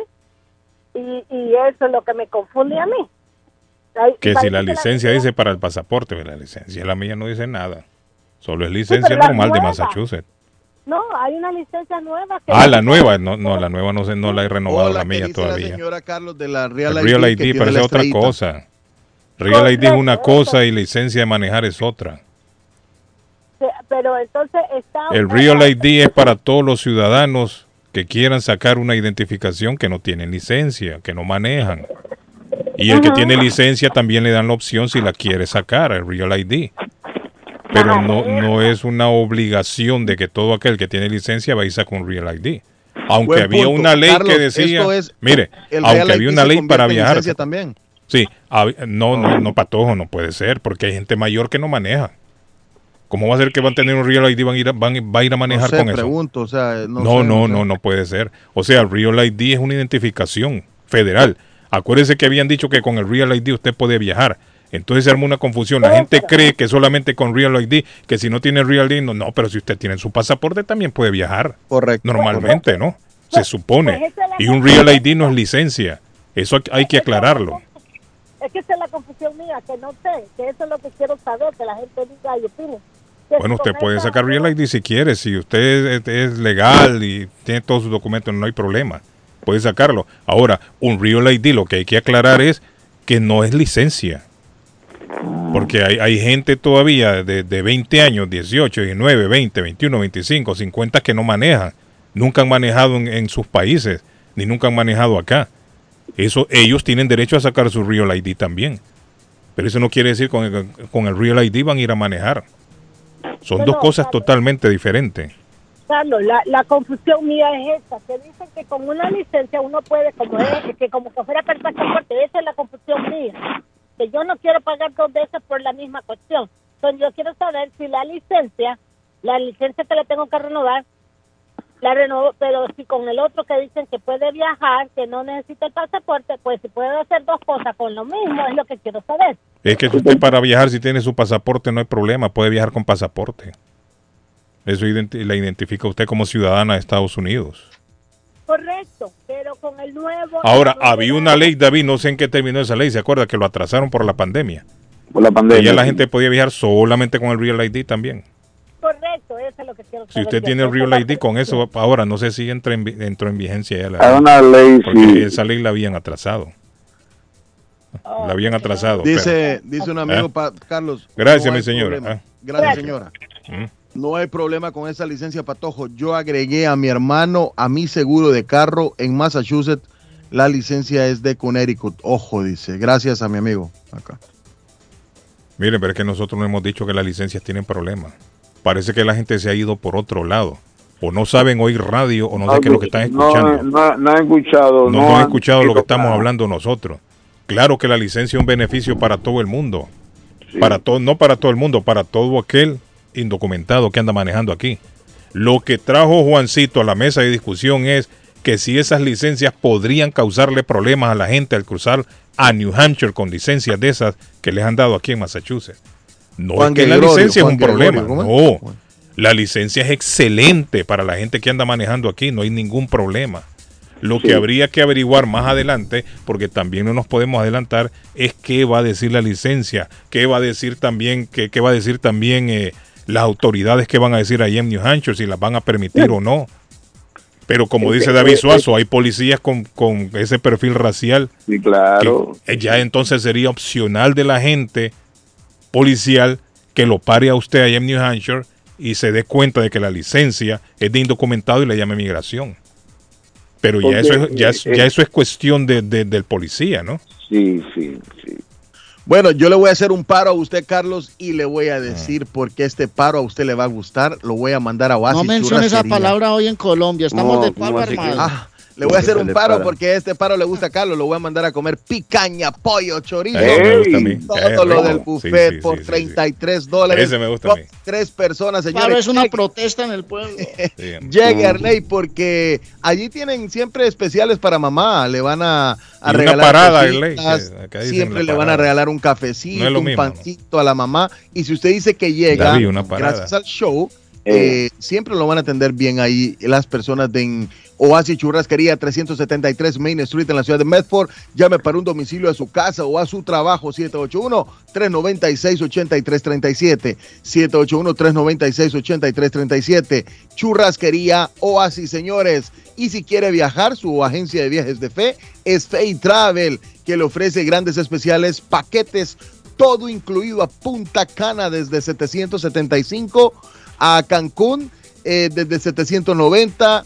y, y eso es lo que me confunde a mí. Que si la licencia dice para el pasaporte, la licencia la mía no dice nada. Solo es licencia normal de. Massachusetts. No, hay una licencia nueva. Que Ah, la nueva, no, no, la nueva no, se, no la he renovado la mía dice la todavía. señora Carlos de la Real ID, Real ID tiene parece otra cosa. Real ID es una cosa y licencia de manejar es otra. Pero entonces está... El Real ID es para todos los ciudadanos que quieran sacar una identificación que no tienen licencia, que no manejan. Y el que tiene licencia también le dan la opción si la quiere sacar, el Real ID. Pero no, no es una obligación de que todo aquel que tiene licencia va a ir a un Real ID. Aunque Buen había punto. una ley Carlos, que decía, es- mire, aunque Real había ID una ley para viajar, también. Sí, no, no, no, patojo, no puede ser, porque hay gente mayor que no maneja. ¿Cómo va a ser que van a tener un Real ID y van a ir a, van, va a, ir a manejar no sé, con eso? pregunto, o sea, no, No, sé, no, sé. no, no puede ser. O sea, el Real ID es una identificación federal. Acuérdese que habían dicho que con el Real ID usted puede viajar. Entonces se arma una confusión. La gente cree que solamente con Real ID, que si no tiene Real ID, no, no, pero si usted tiene su pasaporte también puede viajar. Correcto. Normalmente, ¿no? Se supone. Y un Real ID no es licencia. Eso hay que aclararlo. Es que esa es la confusión mía, que no sé, que eso es lo que quiero saber, que la gente diga y opine. Bueno, usted puede sacar Real ID si quiere. Si usted es legal y tiene todos sus documentos, no hay problema. Puede sacarlo. Ahora, un Real ID lo que hay que aclarar es que no es licencia. Porque hay, hay gente todavía de, de 20 años, 18, 19, 20, 21, 25, 50 que no manejan. Nunca han manejado en, en sus países, ni nunca han manejado acá. Eso, ellos tienen derecho a sacar su Real ID también. Pero eso no quiere decir con el, con el Real ID van a ir a manejar. Son dos cosas totalmente diferentes. Carlos, la, la confusión mía es esta, que dicen que con una licencia uno puede, como es, que como que fuera pasaporte, esa es la confusión mía, que yo no quiero pagar dos veces por la misma cuestión. Entonces yo quiero saber si la licencia, la licencia que la tengo que renovar, la renovo, pero si con el otro que dicen que puede viajar, que no necesita el pasaporte, pues si puedo hacer dos cosas con lo mismo, es lo que quiero saber. Es que usted para viajar, si tiene su pasaporte, no hay problema, puede viajar con pasaporte. Eso la identifica usted como ciudadana de Estados Unidos. Correcto, pero con el nuevo... Ahora, había una ley, David, no sé en qué terminó esa ley, ¿se acuerda? Que lo atrasaron por la pandemia. Por la pandemia. ya la gente podía viajar solamente con el Real ID también. Correcto, eso es lo que quiero Si saber usted yo. tiene el Real ID, con eso, ahora no sé si entra en, entró en vigencia ya la Hay una ley, Porque sí. esa ley la habían atrasado. La habían atrasado. Dice, pero- dice un amigo, ¿Eh? pa- Carlos. Gracias, no mi señora. Ah. Gracias, señora. Mm. No hay problema con esa licencia, Patojo. Yo agregué a mi hermano a mi seguro de carro en Massachusetts. La licencia es de Connecticut. Ojo, dice. Gracias a mi amigo. Acá. Miren, pero es que nosotros no hemos dicho que las licencias tienen problemas. Parece que la gente se ha ido por otro lado. O no saben oír radio o no sé qué es lo que están escuchando. no, no han escuchado. No, no han han escuchado lo que estamos hablando nosotros. Claro que la licencia es un beneficio para todo el mundo. Para todo, no para todo el mundo, para todo aquel indocumentado que anda manejando aquí. Lo que trajo Juancito a la mesa de discusión es que si esas licencias podrían causarle problemas a la gente al cruzar a New Hampshire con licencias de esas que les han dado aquí en Massachusetts. No Juan es que la licencia Juan es un problema, Gregorio, ¿cómo no. La licencia es excelente para la gente que anda manejando aquí, no hay ningún problema. Lo que habría que averiguar más adelante, porque también no nos podemos adelantar, es qué va a decir la licencia, qué va a decir también, qué, qué va a decir también eh, las autoridades que van a decir ahí en New Hampshire, si las van a permitir o no. Pero como dice David Suazo, hay policías con, con ese perfil racial. Sí, claro. que ya entonces sería opcional de la gente policial que lo pare a usted allá en New Hampshire y se dé cuenta de que la licencia es de indocumentado y le llame migración. Pero ya eso es, ya, es- eh, ya eso es cuestión de, de- del policía, ¿no? Sí, sí, sí. Bueno, yo le voy a hacer un paro a usted, Carlos, y le voy a decir por qué este paro a usted le va a gustar. Lo voy a mandar a Oasis No mencione esa palabra hoy en Colombia. Estamos No, de paro ¿cómo así que- armado. Ah, le voy a hacer un paro porque este paro le gusta a Carlos. Lo voy a mandar a comer picaña, pollo, chorizo. Todo lo del Sí, buffet sí, por sí, sí, 33 dólares. Ese me gusta a mí. Tres personas, señores. Paro es una protesta en el pueblo. Llegue Arley porque allí tienen siempre especiales para mamá. Le van a, a Y una regalar parada, Arley, Siempre le van a regalar un cafecito, No un mismo, ¿no? pancito a la mamá. Y si usted dice que llega, David, una parada. gracias al show, eh, siempre lo van a atender bien ahí las personas de Oasis Churrasquería 373 Main Street en la ciudad de Medford. Llame para un domicilio a su casa o a su trabajo 781-396-8337. 781-396-8337. Churrasquería Oasis, señores. Y si quiere viajar, su agencia de viajes de fe es Fay Travel, que le ofrece grandes especiales, paquetes, todo incluido a Punta Cana desde 775 a Cancún eh, desde 790,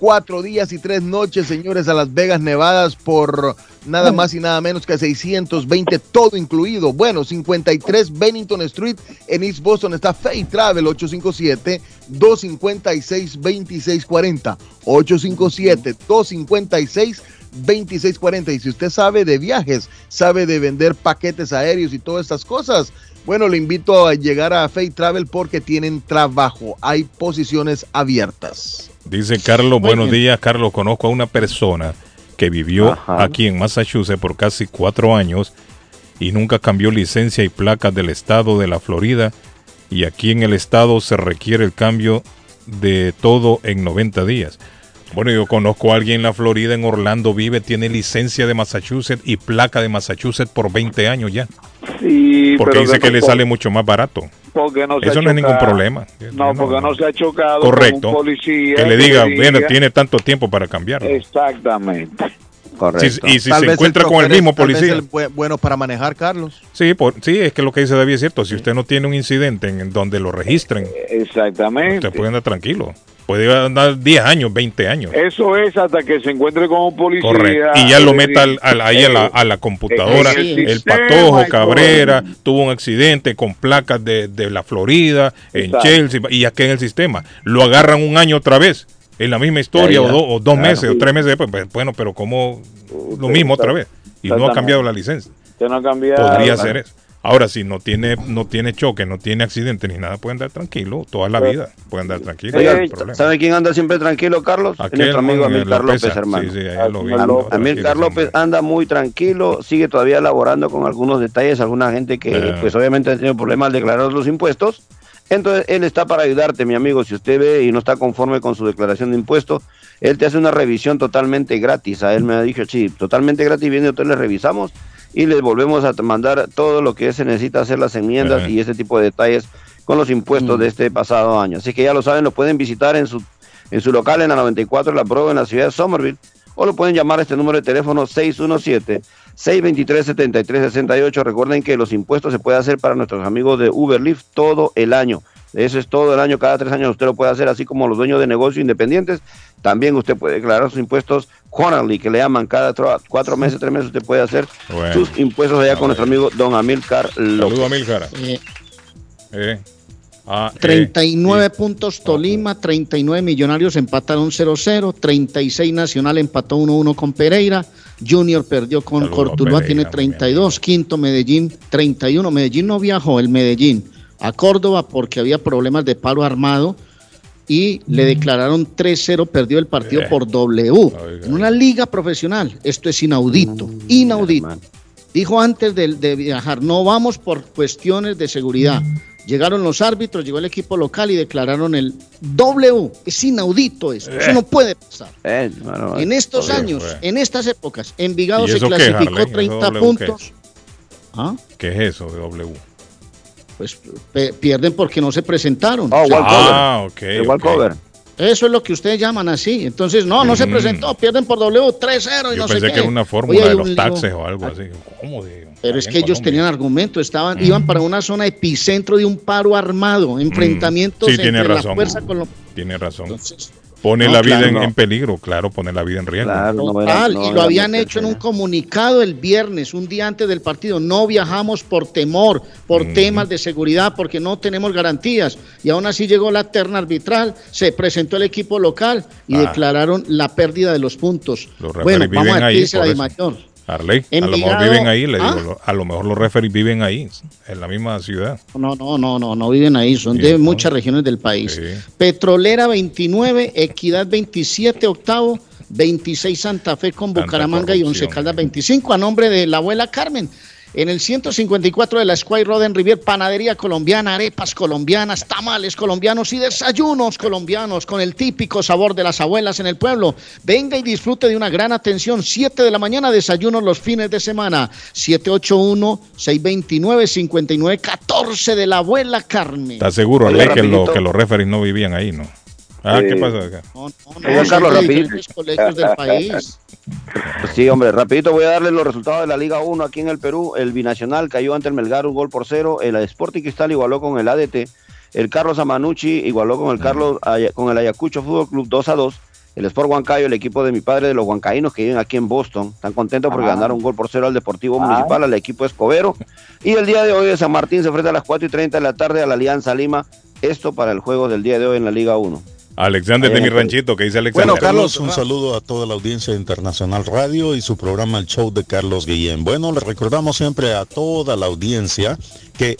cuatro días y tres noches, señores, a Las Vegas, Nevadas por nada más y nada menos que 620, todo incluido. Bueno, 53 Bennington Street en East Boston está Fay Travel 857-256-2640. 857-256-2640. Y si usted sabe de viajes, sabe de vender paquetes aéreos y todas estas cosas, bueno, le invito a llegar a Fay Travel porque tienen trabajo. Hay posiciones abiertas. Dice Carlos, buenos bien. días, Carlos. Conozco a una persona que vivió Ajá. aquí en Massachusetts por casi cuatro años y nunca cambió licencia y placas del estado de la Florida. Y aquí en el estado se requiere el cambio de todo en 90 días. Bueno, yo conozco a alguien en la Florida, en Orlando vive, tiene licencia de Massachusetts y placa de Massachusetts por 20 años ya. Sí, Porque pero dice que le sale mucho más barato. Porque no se Eso ha no es ningún chocado. problema. No, porque no, se ha chocado Correcto. con un policía. Que le diga, bueno, tiene tanto tiempo para cambiarlo. Exactamente. Si- y si Tal se encuentra con el mismo tal vez policía. el bu- bueno para manejar, Carlos. Sí, por, sí, es que lo que dice David es cierto. Si usted no tiene un incidente en donde lo registren, Exactamente. usted puede andar tranquilo. Puede andar 10 años, 20 años. Eso es hasta que se encuentre con un policía. Correcto. Y ya lo eh, meta al- al- ahí a la, a la computadora. el El sistema Patojo Cabrera tuvo un accidente con placas de, de la Florida, en Exacto. Chelsea, y aquí en el sistema. Lo agarran un año otra vez, en la misma historia, Ya, ya. o, do- o dos Claro. meses, o tres meses después. Pues, Bueno, pero como lo mismo otra vez. Y no ha cambiado la licencia. Que no ha cambiado. Podría ser eso. Ahora, si no tiene, no tiene choque, no tiene accidente ni nada, puede andar tranquilo toda la vida. Puede andar tranquilo. No. ¿Sabe quién anda siempre tranquilo, Carlos? Aquel, nuestro amigo Amilcar López, López, hermano. sí, sí, ahí lo vi, lo- Amilcar López anda muy tranquilo, sigue todavía elaborando con algunos detalles, alguna gente que Eh. pues obviamente ha tenido problemas al declarar los impuestos. Entonces, él está para ayudarte, mi amigo. Si usted ve y no está conforme con su declaración de impuestos, él te hace una revisión totalmente gratis. A él me ha dicho, sí, totalmente gratis, viene, nosotros le revisamos y les volvemos a mandar todo lo que se necesita hacer las enmiendas y ese tipo de detalles con los impuestos de este pasado año. Así que ya lo saben, lo pueden visitar en su, en su local en la 94, La Pro, en la ciudad de Somerville, o lo pueden llamar a este número de teléfono 617-623-7368. Recuerden que los impuestos se puede hacer para nuestros amigos de Uber Lyft todo el año. Eso es todo el año, cada tres años usted lo puede hacer, así como los dueños de negocios independientes. También usted puede declarar sus impuestos quarterly, que le llaman cada tro- cuatro meses, tres meses, usted puede hacer Bueno. sus impuestos allá con nuestro amigo Don Amilcar López. Saludo a Milcar. Eh, Eh. Ah, eh. 39 puntos Tolima, 39 Millonarios empataron 0-0, 36 Nacional empató 1-1 con Pereira, Junior perdió con Saludo a Cortuluá, Pereira, tiene 32, quinto Medellín 31, Medellín no viajó, el Medellín a Córdoba porque había problemas de paro armado y le declararon 3-0, perdió el partido Eh. por W, en una liga profesional, esto es inaudito, inaudito. Dijo antes de, de viajar, no vamos por cuestiones de seguridad. Llegaron los árbitros, llegó el equipo local y declararon el W. Es inaudito eso. Eso Eh. no puede pasar. Eh, bueno, En estos joder, años, pues. en estas épocas, Envigado ¿Y se qué, clasificó? ¿Eso 30 W puntos. qué? ¿Qué es eso de W? Pues pierden porque no se presentaron. Oh, O sea, Ah, ok. El ok. cover. Eso es lo que ustedes llaman así. Entonces, no, no se Mm. presentó, pierden por W 3-0 y Yo no sé pensé qué. que era una Oye, fórmula hay de un los lío. taxes o algo así. ¿Cómo de? Pero es que ellos Colombia? tenían argumento, estaban, iban para una zona epicentro de un paro armado, enfrentamientos Mm. Sí, tiene entre razón. la fuerza con Tiene razón. Pone no, la vida claro, en, no. en peligro, claro, pone la vida en riesgo. Y lo habían hecho en un comunicado el viernes, un día antes del partido. No viajamos por temor, por Mm. temas de seguridad, porque no tenemos garantías. Y aún así llegó la terna arbitral, se presentó el equipo local y Ah. declararon la pérdida de los puntos. Los Bueno, vamos viven a ver qué dice la de eso. Harley, a lo mejor viven ahí, le ¿Ah? digo, a lo mejor los referees viven ahí, en la misma ciudad. No, no, no, no, no viven ahí, son de muchas regiones del país. Petrolera 29, Equidad 27, octavo, 26 Santa Fe con Bucaramanga y Once Caldas 25 a nombre de la abuela Carmen. En el 154 de la Square Road en Rivier, panadería colombiana, arepas colombianas, tamales colombianos y desayunos colombianos con el típico sabor de las abuelas en el pueblo. Venga y disfrute de una gran atención. 7 de la mañana, desayunos los fines de semana. 781-629-5914 de la abuela Carmen. ¿Estás seguro, Harley, que, lo- que los referees no vivían ahí, no? Ah, ¿qué pasa acá? No, Oiga, son Carlos, diferentes colegios del país. Sí, hombre, rapidito voy a darles los resultados de la Liga 1 aquí en el Perú. El Binacional cayó ante el Melgar un gol por cero. El Sporting Cristal igualó con el ADT. El Carlos Amanucci igualó con el Carlos con el Ayacucho Fútbol Club 2 a 2. El Sport Huancayo, el equipo de mi padre de los huancaínos que viven aquí en Boston, están contentos porque Ah. ganaron un gol por cero al Deportivo Ah. Municipal, al equipo Escobero. Y el día de hoy de San Martín se enfrenta a las 4 y 30 de la tarde a la Alianza Lima. Esto para el juego del día de hoy en la Liga 1. Alexander de mi ranchito, ¿qué dice Alexander? Bueno, Carlos, un saludo a toda la audiencia de Internacional Radio y su programa El Show de Carlos Guillén. Bueno, le recordamos siempre a toda la audiencia que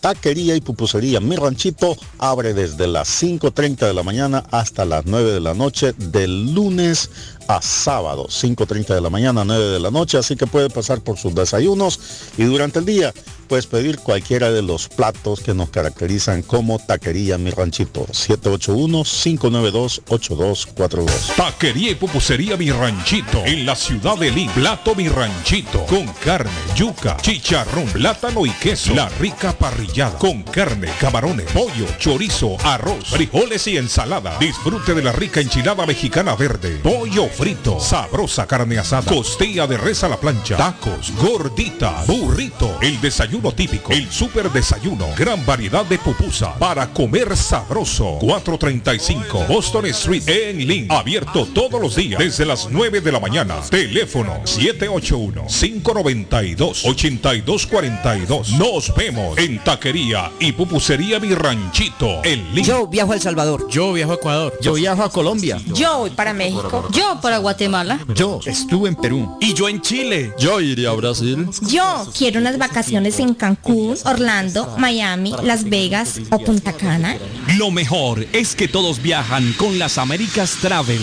Taquería y Pupusería Mi Ranchito abre desde las 5.30 de la mañana hasta las 9 de la noche, del lunes a sábado, 5.30 de la mañana, 9 de la noche, así que puede pasar por sus desayunos y durante el día puedes pedir cualquiera de los platos que nos caracterizan como Taquería Mi Ranchito, 781-592-8242. Taquería y pupusería Mi Ranchito en la ciudad de Lima. Plato Mi Ranchito con carne, yuca, chicharrón, plátano y queso. La rica parrillada con carne, camarones, pollo, chorizo, arroz, frijoles y ensalada. Disfrute de la rica enchilada mexicana verde, pollo frito, sabrosa carne asada, costilla de res a la plancha, tacos, gordita, burrito, el desayuno típico, el super desayuno, gran variedad de pupusa para comer sabroso. 435 Boston Street en Lynn, abierto todos los días desde las 9 de la mañana. Teléfono 781-592-8242. Nos vemos en Taquería y Pupusería Mi Ranchito en Lynn. Yo viajo a El Salvador. Yo viajo a Ecuador. Yo viajo a Colombia. Yo voy para México. Yo para Guatemala. Yo estuve en Perú. Y yo en Chile. Yo iría a Brasil. Yo quiero unas vacaciones en Cancún, Orlando, Miami, Las Vegas o Punta Cana. Lo mejor es que todos viajan con las Américas Travel.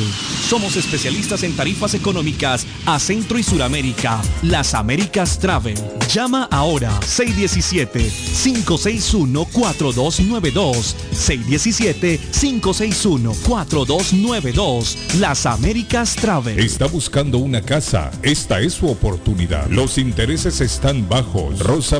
Somos especialistas en tarifas económicas a Centro y Suramérica. Las Américas Travel. Llama ahora 617-561-4292. 617-561-4292. Las Américas Travel. Está buscando una casa. Esta es su oportunidad. Los intereses están bajos. Rosa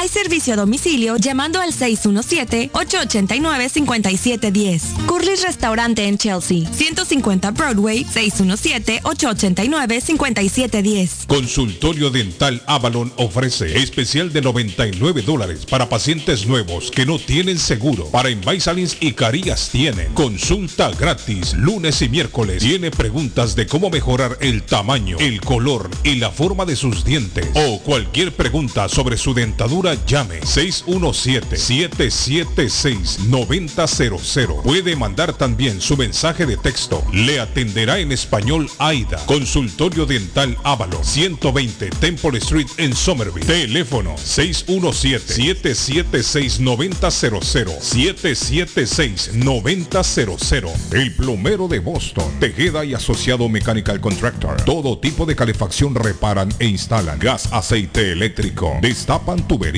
Hay servicio a domicilio llamando al 617-889-5710. Curly's Restaurante en Chelsea, 150 Broadway, 617-889-5710. Consultorio Dental Avalon ofrece especial de 99 dólares para pacientes nuevos que no tienen seguro. Para Invisalins y Carías tiene consulta gratis lunes y miércoles. Tiene preguntas de cómo mejorar el tamaño, el color y la forma de sus dientes. O cualquier pregunta sobre su dentadura, llame 617-776-9000. Puede mandar también su mensaje de texto. Le atenderá en español AIDA. Consultorio Dental Avalon 120 Temple Street en Somerville. Teléfono 617-776-9000. 776-9000. El plomero de Boston. Tejeda y asociado Mechanical Contractor. Todo tipo de calefacción reparan e instalan. Gas, aceite eléctrico. Destapan tuberías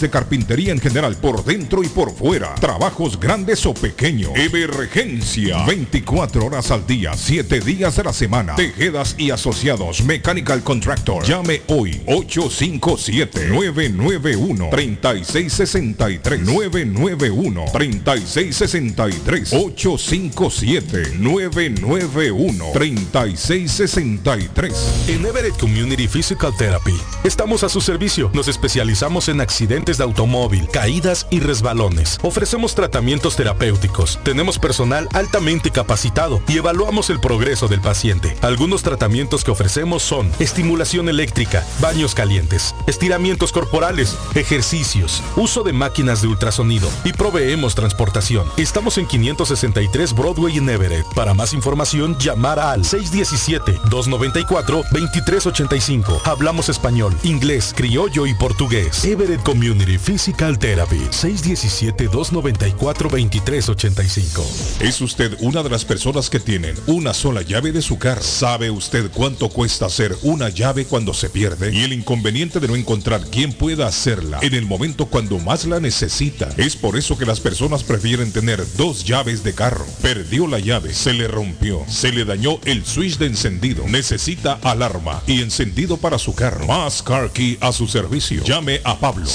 de carpintería en general por dentro y por fuera. Trabajos grandes o pequeños. Emergencia. 24 horas al día, 7 días de la semana. Tejedas y asociados. Mechanical Contractor. Llame hoy 857-991-3663. 991-3663. 857-991-3663. En Everett Community Physical Therapy estamos a su servicio. Nos especializamos en accidentes de automóvil, caídas y resbalones. Ofrecemos tratamientos terapéuticos. Tenemos personal altamente capacitado y evaluamos el progreso del paciente. Algunos tratamientos que ofrecemos son estimulación eléctrica, baños calientes, estiramientos corporales, ejercicios, uso de máquinas de ultrasonido y proveemos transportación. Estamos en 563 Broadway en Everett. Para más información, llamar al 617-294-2385. Hablamos español, inglés, criollo y portugués. Everett Community Physical Therapy. 617-294-2385. ¿Es usted una de las personas que tienen una sola llave de su carro? ¿Sabe usted cuánto cuesta hacer una llave cuando se pierde? Y el inconveniente de no encontrar quién pueda hacerla en el momento cuando más la necesita. Es por eso que las personas prefieren tener dos llaves de carro. Perdió la llave, se le rompió, se le dañó el switch de encendido, necesita alarma y encendido para su carro. Más Car Key a su servicio. Llame a Pablo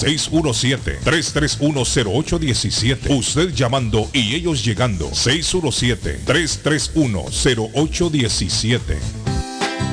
617-331-0817. Usted llamando y ellos llegando. 617-331-0817.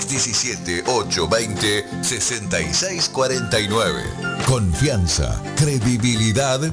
617-820-6649. Confianza, credibilidad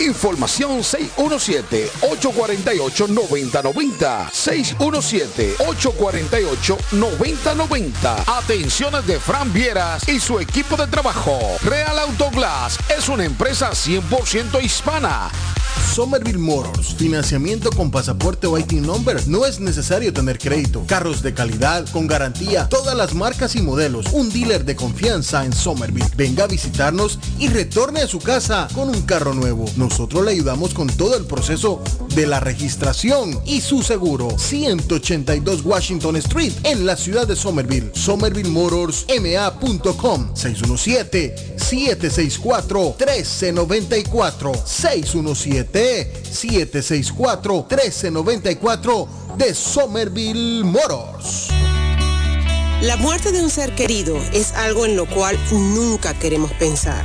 Información 617-848-9090. 617-848-9090. Atenciones de Fran Vieras y su equipo de trabajo. Real Autoglass es una empresa 100% hispana. Somerville Motors, financiamiento con pasaporte o IT number. No es necesario tener crédito. Carros de calidad, con garantía, todas las marcas y modelos. Un dealer de confianza en Somerville. Venga a visitarnos y retorne a su casa con un carro nuevo. Nosotros le ayudamos con todo el proceso de la registración y su seguro. 182 Washington Street en la ciudad de Somerville. SomervilleMotorsMA.com 617 764 1394 617 764-1394 de Somerville Motors. La muerte de un ser querido es algo en lo cual nunca queremos pensar,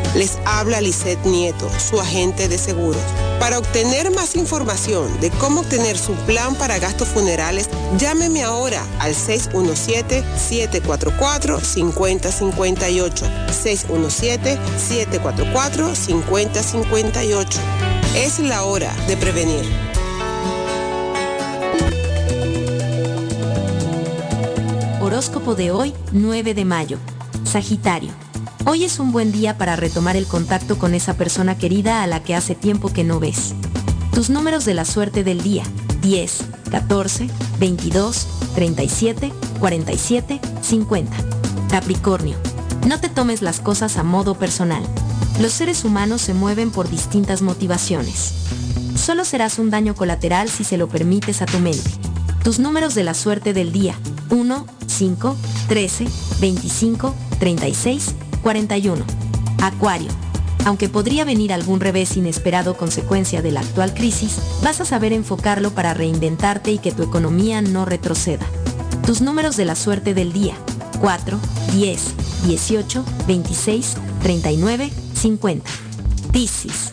Les habla Lisette Nieto, su agente de seguros. Para obtener más información de cómo obtener su plan para gastos funerales, llámeme ahora al 617-744-5058. 617-744-5058. Es la hora de prevenir. Horóscopo de hoy, 9 de mayo. Sagitario. Hoy es un buen día para retomar el contacto con esa persona querida a la que hace tiempo que no ves. Tus números de la suerte del día. 10, 14, 22, 37, 47, 50. Capricornio. No te tomes las cosas a modo personal. Los seres humanos se mueven por distintas motivaciones. Solo serás un daño colateral si se lo permites a tu mente. Tus números de la suerte del día. 1, 5, 13, 25, 36, 41. Acuario. Aunque podría venir algún revés inesperado consecuencia de la actual crisis, vas a saber enfocarlo para reinventarte y que tu economía no retroceda. Tus números de la suerte del día. 4, 10, 18, 26, 39, 50. Piscis.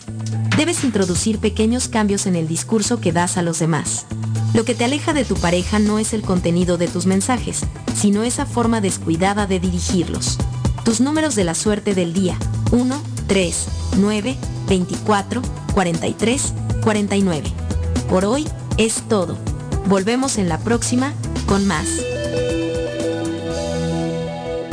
Debes introducir pequeños cambios en el discurso que das a los demás. Lo que te aleja de tu pareja no es el contenido de tus mensajes, sino esa forma descuidada de dirigirlos. Tus números de la suerte del día. 1, 3, 9, 24, 43, 49. Por hoy es todo. Volvemos en la próxima con más.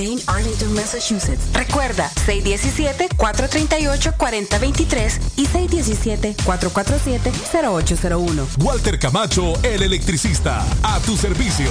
Lane, Arlington, Massachusetts. Recuerda, 617-438-4023 y 617-447-0801. Walter Camacho, el electricista. A tu servicio.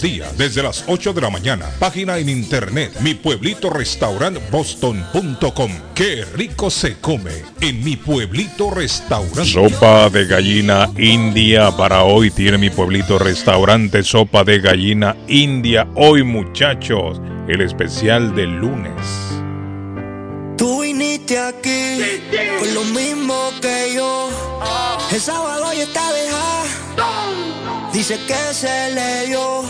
días desde las 8 de la mañana, página en internet, mi pueblito restaurant boston.com, qué rico se come en mi pueblito restaurante. Sopa de gallina india para hoy tiene mi pueblito restaurante. Sopa de gallina india hoy muchachos. El especial del lunes. Tú viniste aquí con lo mismo que yo. El sábado ya está dejada. Dice que se le dio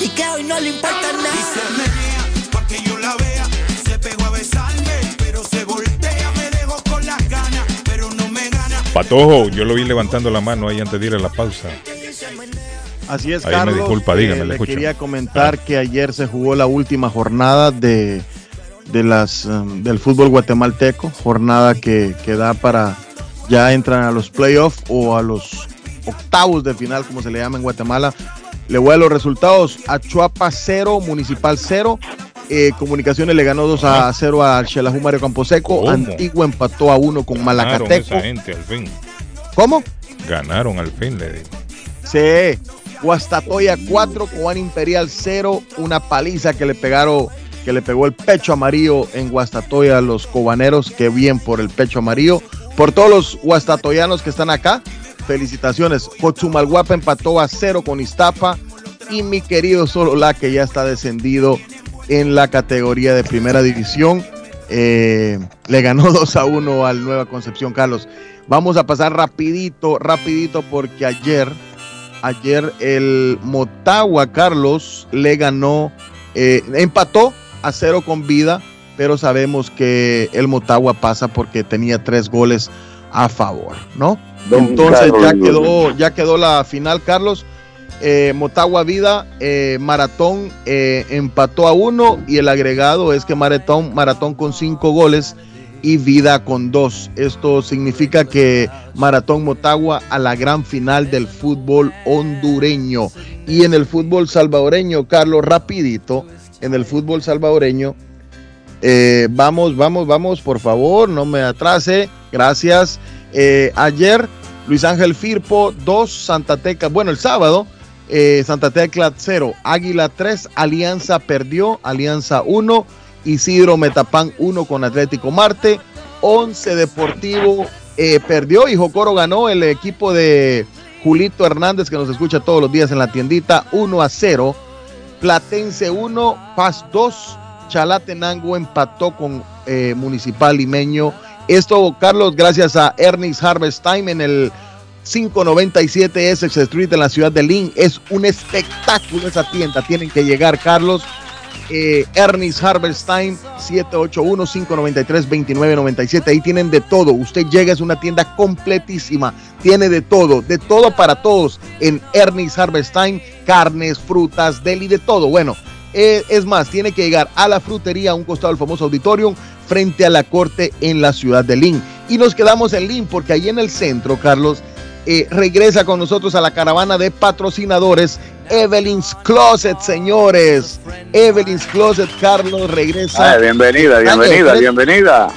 y que hoy no le importa nada. Y se menea pa' que yo la vea. Se pegó a besarme, pero se voltea. Me dejó con las ganas, pero no me gana. Patojo yo lo vi levantando la mano ahí antes de ir a la pausa Así es, Ahí Carlos. me disculpa, dígame, eh, le escucho. quería comentar que ayer se jugó la última jornada de, de las um, del fútbol guatemalteco, jornada que, que da para ya entran a los playoffs o a los octavos de final, como se le llama en Guatemala. Le voy a los resultados: Achuapa 0, Municipal 0. eh, Comunicaciones le ganó 2 a 0 al Xelajú Mario Camposeco. ¿Cómo? Antigua empató a 1 con Ganaron Malacateco. esa gente al fin. ¿Cómo? Ganaron al fin, le digo. Sí. Guastatoya 4, Cobán Imperial 0. Una paliza que le pegaron, que le pegó el pecho amarillo en Guastatoya a los cobaneros. Qué bien por el pecho amarillo. Por todos los guastatoyanos que están acá, felicitaciones. Cochumalguapa empató a 0 con Iztapa. Y mi querido Solola, que ya está descendido en la categoría de primera división, eh, le ganó 2 a 1 al Nueva Concepción, Carlos. Vamos a pasar rapidito, rapidito, porque ayer ayer el Motagua Carlos le ganó, eh, empató a cero con vida, pero sabemos que el Motagua pasa porque tenía tres goles a favor, ¿no? Don Entonces Carlos ya quedó, ya quedó la final, Carlos. Eh, Motagua Vida, eh, Maratón eh, empató a uno y el agregado es que Maratón, Maratón con cinco goles y Vida con dos. Esto significa que Maratón Motagua a la gran final del fútbol hondureño. Y en el fútbol salvadoreño, Carlos, rapidito, en el fútbol salvadoreño, eh, vamos, vamos, vamos, por favor, no me atrase. Gracias. Eh, ayer Luis Ángel Firpo 2, Santa Tecla, bueno, el sábado, eh, Santa Tecla 0, Águila 3, Alianza perdió, Alianza 1, Isidro Metapán 1 con Atlético Marte, 11 Deportivo eh, perdió y Jocoro ganó el equipo de Julito Hernández que nos escucha todos los días en la tiendita 1 a 0, Platense 1, Paz 2, Chalatenango empató con eh, Municipal Limeño. Esto, Carlos, gracias a Ernest Harvest Time en el 597 Essex Street en la ciudad de Lynn. Es un espectáculo esa tienda. Tienen que llegar, Carlos. Eh, Ernest Harvest Time 781-593-2997. Ahí tienen de todo. Usted llega, es una tienda completísima. Tiene de todo, de todo para todos en Ernest Harvest Time. Carnes, frutas, deli, de todo. Bueno, eh, es más, tiene que llegar a la frutería a un costado del famoso auditorium frente a la corte en la ciudad de Lynn. Y nos quedamos en Lynn porque ahí en el centro, Carlos, eh, regresa con nosotros a la caravana de patrocinadores Evelyn's Closet, señores. Evelyn's Closet, Carlos, regresa. Ay, bienvenida, bienvenida, Everett, bienvenida.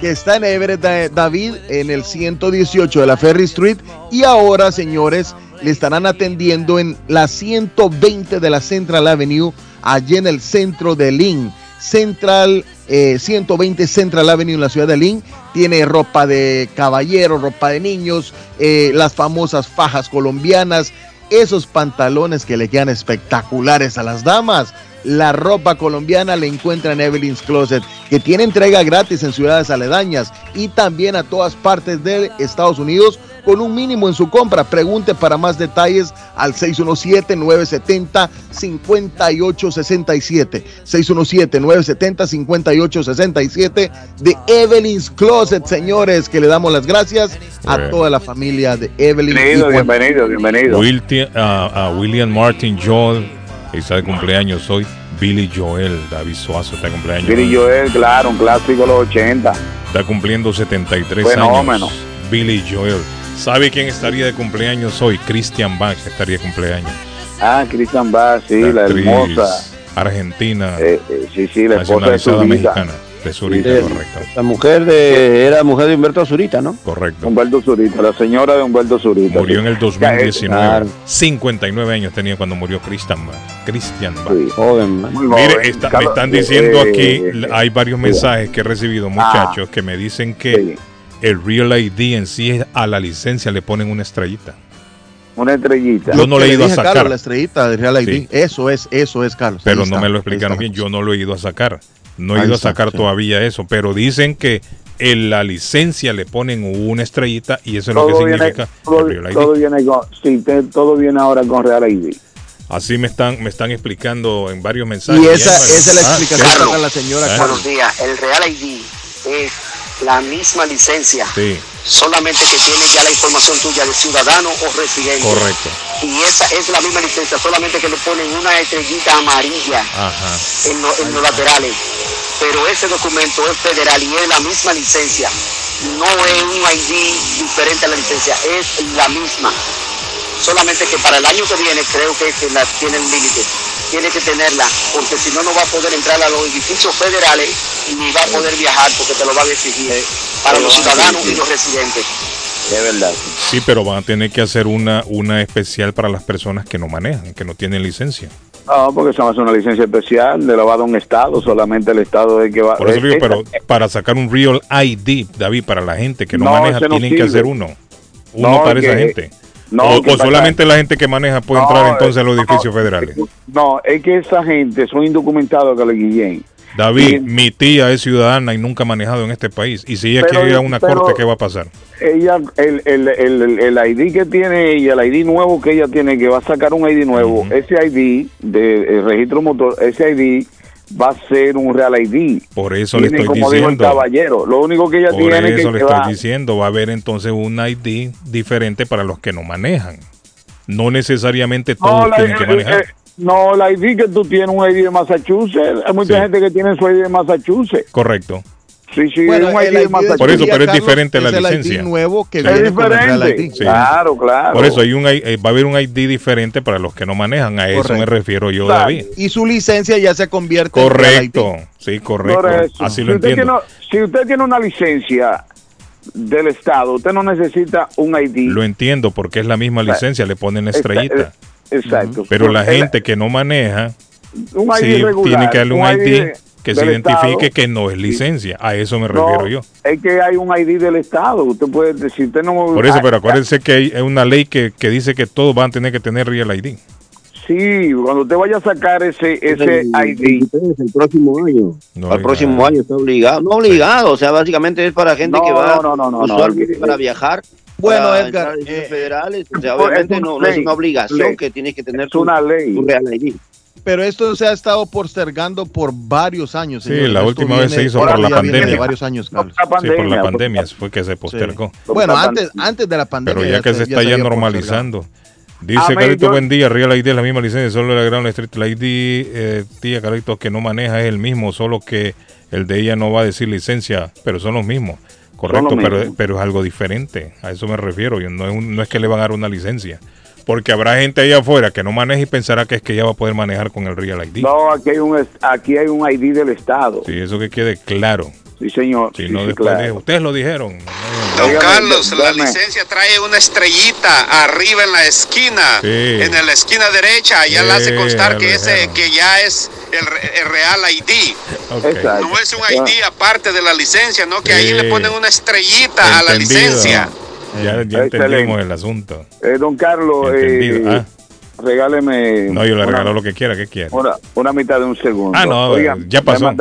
Que está en Everett, David, en el 118 de la Ferry Street. Y ahora, señores, le estarán atendiendo en la 120 de la Central Avenue, allí en el centro de Lynn. Central, eh, 120 Central Avenue en la ciudad de Lynn. Tiene ropa de caballero, ropa de niños, eh, las famosas fajas colombianas, esos pantalones que le quedan espectaculares a las damas. La ropa colombiana la encuentra en Evelyn's Closet, que tiene entrega gratis en ciudades aledañas y también a todas partes de Estados Unidos con un mínimo en su compra. Pregunte para más detalles al 617-970-5867. 617-970-5867 de Evelyn's Closet, señores, que le damos las gracias a toda la familia de Evelyn. Bienvenido, bienvenido, bienvenido. Wilti- a, a William Martin Joel está de cumpleaños hoy. Billy Joel, David Suazo está de cumpleaños. Billy. Joel, claro, un clásico de los 80. Está cumpliendo 73 Fenómeno. años. Billy Joel. ¿Sabe quién estaría de cumpleaños hoy? Christian Bach estaría de cumpleaños. Ah, Christian Bass, sí, la, hermosa. argentina, Eh, eh, sí, sí, la esposa de Zurita. mexicana. De Zurita, Sí. correcto. La mujer de. Era mujer de Humberto Zurita, ¿no? Correcto. Humberto Zurita, la señora de Humberto Zurita. Murió en el 2019. Claro. 59 años tenía cuando murió Christian Bach. Christian Bach. Sí. Joven, Mire, joven. está- me están eh, diciendo eh, aquí, eh, hay varios mensajes que he recibido, muchachos, que me dicen que sí. El Real ID en sí es- a la licencia le ponen una estrellita. Una estrellita. Yo no le he ido a sacar. Carlos, la estrellita de Real ID. Sí. Eso es, eso es, Carlos. Pero Ahí no está, me lo explicaron bien, yo no lo he ido a sacar. No he Ahí ido a sacar sí. todavía eso, pero dicen que en la licencia le ponen una estrellita y eso es lo que viene, significa todo, el Real ID. todo viene con, sí, te- todo viene ahora con Real ID. Así me están, me están explicando en varios mensajes. Y esa, esa es la Ah, explicación ¿qué? para la señora Ah. Carlos. Buenos días. El Real ID es la misma licencia, Sí, solamente que tiene ya la información tuya de ciudadano o residente. correcto. Y esa es la misma licencia, solamente que le ponen una estrellita amarilla Ajá. en, lo- en los laterales. Pero ese documento es federal y es la misma licencia. No es un ID diferente a la licencia, es la misma. Solamente que para el año que viene creo que, que la tiene un límite. Tiene que tenerla, porque si no, no va a poder entrar a los edificios federales ni va a poder viajar porque te lo van a exigir para los ciudadanos y los residentes. Es verdad. Sí, pero van a tener que hacer una, una especial para las personas que no manejan, que no tienen licencia. No, porque se va a hacer una licencia especial, le la va a dar un estado, solamente el estado es que va Por eso eh, digo, eh, pero para sacar un Real ID, David, para la gente que no, No, maneja, no tienen que hacer uno. Uno No, para esa gente. No, o solamente la gente que maneja puede No, entrar entonces a los no, edificios federales. No, es que esa gente son indocumentados que le guillen. David, y- mi tía es ciudadana y nunca ha manejado en este país. Y si ella Pero- quiere ir a una corte, ¿qué va a pasar? Ella, el, el, el, el ID que tiene ella, el ID nuevo que ella tiene, que va a sacar un ID nuevo, ese ID de registro motor, ese ID va a ser un Real ID. Por eso le estoy como dijo el diciendo. caballero, lo único que ella Por tiene eso que, le estoy va- diciendo, va a haber entonces un ID diferente para los que no manejan. No necesariamente todos No, la, tienen que manejar. eh, no, la ID que tú tienes, un ID de Massachusetts. Hay mucha Sí. gente que tiene su ID de Massachusetts. Correcto. Sí, sí, Bueno, un ID ID Massachusetts. Por eso, pero es Carlos, diferente la es el ID licencia. nuevo que Es con el diferente. ID. Sí. Claro, claro. Por eso hay un, I- eh, va a haber un ID diferente para los que no manejan. A eso Correcto. me refiero yo, Claro. David. Y su licencia ya se convierte en Real ID. Correcto. Sí, correcto. Así si lo usted entiendo. Tiene, si usted tiene una licencia del Estado, usted no necesita un ID. Lo entiendo porque es la misma licencia, le ponen estrellita. Exacto. Pero la gente que no maneja, sí, tiene que darle un, ID, que se identifique que no es licencia. A eso me refiero yo. Es que hay un ID del Estado. Usted puede decir, usted no. Por eso, pero acuérdense que hay una ley que, que dice que todos van a tener que tener Real ID. Sí, cuando usted vaya a sacar ese, ese ID. El próximo año. No, Al próximo año está obligado. No obligado, o sea, básicamente es para gente No, que va no, no, no, no, usualmente no. para viajar. Bueno, para Edgar, eh, federales, o sea, obviamente no, no es una obligación ley. que tienes que tener Es una ley. tu Real ID. Pero esto se ha estado postergando por varios años. Sí, la Esto última vez se hizo por la pandemia. De varios años, Carlos. La Sí, por la pandemia, pandemia fue que se postergó. Bueno, antes, antes de la pandemia. Pero ya que se está ya normalizando. Dice Amén, Carlito, yo- buen día, Real ID es la misma licencia, solo la Street la ID, eh, tía Carlito, que no maneja es el mismo, solo que el de ella no va a decir licencia, pero son los mismos. Correcto, los pero, mismos. pero es algo diferente, a eso me refiero, yo, no, es un- no es que le van a dar una licencia, porque habrá gente allá afuera que no maneja y pensará que es que ella va a poder manejar con el Real ID. No, aquí hay un, es- aquí hay un ID del Estado. Sí, eso que quede claro. Sí, señor. Si Sí, no, sí, después claro. de- ustedes lo dijeron. Don Carlos, la licencia trae una estrellita arriba en la esquina, Sí. en la esquina derecha, allá la hace constar ya que ese que ya es el, re- el real ID. No es un ID aparte de la licencia, no que ahí le ponen una estrellita a la licencia. Ya, ya entendimos el asunto. Eh, don Carlos, eh, ah. regáleme. No, yo le regalo lo que quiera, que quiera. Una, una, mitad de un segundo. Ah, no, ya pasó.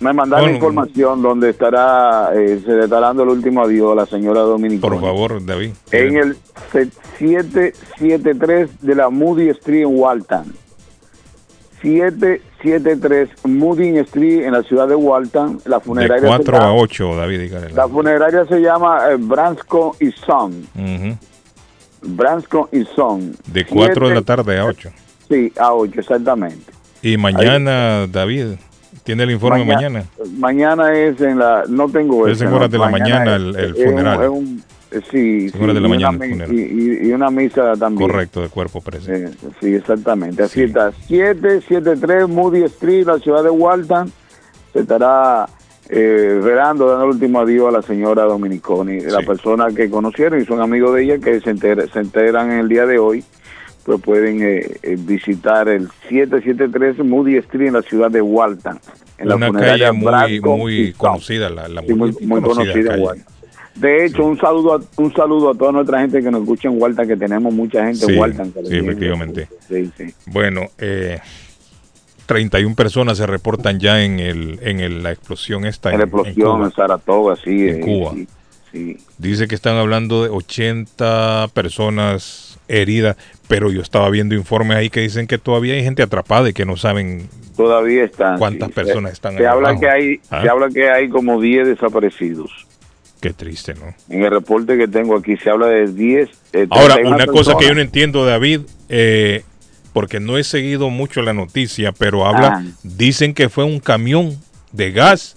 Me mandaron, información donde estará, eh, se le dando el último adiós a la señora Dominicana. Por favor, David. En el 773 de la Moody Street en Waltham. 73 Mooding Street en la ciudad de Walton. La funeraria de 4 a 8, David. Dígale. La funeraria se llama eh, Bransco y Son. Uh -huh. Bransco y Son. De 4 de la tarde a 8. Sí, a 8, exactamente. Y mañana, Ahí. David, ¿tiene el informe mañana? Mañana, mañana es en la... No tengo eso. Es en horas no, de la mañana, mañana es, el, el, funeral. Es un, es un, eh, sí, de sí, la y mañana una. Y, y- misa también. Correcto, de cuerpo presente. Eh, sí, exactamente. Así Sí. está. 773 Moody Street, la ciudad de Walton. Se estará eh, velando, dando el último adiós a la señora Dominiconi. La persona que conocieron y son amigos de ella que se, enter- se enteran en el día de hoy, pues pueden eh, visitar el 773 Moody Street en la ciudad de Walton. En la Una funeraria calle muy, muy conocida, la, la Sí, muy, muy conocida en calle. Walton. De hecho, un saludo a, un saludo a toda nuestra gente que nos escucha en Walton, que tenemos mucha gente Sí, en que le sí, efectivamente. Sí, sí. Bueno, eh, 31 personas se reportan ya en el en el- la explosión esta en, En la en explosión Cuba. en Saratoga, sí. En eh, Cuba. Dice que están hablando de 80 personas heridas, pero yo estaba viendo informes ahí que dicen que todavía hay gente atrapada y que no saben Todavía están. cuántas personas se, están se ahí habla abajo. que hay Ah. Se habla que hay como 10 desaparecidos. Qué triste, ¿no? En el reporte que tengo aquí se habla de 10. eh, Ahora, 31 una cosa que yo no entiendo, David, eh, porque no he seguido mucho la noticia, pero habla, Ah. dicen que fue un camión de gas,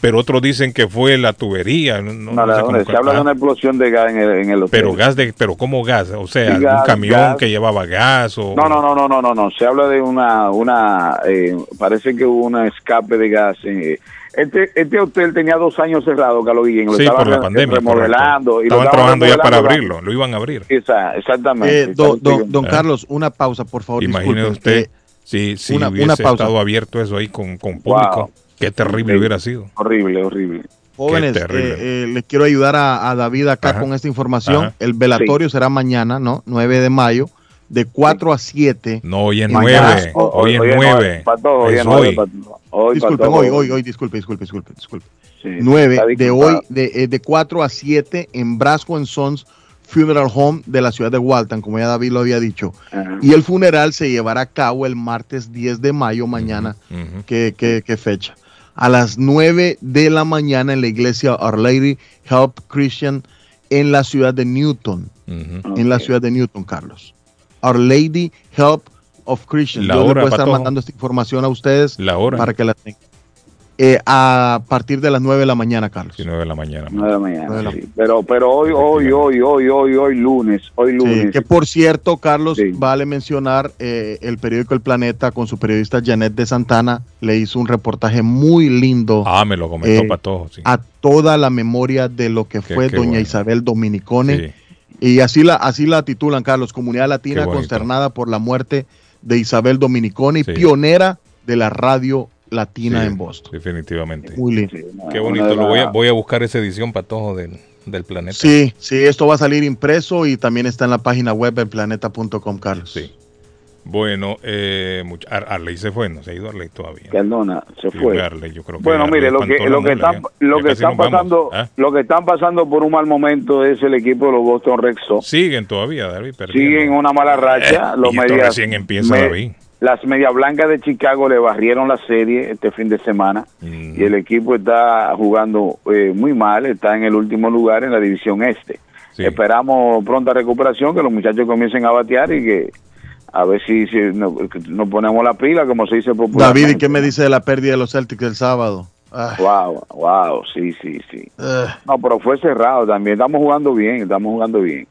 pero otros dicen que fue la tubería. No, no- No, no sé la- cómo- se habla ah, de una explosión de gas en el, en el hotel. pero gas de, pero ¿cómo gas? O sea, gas, camión gas. que llevaba gas o No, no, no, no, no, no, no. Se habla de una, una, eh, parece que hubo un escape de gas. eh. Este, este hotel tenía dos años cerrado, Carlos Guillén. Lo Sí, estaban por la pandemia. remodelando. Y lo Estaban trabajando ya para abrirlo, lo iban a abrir. Esa, exactamente. Eh, don, don- Ah. Carlos, una pausa, por favor. Imagine usted Eh, si, si una- hubiese una pausa. estado abierto eso ahí con, con público. Wow. Qué terrible Sí. hubiera sido. Horrible, horrible. Jóvenes, eh, eh, les quiero ayudar a, a David acá Ajá. con esta información. Ajá. El velatorio será mañana, ¿no? 9 de mayo, de 4 a 7. No, hoy es Mañana- nueve. Oh, Hoy es Hoy es nueve. nueve, para todos, hoy Disculpen, hoy, hoy, hoy, disculpe, disculpe, disculpe, disculpe. Sí, 9 está de hoy, de, eh, de 4 a 7 en Brasco Sons Funeral Home de la ciudad de Walton, como ya David lo había dicho. Ajá. Y el funeral se llevará a cabo el martes 10 de mayo, mañana. Ujú. ¿Qué, qué- qué fecha? A las 9 de la mañana en la iglesia Our Lady Help Christian en la ciudad de Newton. Ujú. En la ciudad de Newton, Carlos. Our Lady Help of Christian. La Yo hora, voy a estar Patojo. mandando esta información a ustedes La hora. para que la tengan. eh, a partir de las 9 de la mañana, Carlos. Sí, 9 de la mañana. 9 de la mañana, sí. Pero, pero hoy, hoy, hoy, hoy, hoy, hoy, lunes, hoy lunes. Sí, que por cierto, Carlos, vale mencionar, eh, el periódico El Planeta con su periodista Janet de Santana le hizo un reportaje muy lindo. Ah, me lo comentó eh, Patojo, sí. A toda la memoria de lo que Qué- fue qué doña bueno. Isabel Dominicone. Y así la, así la titulan, Carlos, Comunidad Latina consternada por la muerte de Isabel Dominicone, Sí. pionera de la radio latina Sí, en Boston. Definitivamente. Muy lindo. Qué una bonito. Lo voy, a, la- voy a buscar esa edición, Patojo, del, del planeta. Sí, sí, esto va a salir impreso y también está en la página web en planeta.com, Carlos. Sí. Bueno, eh, much- Ar- Arley se fue, no se ha ido Arley todavía. Perdona, se Sí, fue. Arley, yo creo que Bueno, Arley mire, lo que, lo que están, lo que están pasando, ¿Ah? lo que están pasando por un mal momento es el equipo de los Boston Red Sox. Siguen todavía, David, perdiendo. Siguen una mala racha. Eh, los y medias, recién empieza, me- David. Las medias blancas de Chicago le barrieron la serie este fin de semana Mm. y el equipo está jugando eh, muy mal, está en el último lugar en la división este. Esperamos pronta recuperación, que los muchachos comiencen a batear y que a ver si, si nos, ponemos la pila, como se dice David, popularmente. ¿y qué me dice de la pérdida de los Celtics el sábado? Ah, Wow, wow, sí, sí, sí. eh. No, pero fue cerrado también. Estamos jugando bien, estamos jugando bien.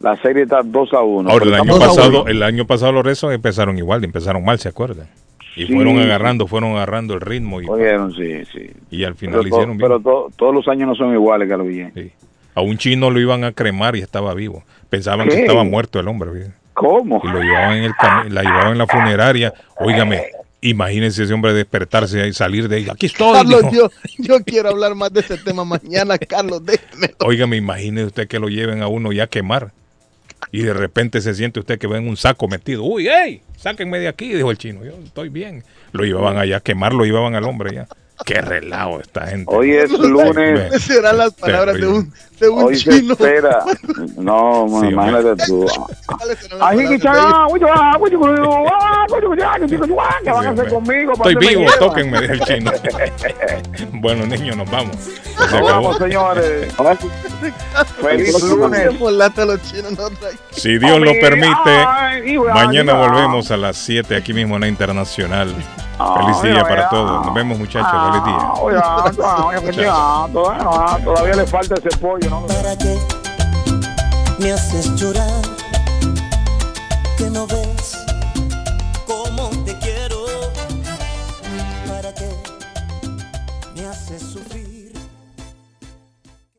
La serie está 2 a 1. Ahora, el año, pasado, el año pasado los rezos empezaron igual, empezaron mal, ¿se acuerdan? Y Sí. fueron agarrando, fueron agarrando el ritmo y, Oyeron, sí, sí. y al final Pero, lo to- hicieron bien. pero to- todos los años no son iguales, Carlos Guillén. A un chino lo iban a cremar y estaba vivo. Pensaban ¿Qué? que estaba muerto el hombre. ¿Cómo? Y lo llevaban en el la llevaban en la funeraria. Óigame, imagínense ese hombre despertarse y salir de ahí. Aquí estoy. Carlos, yo, yo quiero hablar más de ese tema mañana, Carlos, déjeme. Óigame, imagínese usted que lo lleven a uno ya a quemar. Y de repente se siente usted que ven un saco metido. Uy, hey, sáquenme de aquí, dijo el chino. Yo estoy bien. Lo llevaban allá a quemar, lo llevaban al hombre ya. Qué relajo esta gente. Hoy es lunes. Serán las palabras de un, de un Hoy se chino. espera. No, man, Sí, imagínate tú. ¿Qué van a hacer conmigo? Estoy vivo, tóquenme, dijo el chino. bueno, niños, nos vamos. Se Nos acabó. vamos, señores. Feliz lunes. Si Dios lo permite, mañana volvemos a las 7 aquí mismo en la Internacional. Feliz día para todos. Nos vemos, muchachos. Oye, todavía le falta ese pollo, ¿no? ¿Para qué me haces llorar? Que no ves cómo